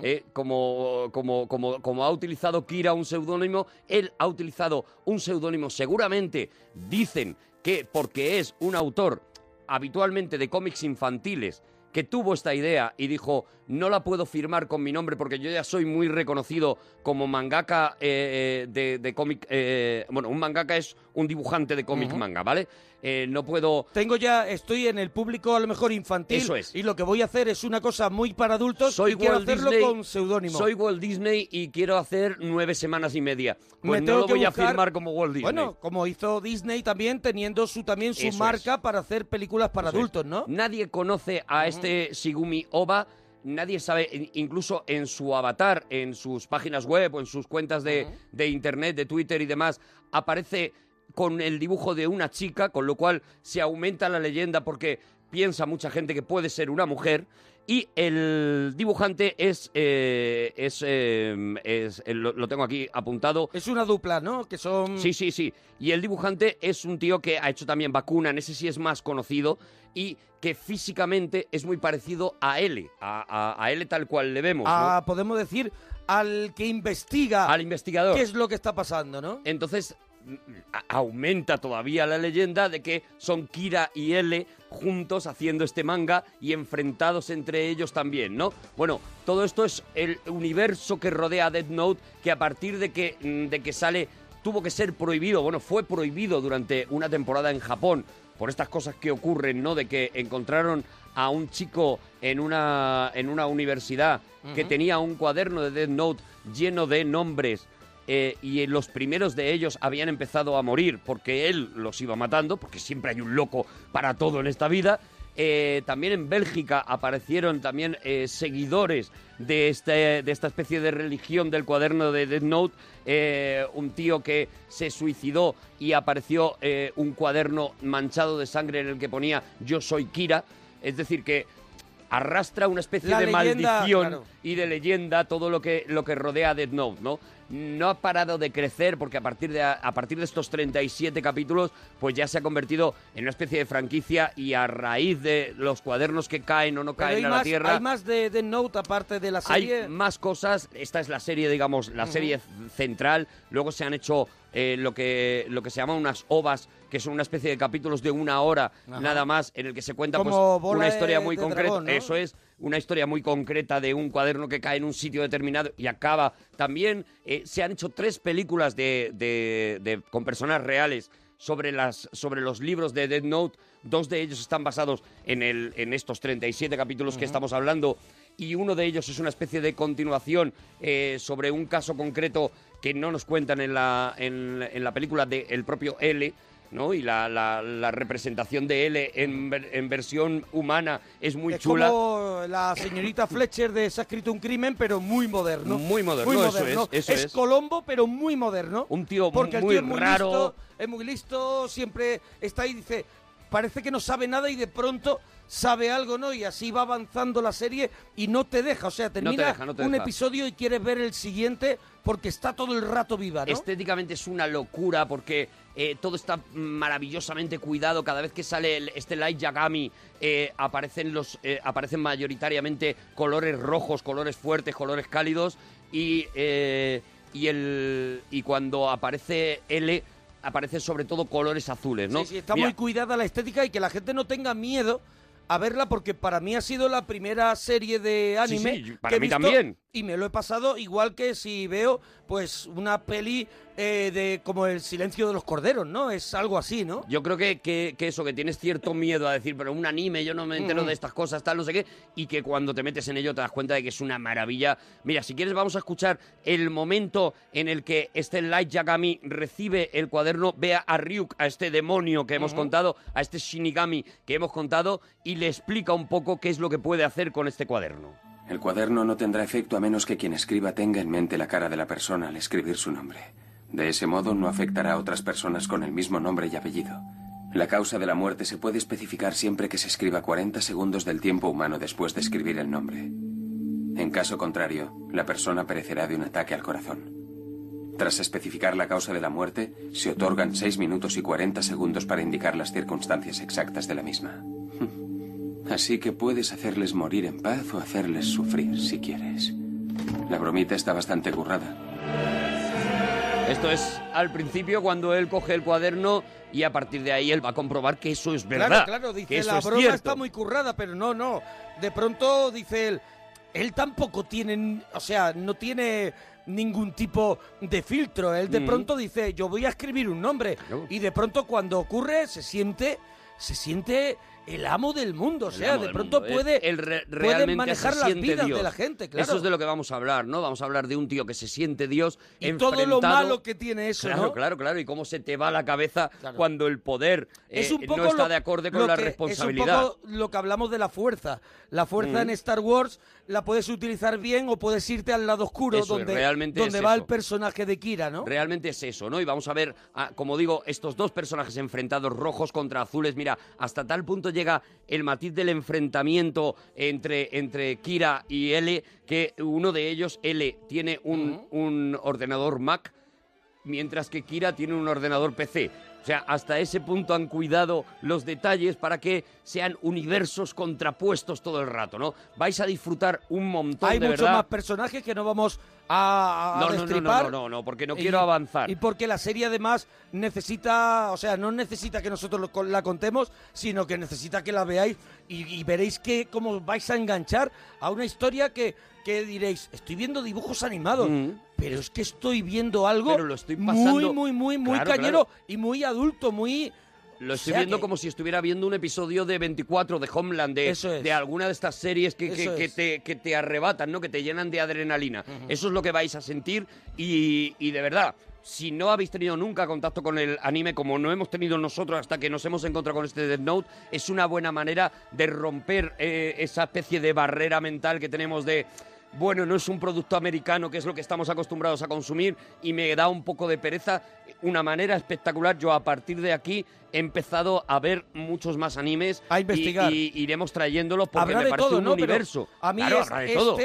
Eh, como, como, como, como ha utilizado Kira un seudónimo, él ha utilizado un seudónimo. Seguramente dicen que porque es un autor habitualmente de cómics infantiles que tuvo esta idea y dijo no la puedo firmar con mi nombre porque yo ya soy muy reconocido como mangaka eh, eh, de, de cómic eh, bueno un mangaka es un dibujante de cómic manga vale Eh, no puedo Tengo ya, estoy en el público a lo mejor infantil. Eso es. Y lo que voy a hacer es una cosa muy para adultos soy y quiero Walt hacerlo Disney, con seudónimo. Soy Walt Disney y quiero hacer nueve semanas y media. Me Pues no lo voy a firmar como Walt Disney. Bueno, como hizo Disney también, teniendo su también su Eso marca para hacer películas para Eso es. adultos, ¿no? Nadie conoce a este Shigumi Oba. Nadie sabe, in- incluso en su avatar, en sus páginas web o en sus cuentas de, de internet, de Twitter y demás, aparece con el dibujo de una chica, con lo cual se aumenta la leyenda porque piensa mucha gente que puede ser una mujer. Y el dibujante es. eh, es, eh, es- eh, lo, lo tengo aquí apuntado. Es una dupla, ¿no? Que son. Sí, sí, sí. Y el dibujante es un tío que ha hecho también vacuna, en ese sí es más conocido, y que físicamente es muy parecido a L, a, a, a L tal cual le vemos. ¿no? a, podemos decir, al que investiga Al investigador. qué es lo que está pasando, ¿no? Entonces, aumenta todavía la leyenda de que son Kira y L juntos haciendo este manga y enfrentados entre ellos también, ¿no? Bueno, todo esto es el universo que rodea a Death Note que a partir de que, mm, de que sale tuvo que ser prohibido, bueno, fue prohibido durante una temporada en Japón por estas cosas que ocurren, ¿no? De que encontraron a un chico en una, en una universidad que tenía un cuaderno de Death Note lleno de nombres eh, y los primeros de ellos habían empezado a morir porque él los iba matando, porque siempre hay un loco para todo en esta vida. Eh, también en Bélgica aparecieron también eh, seguidores de, este, de esta especie de religión del cuaderno de Death Note. Eh, un tío que se suicidó y apareció eh, un cuaderno manchado de sangre en el que ponía Yo soy Kira. Es decir, que arrastra una especie La de leyenda, maldición claro. y de leyenda todo lo que, lo que rodea a Death Note, ¿no? No ha parado de crecer porque a partir de, a partir de estos 37 capítulos pues ya se ha convertido en una especie de franquicia y a raíz de los cuadernos que caen o no Pero caen hay a la más, Tierra... hay más de Death Note aparte de la serie. Hay más cosas. Esta es la serie, digamos, la Ujú. serie central. Luego se han hecho eh, lo, que, lo que se llaman unas ovas, que son una especie de capítulos de una hora Ajá. nada más, en el que se cuenta pues, una historia de- muy de concreta. dragón, ¿no? Eso es, una historia muy concreta de un cuaderno que cae en un sitio determinado y acaba. También eh, se han hecho tres películas de, de- con personas reales sobre, las, sobre los libros de Dead Note. Dos de ellos están basados en, el, en estos 37 capítulos que estamos hablando y uno de ellos es una especie de continuación eh, sobre un caso concreto que no nos cuentan en la, en, en la película del el propio L. ¿no? Y la, la- la representación de L en, en versión humana es muy es chula. como la señorita Fletcher de Se ha escrito un crimen, pero muy moderno. Muy moderno, eso es, eso es. Colombo, pero muy moderno. Un tío Porque el muy tío es muy raro. listo, es muy listo, siempre está ahí y dice, parece que no sabe nada y de pronto sabe algo, ¿no? Y así va avanzando la serie y no te deja, o sea, termina deja, no te un deja. episodio y quieres ver el siguiente porque está todo el rato viva, ¿no? Estéticamente es una locura porque eh, todo está maravillosamente cuidado. Cada vez que sale el- este Light Yagami eh, aparecen, los, eh, aparecen mayoritariamente colores rojos, colores fuertes, colores cálidos y, y, el, y cuando aparece L aparecen sobre todo colores azules, ¿no? Sí, sí, está Mira, muy cuidada la estética y que la gente no tenga miedo a verla porque para mí ha sido la primera serie de anime sí, para que he mí visto también. Y me lo he pasado igual que si veo pues una peli eh, de como el silencio de los corderos, ¿no? Es algo así, ¿no? Yo creo que, que- que eso, que tienes cierto miedo a decir, pero un anime, yo no me entero Ujú. de estas cosas, tal, no sé qué, y que cuando te metes en ello te das cuenta de que es una maravilla. Mira, si quieres vamos a escuchar el momento en el que este Light Yagami recibe el cuaderno, vea a Ryuk, a este demonio que hemos contado, a este Shinigami que hemos contado, y le explica un poco qué es lo que puede hacer con este cuaderno. El cuaderno no tendrá efecto a menos que quien escriba tenga en mente la cara de la persona al escribir su nombre. De ese modo no afectará a otras personas con el mismo nombre y apellido. La causa de la muerte se puede especificar siempre que se escriba 40 segundos del tiempo humano después de escribir el nombre. En caso contrario, la persona perecerá de un ataque al corazón. Tras especificar la causa de la muerte, se otorgan 6 minutos y 40 segundos para indicar las circunstancias exactas de la misma. Así que puedes hacerles morir en paz o hacerles sufrir si quieres. La bromita está bastante currada. Esto es al principio cuando él coge el cuaderno y a partir de ahí él va a comprobar que eso es verdad. Claro, claro, que dice, eso la es broma cierto. está muy currada, pero no, no. De pronto dice él, él tampoco tiene, o sea, no tiene ningún tipo de filtro. Él de Mm. pronto dice, yo voy a escribir un nombre. Y de pronto cuando ocurre se siente, se siente el amo del mundo. O El sea, de pronto mundo. puede, realmente manejar las vidas Dios. de la gente, claro. Eso es de lo que vamos a hablar, ¿no? Vamos a hablar de un tío que se siente Dios Y todo lo malo que tiene eso, Claro, ¿no? claro, claro. Y cómo se te va la cabeza cuando el poder es eh, un poco no está lo- de acorde con la que- responsabilidad. Es un poco lo que hablamos de la fuerza. La fuerza Mm. en Star Wars la puedes utilizar bien o puedes irte al lado oscuro Eso es, donde, realmente donde es va eso. el personaje de Kira, ¿no? Realmente es eso, ¿no? Y vamos a ver, ah, como digo, estos dos personajes enfrentados, rojos contra azules. Mira, hasta tal punto llega el matiz del enfrentamiento entre, entre Kira y L, que uno de ellos, L, tiene un, un ordenador Mac, mientras que Kira tiene un ordenador PC. O sea, hasta ese punto han cuidado los detalles para que sean universos contrapuestos todo el rato, ¿no? Vais a disfrutar un montón Hay de muchos verdad. más personajes que no vamos a, a No, no, no, no, destripar. no, no, no, porque no Y- quiero avanzar. Y porque la serie además necesita, o sea, no necesita que nosotros lo- la contemos, sino que necesita que la veáis y, y veréis que cómo vais a enganchar a una historia que, que diréis, estoy viendo dibujos animados, pero es que estoy viendo algo. Pero lo estoy muy, pasando- muy, muy, muy Claro, cañero claro. y muy adulto, muy... Lo estoy O sea viendo que- como si estuviera viendo un episodio de 24 de Homeland, de, es. de alguna de estas series que, que- Eso que es. te, que te arrebatan, ¿no? que te llenan de adrenalina. Eso es lo que vais a sentir y, y de verdad, si no habéis tenido nunca contacto con el anime como no hemos tenido nosotros hasta que nos hemos encontrado con este Death Note, es una buena manera de romper eh, esa especie de barrera mental que tenemos de... Bueno, no es un producto americano, que es lo que estamos acostumbrados a consumir, y me da un poco de pereza. Una manera espectacular. Yo a partir de aquí he empezado a ver muchos más animes. A investigar. Y, y iremos trayéndolos porque habrá me de parece todo, un ¿no? Pero universo. a mí Claro, es- de todo.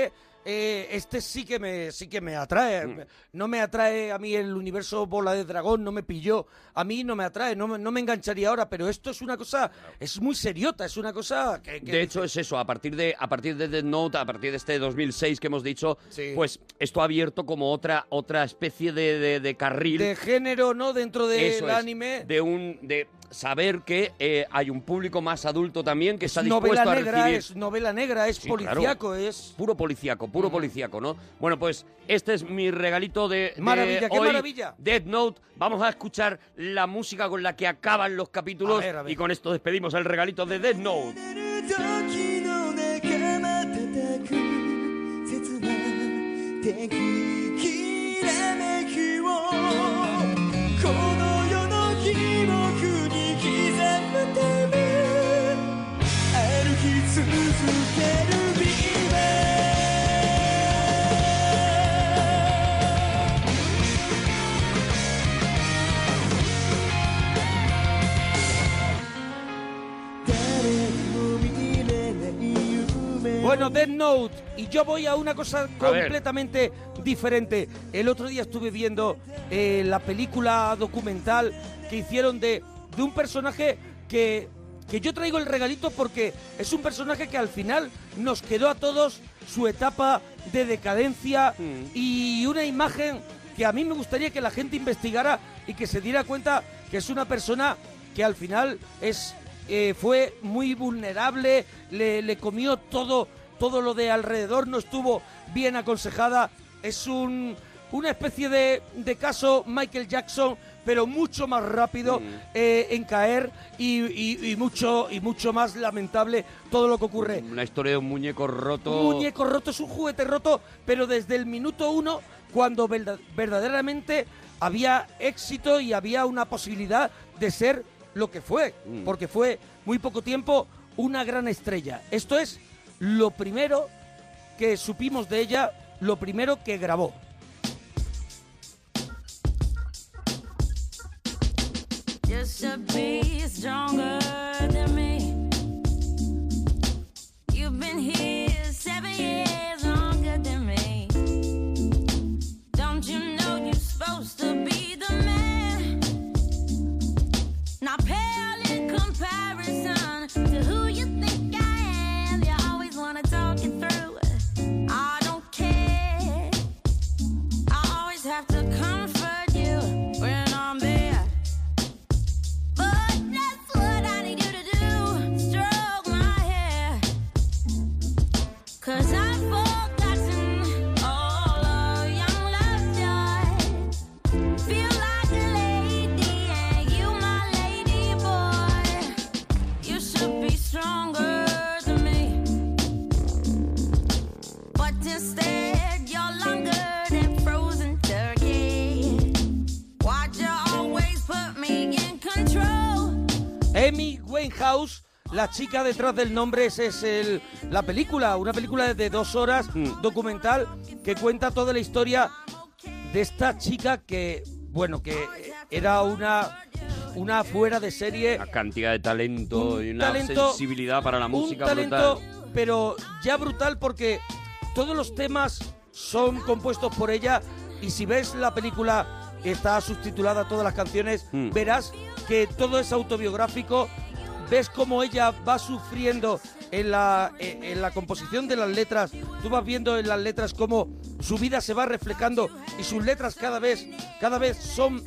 Este, eh, este sí que me sí que me atrae. Mm. No me atrae a mí el universo bola de dragón, no me pilló. A mí no me atrae, no me, no me engancharía ahora, pero esto es una cosa, es muy seriota, es una cosa que... que De hecho es eso, a partir de a partir de Death Note, a partir de este 2006 que hemos dicho, pues esto ha abierto como otra otra especie de, de- de carril de género, ¿no? Dentro del es, anime. de un de saber que eh, hay un público más adulto también que está novela dispuesto a negra, recibir es novela negra, es Sí, claro. policíaco, es... puro policíaco, puro policíaco, ¿no? Bueno, pues este es mi regalito de, de Maravilla, qué hoy, maravilla. Death Note. Vamos a escuchar la música con la que acaban los capítulos A ver, a ver. y con esto despedimos el regalito de Death Note. Bueno, Death Note. Y yo voy a una cosa completamente diferente. El otro día estuve viendo eh, la película documental que hicieron de, de un personaje que, que yo traigo el regalito porque es un personaje que al final nos quedó a todos su etapa de decadencia y una imagen que a mí me gustaría que la gente investigara y que se diera cuenta que es una persona que al final es eh, fue muy vulnerable, le, le comió todo, todo lo de alrededor, no estuvo bien aconsejada. Es un, una especie de, de caso Michael Jackson, pero mucho más rápido eh, en caer y, y- y mucho, y mucho más lamentable todo lo que ocurre. Una historia de un muñeco roto. Un muñeco roto es un juguete roto, pero desde el minuto uno, cuando verda- verdaderamente había éxito y había una posibilidad de ser lo que fue, Mm. porque fue muy poco tiempo una gran estrella. Esto es lo primero que supimos de ella, lo primero que grabó. Winehouse, la chica detrás del nombre, ese es el, la película, una película de dos horas, documental, que cuenta toda la historia de esta chica que, bueno, que era una, una fuera de serie, Una cantidad de talento Un y una talento- sensibilidad para la música un talento, brutal. pero ya brutal porque todos los temas son compuestos por ella y si ves la película, está subtitulada todas las canciones, Mm. verás que todo es autobiográfico, ves cómo ella va sufriendo en la, en en la composición de las letras, tú vas viendo en las letras cómo su vida se va reflejando y sus letras cada vez, cada vez son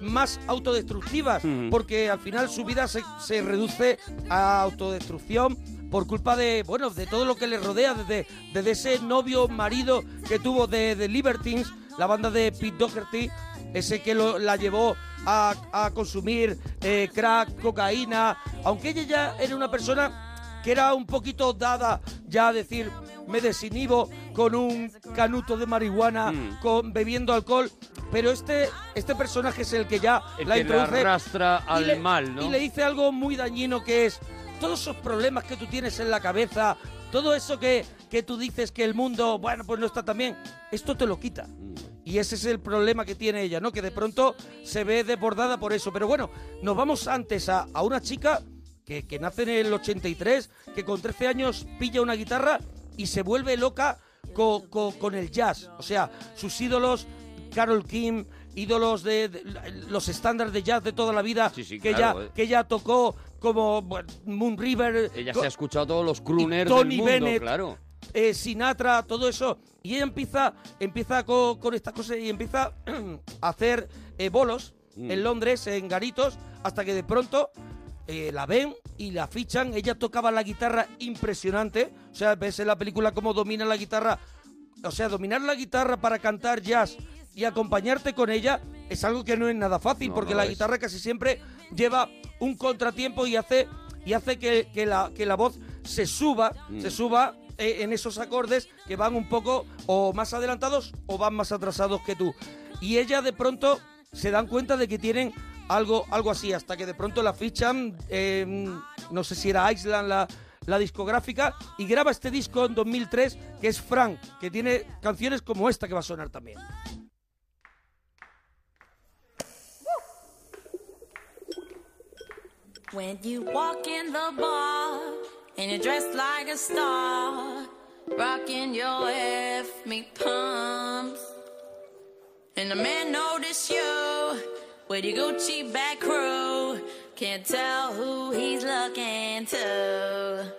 más autodestructivas, porque al final su vida se, se reduce a autodestrucción por culpa de, bueno, de todo lo que le rodea, desde, desde ese novio, marido que tuvo de, de Libertines, la banda de Pete Doherty, ese que lo- la llevó a, a consumir eh, crack, cocaína, aunque ella ya era una persona que era un poquito dada ya a decir, me desinhibo con un canuto de marihuana, con bebiendo alcohol, pero este, este personaje es el que ya El la que la introduce arrastra al le- mal, ¿no? Y le dice algo muy dañino que es todos esos problemas que tú tienes en la cabeza, todo eso que, que tú dices que el mundo, bueno, pues no está tan bien, esto te lo quita. Y ese es el problema que tiene ella, ¿no? Que de pronto se ve desbordada por eso. Pero bueno, nos vamos antes a, a una chica que, que nace en el 83, que con 13 años pilla una guitarra y se vuelve loca co- co- con el jazz. O sea, sus ídolos, Carol Kim, ídolos de, de- los estándares de jazz de toda la vida, sí, que, claro, ella, eh. que ella tocó como bueno, Moon River. Ella se ha escuchado todos los crooners Tony del mundo, Bennett, claro. Eh, Sinatra, todo eso. Y ella empieza, empieza co- con, estas cosas y empieza a hacer eh, bolos Mm. en Londres, en garitos, hasta que de pronto eh, la ven y la fichan. Ella tocaba la guitarra impresionante. O sea, ves en la película cómo domina la guitarra. O sea, dominar la guitarra para cantar jazz y acompañarte con ella es algo que no es nada fácil, No, porque no la es. guitarra casi siempre lleva un contratiempo y hace, y hace que, que la, que la voz se suba, Mm. se suba eh, en esos acordes que van un poco o más adelantados o van más atrasados que tú. Y ella de pronto se dan cuenta de que tienen algo, algo así, hasta que de pronto la fichan, eh, no sé si era Island la, discográfica, y graba este disco en 2003 que es Frank, que tiene canciones como esta que va a sonar también. And you're dressed like a star, rocking your F me pumps, and the man notice you with your Gucci back crew, can't tell who he's looking to.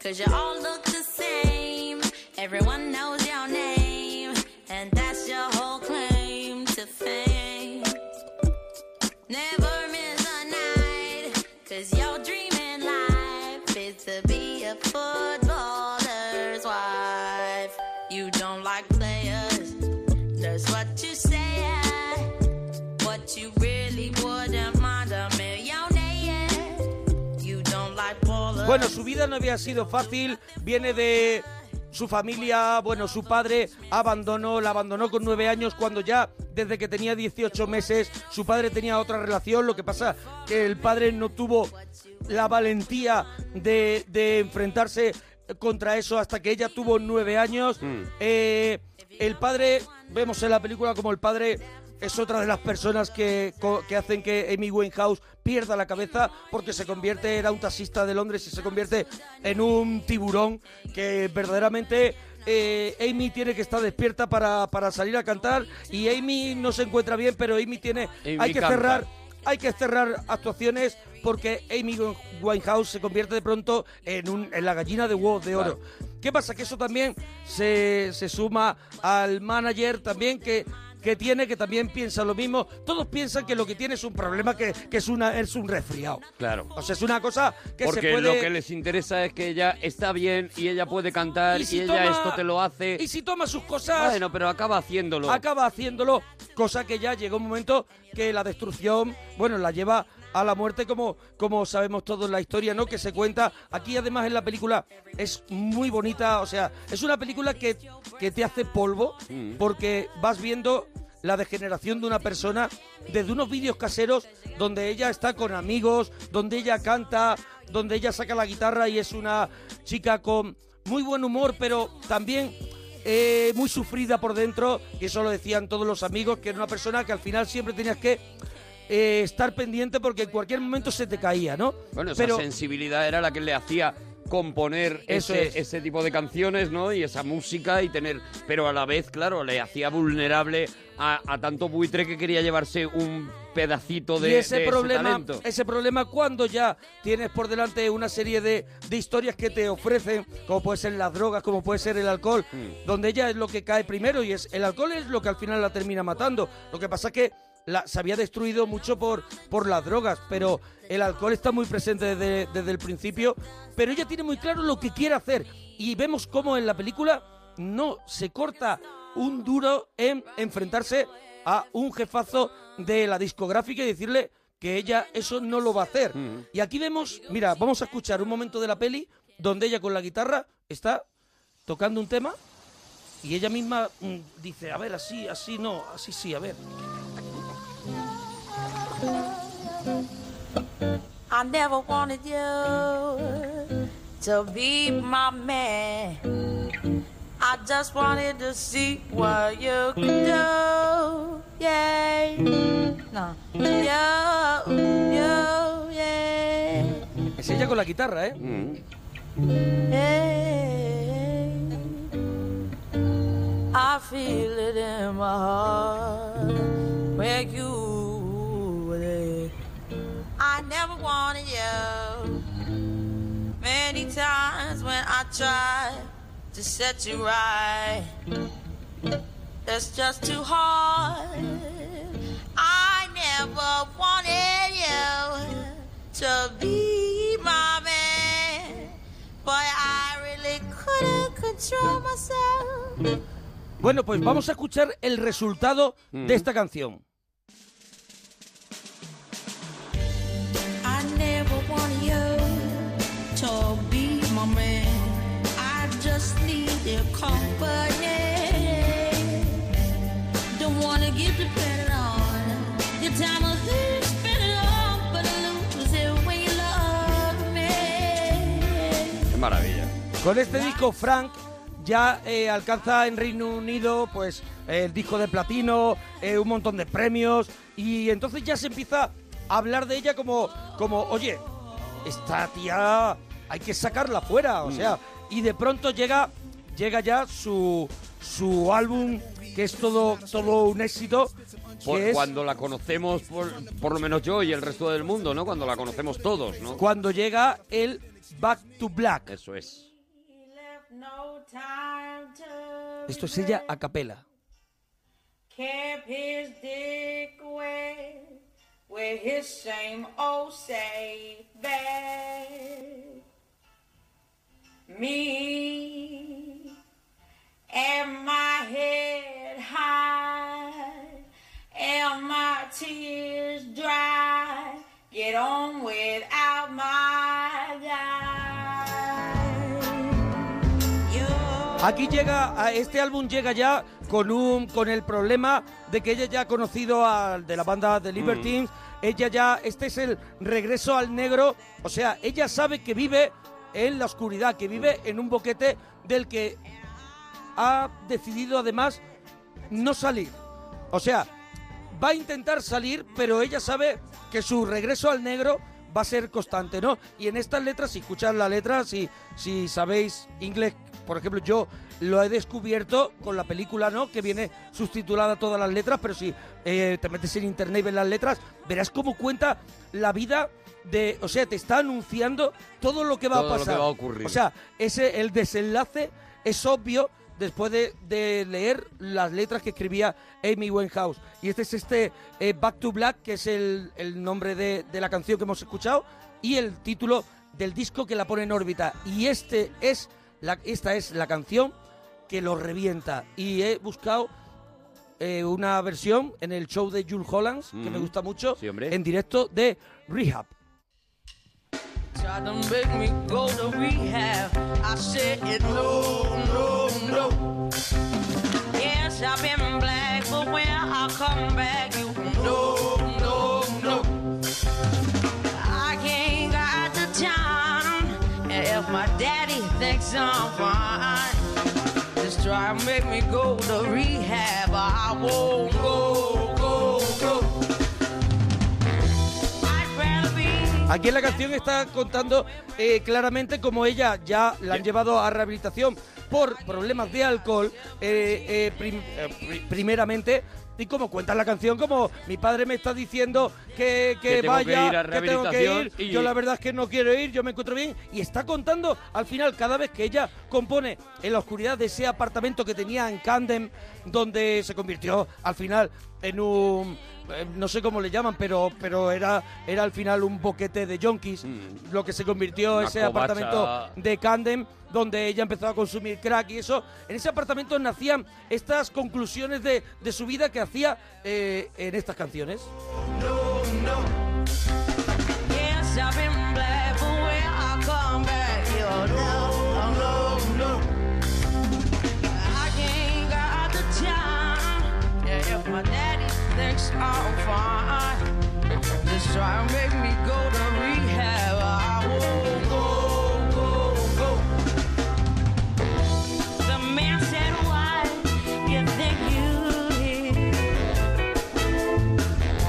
Cause you all look the same, everyone knows your name, and that's your whole claim to fame. Never Bueno, su vida no había sido fácil, viene de su familia, bueno, su padre abandonó, la abandonó con nueve años cuando ya, desde que tenía 18 meses, su padre tenía otra relación, lo que pasa que el padre no tuvo la valentía de, de enfrentarse contra eso hasta que ella tuvo nueve años. Eh, el padre, vemos en la película como el padre es otra de las personas que, que hacen que Amy Winehouse pierda la cabeza porque se convierte, era un taxista de Londres y se convierte en un tiburón que verdaderamente eh, Amy tiene que estar despierta para, para salir a cantar y Amy no se encuentra bien, pero Amy tiene, Amy hay que canta. cerrar hay que cerrar actuaciones porque Amy Winehouse se convierte de pronto en, un, en la gallina de huevos de oro. ¿Qué pasa? Que eso también se, se suma al manager también que, que tiene, que también piensa lo mismo. Todos piensan que lo que tiene es un problema que, que es, una, es un resfriado. Claro. O sea, es una cosa que Porque se puede... lo que les interesa es que ella está bien y ella puede cantar y, si ella toma- esto te lo hace. Y si toma sus cosas... Bueno, pero acaba haciéndolo. acaba haciéndolo, cosa que ya llega un momento que la destrucción, bueno, la lleva a la muerte como, como sabemos todos la historia, ¿no? Que se cuenta. Aquí además en la película es muy bonita, o sea, es una película que, que te hace polvo Mm. porque vas viendo la degeneración de una persona desde unos vídeos caseros donde ella está con amigos, donde ella canta, donde ella saca la guitarra y es una chica con muy buen humor, pero también eh, muy sufrida por dentro, y eso lo decían todos los amigos, que era una persona que al final siempre tenías que eh, estar pendiente porque en cualquier momento se te caía, ¿no? Bueno, esa pero sensibilidad era la que le hacía componer ese, es. ese tipo de canciones, ¿no? Y esa música y tener... Pero a la vez, claro, le hacía vulnerable a, a tanto buitre que quería llevarse un pedacito de, y ese de problema, ese problema cuando ya tienes por delante una serie de, de historias que te ofrecen, como puede ser las drogas, como puede ser el alcohol, Mm. donde ella es lo que cae primero y es el alcohol es lo que al final la termina matando. Lo que pasa es que la, se había destruido mucho por, por las drogas, pero el alcohol está muy presente desde, desde el principio, pero ella tiene muy claro lo que quiere hacer y vemos cómo en la película no se corta un duro en enfrentarse a un jefazo de la discográfica y decirle que ella eso no lo va a hacer. Y aquí vemos, mira, vamos a escuchar un momento de la peli donde ella con la guitarra está tocando un tema y ella misma mm, dice, a ver, así, así no, así sí, a ver. I never wanted you to be my man. I just wanted to see what you could do. Yeah. No. You, you, yeah. Es ella con la guitarra, ¿eh? Hey. I feel it in my heart where you. I never wanted you. Many times when I tried to set you right, it's just too hard. I never wanted you to be my man, but I really couldn't control myself. Bueno, pues vamos a escuchar el resultado de esta canción. Need your company. Don't wanna get dependent on your time of day. Spend it all, but lose it when you love me. Qué maravilla. Con este disco, Frank ya eh, alcanza en Reino Unido pues eh, el disco de platino, eh, un montón de premios y entonces ya se empieza a hablar de ella como, como oye, esta tía hay que sacarla fuera, o Mm. sea, y de pronto llega, llega ya su, su álbum que es todo, todo un éxito. Por- que es Cuando la conocemos, por, por lo menos yo y el resto del mundo, ¿no? Cuando la conocemos todos, ¿no? cuando llega el Back to Black. Eso es. No time to Esto es ella a capela. kept his dick away with his same old safe bag. Me and my head high and my tears dry. Get on without my guy. Aquí llega, a- este álbum llega ya con un con el problema de que ella ya ha conocido al de la banda de Libertines, ella ya, este es el regreso al negro, o sea, ella sabe que vive en la oscuridad, que vive en un boquete del que ha decidido además no salir. O sea, va a intentar salir, pero ella sabe que su regreso al negro va a ser constante, ¿no? Y en estas letras, si escuchas la letra, si, si sabéis inglés, por ejemplo, yo lo he descubierto con la película, ¿no? Que viene subtitulada todas las letras, pero si eh, te metes en internet y ves las letras, verás cómo cuenta la vida de... O sea, te está anunciando todo lo que va Todo a lo que pasar. va a ocurrir. O sea, ese, el desenlace es obvio después de, de leer las letras que escribía Amy Winehouse. Y este es este eh, Back to Black, que es el, el nombre de, de la canción que hemos escuchado, y el título del disco que la pone en órbita. Y este es la, esta es la canción que lo revienta. Y he buscado eh, una versión en el show de Jules Hollands, que me gusta mucho, Sí, en directo de Rehab. Tried to make me go to rehab. I said no, no, no. Yes, I've been black, but when I come back, you no, no, no. I can't got the time. And if my daddy thinks I'm fine, just try and make me go to rehab. I won't Aquí en la canción está contando eh, claramente cómo ella ya la han llevado a rehabilitación por problemas de alcohol, eh, eh, prim- pri- primeramente. Y como cuenta la canción, como mi padre me está diciendo que, que Que tengo que vaya, que tengo que ir, y- yo la verdad es que no quiero ir, yo me encuentro bien. Y está contando al final, cada vez que ella compone en la oscuridad de ese apartamento que tenía en Camden, donde se convirtió al final en un no sé cómo le llaman, pero pero era era al final un boquete de junkies, lo que se convirtió Mm. Una ese covacha. apartamento de Camden donde ella empezó a consumir crack y eso. En ese apartamento nacían estas conclusiones de, de su vida que hacía eh, en estas canciones. Yes, I've been black, but when I come back, you'll know, no, no. I ain't got the time. Yeah, if my daddy thinks I'm fine, just try and make me go to rehab. I won't go, go, go. The man said, why you think you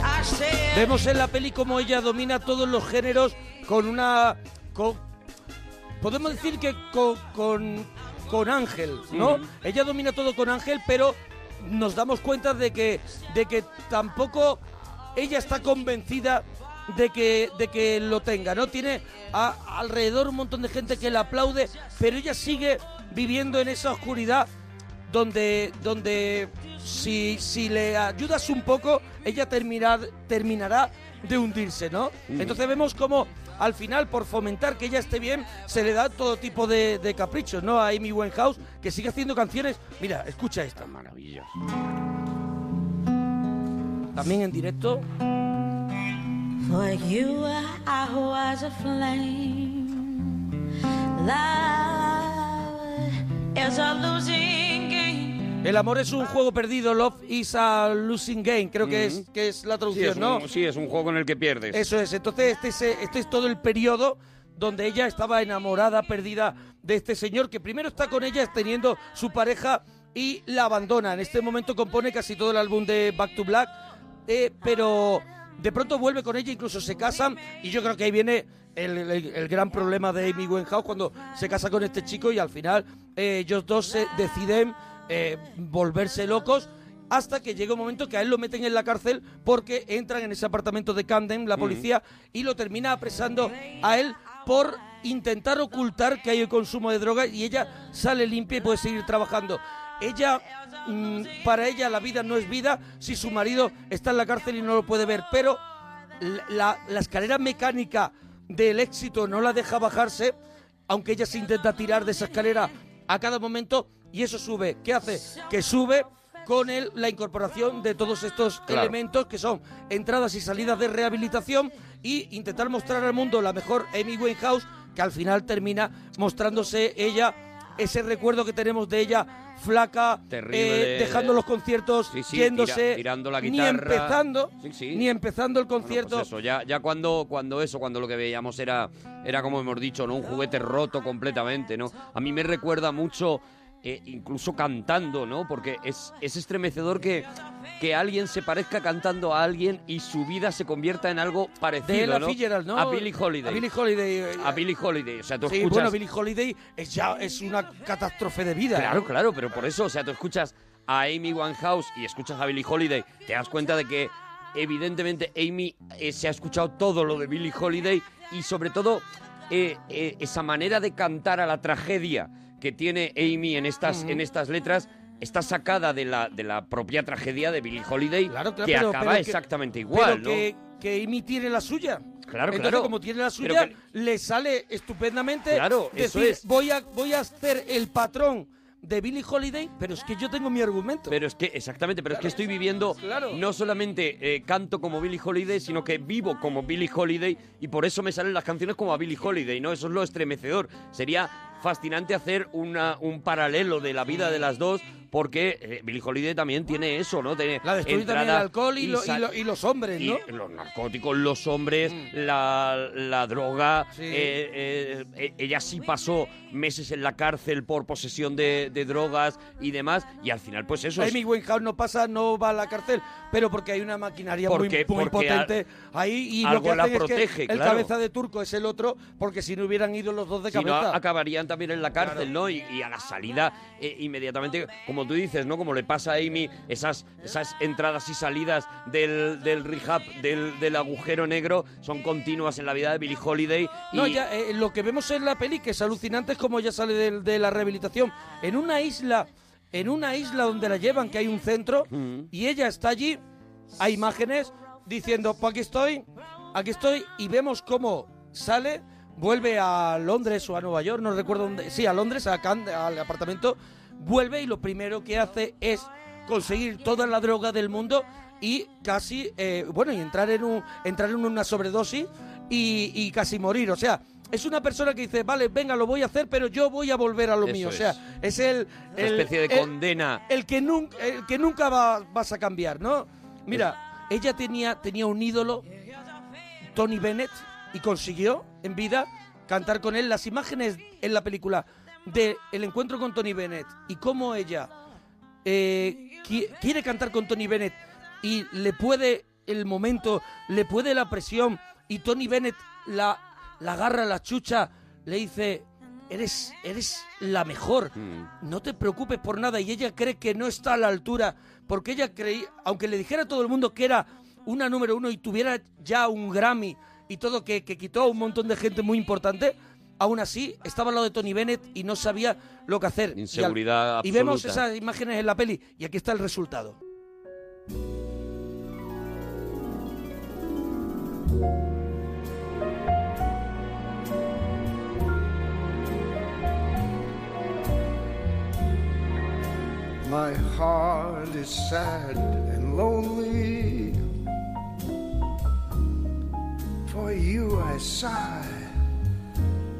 I said, Vemos en la peli cómo ella domina todos los géneros con una... con- podemos decir que con, con, con Ángel, ¿no? Ella domina todo con Ángel, pero nos damos cuenta de que, de que tampoco ella está convencida de que, de que lo tenga, ¿no? Tiene a- alrededor un montón de gente que la aplaude, pero ella sigue viviendo en esa oscuridad donde, donde si, si le ayudas un poco, ella termina- terminará de hundirse, ¿no? Entonces vemos como al final, por fomentar que ella esté bien, se le da todo tipo de, de caprichos, ¿no? A Amy Winehouse, que sigue haciendo canciones. Mira, escucha esta. Maravilloso. También en directo. For you, I was a flame. Love is a losing. El amor es un juego perdido, Love is a losing game, creo que, es, que es la Sí traducción, un, ¿no? sí, es un juego en el que pierdes. Eso es, entonces este es, este es todo el periodo donde ella estaba enamorada, perdida de este señor que primero está con ella teniendo su pareja y la abandona. En este momento compone casi todo el álbum de Back to Black, eh, pero de pronto vuelve con ella, incluso se casan y yo creo que ahí viene el, el- el gran problema de Amy Winehouse cuando se casa con este chico y al final eh, ellos dos se deciden eh, volverse locos hasta que llega un momento que a él lo meten en la cárcel porque entran en ese apartamento de Camden, la Mm. policía, y lo termina apresando a él por intentar ocultar que hay el consumo de drogas y ella sale limpia y puede seguir trabajando. Ella, mm, para ella la vida no es vida si su marido está en la cárcel y no lo puede ver, pero la, la- la escalera mecánica del éxito no la deja bajarse, aunque ella se intenta tirar de esa escalera a cada momento y eso sube. ¿Qué hace? Que sube con el- la incorporación de todos estos Claro. elementos que son entradas y salidas de rehabilitación y intentar mostrar al mundo la mejor Amy Winehouse que al final termina mostrándose ella ese recuerdo que tenemos de ella flaca, Terrible. eh, dejando los conciertos, Sí, sí, yéndose, tira- tirando la ni guitarra. empezando, Sí, sí. ni empezando el Bueno, concierto. pues eso, ya, ya cuando, cuando eso, cuando lo que veíamos era, era como hemos dicho, ¿no? Un juguete roto completamente, ¿no? A mí me recuerda mucho, eh, incluso cantando, ¿no? Porque es, es estremecedor que, que alguien se parezca cantando a alguien y su vida se convierta en algo parecido, Ella ¿no? Fitzgerald, ¿no? A Billie Holiday. A Billie Holiday. eh, A Billie Holiday. O sea, tú sí, escuchas... bueno, Billie Holiday es ya es una catástrofe de vida. Claro, claro, pero por eso, o sea, tú escuchas a Amy Winehouse y escuchas a Billie Holiday, te das cuenta de que evidentemente Amy eh, se ha escuchado todo lo de Billie Holiday y sobre todo eh, eh, esa manera de cantar a la tragedia que tiene Amy en estas, en estas letras está sacada de la, de la propia tragedia de Billie Holiday Claro, que pero- acaba pero que- exactamente igual, pero ¿no? que, que Amy tiene la suya. Claro, Entonces, claro. como tiene la suya, que- le sale estupendamente Claro, eso decir, es. voy a, voy a hacer el patrón de Billie Holiday, pero es que yo tengo mi argumento. Pero es que, exactamente, pero es que estoy viviendo, no solamente eh, canto como Billie Holiday, sino que vivo como Billie Holiday y por eso me salen las canciones como a Billie Holiday, ¿no? Eso es lo estremecedor. Sería fascinante hacer una, un paralelo de la vida de las dos porque eh, Billie Holiday también tiene eso, ¿no? Tiene La destruye también el alcohol y, lo- y sal- lo- y los hombres, ¿no? y los narcóticos, los hombres, la, la droga. Sí. eh, eh, eh, ella sí pasó meses en la cárcel por posesión de, de drogas y demás. Y al final, pues eso. es- Amy Winehouse no pasa, no va a la cárcel, pero porque hay una maquinaria muy- Porque- muy, porque potente ahí y lo que la hacen es que protege, el claro. cabeza de turco es el otro, porque si no hubieran ido los dos de Si no, cabeza. acabarían también en la cárcel, ¿no? Y, y a la salida, eh, inmediatamente, como tú dices, ¿no? Como le pasa a Amy, esas, esas entradas y salidas del, del rehab, del, del agujero negro, son continuas en la vida de Billie Holiday. Y No, ya, eh, lo que vemos en la peli, que es alucinante, es como ella sale de, la rehabilitación. En una isla, en una isla donde la llevan, que hay un centro, y ella está allí, hay imágenes diciendo, pues aquí estoy, aquí estoy, y vemos cómo sale, vuelve a Londres o a Nueva York, no recuerdo dónde, sí, a Londres, a Can- al apartamento, vuelve y lo primero que hace es conseguir toda la droga del mundo y casi, eh, bueno, y entrar en, un, entrar en una sobredosis y, y casi morir. O sea, es una persona que dice, vale, venga, lo voy a hacer, pero yo voy a volver a lo Eso mío. O sea, es el... Una especie de el- condena. El que nunca, el que nunca va- vas a cambiar, ¿no? Mira, ella tenía, tenía un ídolo, Tony Bennett, y consiguió en vida cantar con él las imágenes en la película de el encuentro con Tony Bennett y cómo ella eh, qui- quiere cantar con Tony Bennett y le puede el momento, le puede la presión y Tony Bennett la, la agarra la chucha, le dice, eres, eres la mejor, no te preocupes por nada y ella cree que no está a la altura porque ella creía, aunque le dijera a todo el mundo que era una número uno y tuviera ya un Grammy y todo, que, que quitó a un montón de gente muy importante, aún así estaba al lado de Tony Bennett y no sabía lo que hacer. Y al- Inseguridad y vemos absoluta. esas imágenes en la peli y aquí está el resultado. My heart is sad and lonely. For you I sigh,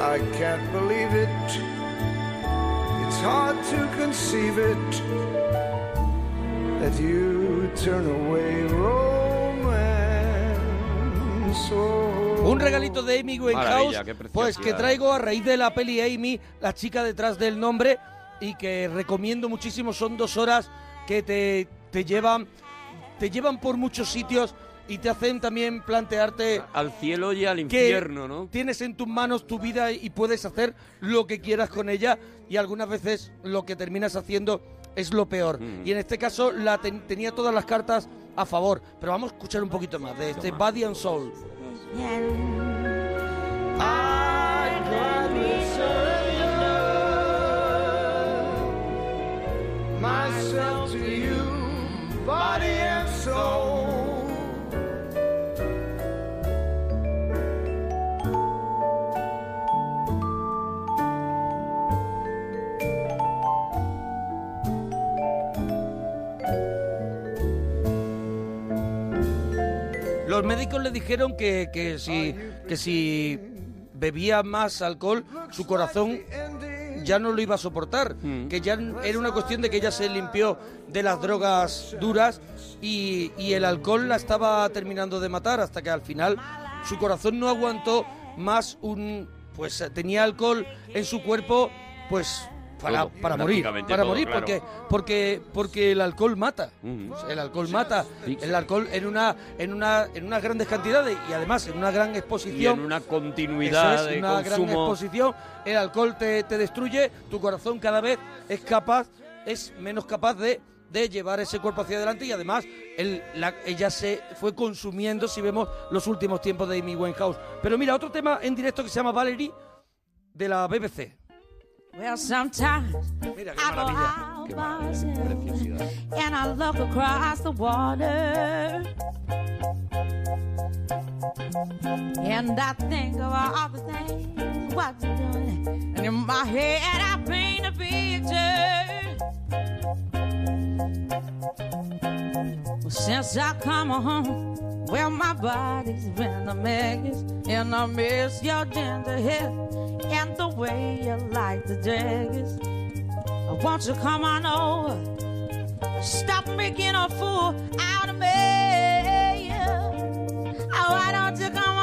I can't believe it. It's hard to conceive it that you turn away romance. Oh. Un regalito de Amy Winehouse, pues que traigo a raíz de la peli Amy, la chica detrás del nombre, y que recomiendo muchísimo. Son dos horas que te, te llevan, te llevan por muchos sitios y te hacen también plantearte Al cielo y al que infierno, ¿no? tienes en tus manos tu vida y puedes hacer lo que quieras con ella y algunas veces lo que terminas haciendo es lo peor. Mm. Y en este caso la ten- tenía todas las cartas a favor. Pero vamos a escuchar un poquito más de este Body and Soul. Myself to you, body and soul. Los médicos le dijeron que, que si, que si bebía más alcohol, su corazón ya no lo iba a soportar. Que ya era una cuestión de que ella se limpió de las drogas duras y, y el alcohol la estaba terminando de matar hasta que al final su corazón no aguantó más un... Pues tenía alcohol en su cuerpo, pues para, todo, para morir, para todo, morir, claro. porque, porque, porque el alcohol mata. El alcohol mata. El alcohol en una, en una, en unas grandes cantidades y además en una gran Y exposición. en una continuidad Eso es, de una gran exposición. El alcohol te, te destruye, tu corazón cada vez es capaz, es menos capaz de, de llevar ese cuerpo hacia adelante y además el- la- ella se fue consumiendo, si vemos los últimos tiempos de Amy Winehouse. Pero mira, otro tema en directo que se llama Valerie de la BBC. Well, sometimes Mira I go out by myself and I look across the water. And I think of all the things what you're doing. And in my head, I paint a picture. Well, since I come home, well, my body's been a mess. And I miss your gentle hair and the way you like the dress. Won't you come on over? Stop making a fool out of me. Oh, why don't you come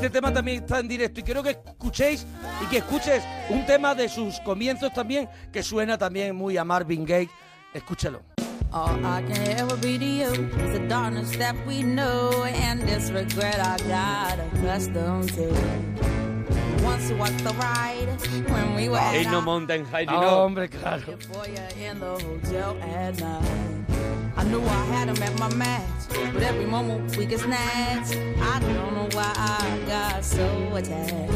Este tema también está en directo y quiero que escuchéis y que escuches un tema de sus comienzos también que suena también muy a Marvin Gaye. Escúchalo. All I can ever be to you is the darkness that we know and this regret I got accustomed to. Ain't no mountain high Ah, enough. hombre, claro. for you in the hotel at night. I knew I had him at my match, but every moment we get snatched. I don't know why I got so attached.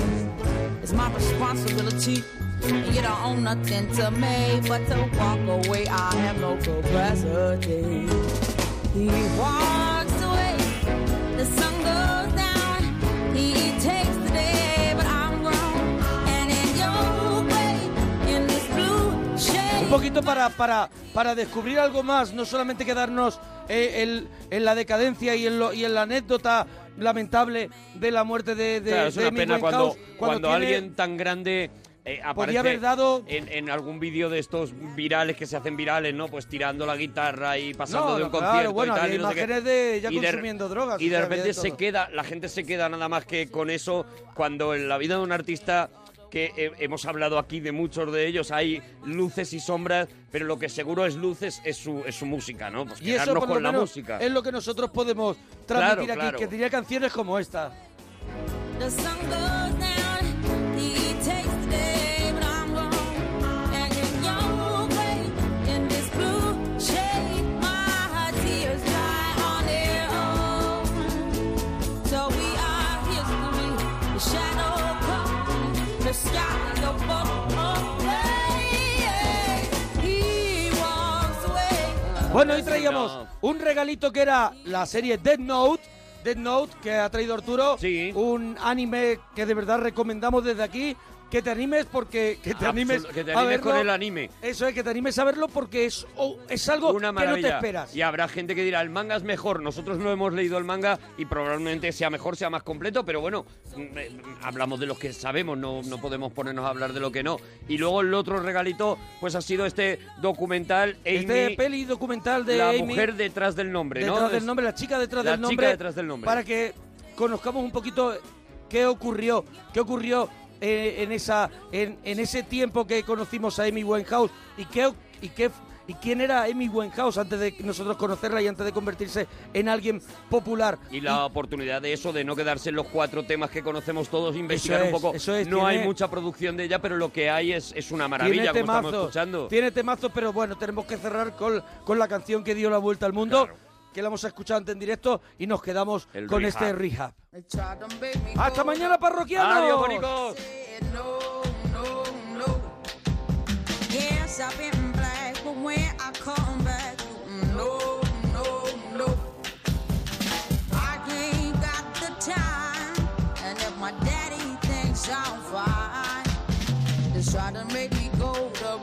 It's my responsibility, and you don't own nothing to me but to walk away. I have no capacity. He walks away, the sun poquito para, para, para descubrir algo más, no solamente quedarnos eh, el- en la decadencia y en, lo- y en la anécdota lamentable de la muerte de, de, Claro, es de una pena cuando, Winehouse, cuando, tiene- alguien tan grande eh, aparece haber dado- en, en algún vídeo de estos virales que se hacen virales, ¿no? Pues tirando la guitarra y pasando No, de un claro, concierto bueno, y tal. y no sé de ella Y consumiendo drogas, Y o de sea, había repente se queda, la gente se queda nada más que con eso cuando en la vida de un artista que eh, hemos hablado aquí de muchos de ellos, hay luces y sombras, pero lo que seguro es luces es su, es su música, ¿no? Pues Y eso quedarnos por con lo la menos música. es lo que nosotros podemos transmitir Claro, aquí, claro. que tenía canciones como esta. The sun goes down, Un regalito que era la serie Dead Note. Dead Note, que ha traído Arturo. Un anime que de verdad recomendamos desde aquí. Que te animes porque... Que te Absol- animes, que te a animes con verlo. el anime. Eso es, que te animes a verlo porque es, oh, es algo Una que no te esperas. Y habrá gente que dirá, el manga es mejor. Nosotros no hemos leído el manga y probablemente sea mejor, sea más completo, pero bueno, mm, eh, hablamos de lo que sabemos, no, no podemos ponernos a hablar de lo que no. Y luego el otro regalito, pues ha sido este documental, Amy, Este peli documental de la Amy, mujer detrás del nombre, ¿no? detrás del nombre, la chica detrás la del chica nombre. detrás del nombre. Para que conozcamos un poquito qué ocurrió, qué ocurrió eh, en esa, en, en ese tiempo que conocimos a Amy Winehouse y qué, y qué y quién era Amy Winehouse antes de nosotros conocerla y antes de convertirse en alguien popular. Y la oportunidad de eso, de no quedarse en los cuatro temas que conocemos todos, investigar un poco. eso es, no tiene- hay mucha producción de ella, pero lo que hay es, es una maravilla, como estamos escuchando. Tiene temazos, pero bueno, tenemos que cerrar con, con la canción que dio la vuelta al mundo, que la hemos escuchado antes en directo y nos quedamos El con rehab. este rehab. ¡Hasta mañana, parroquianos! ¡Adiós, bonicos! Yes, I've been black, but when I come back, no, no, no. I ain't got the time, and if my daddy thinks I'm fine, just try to make me go to.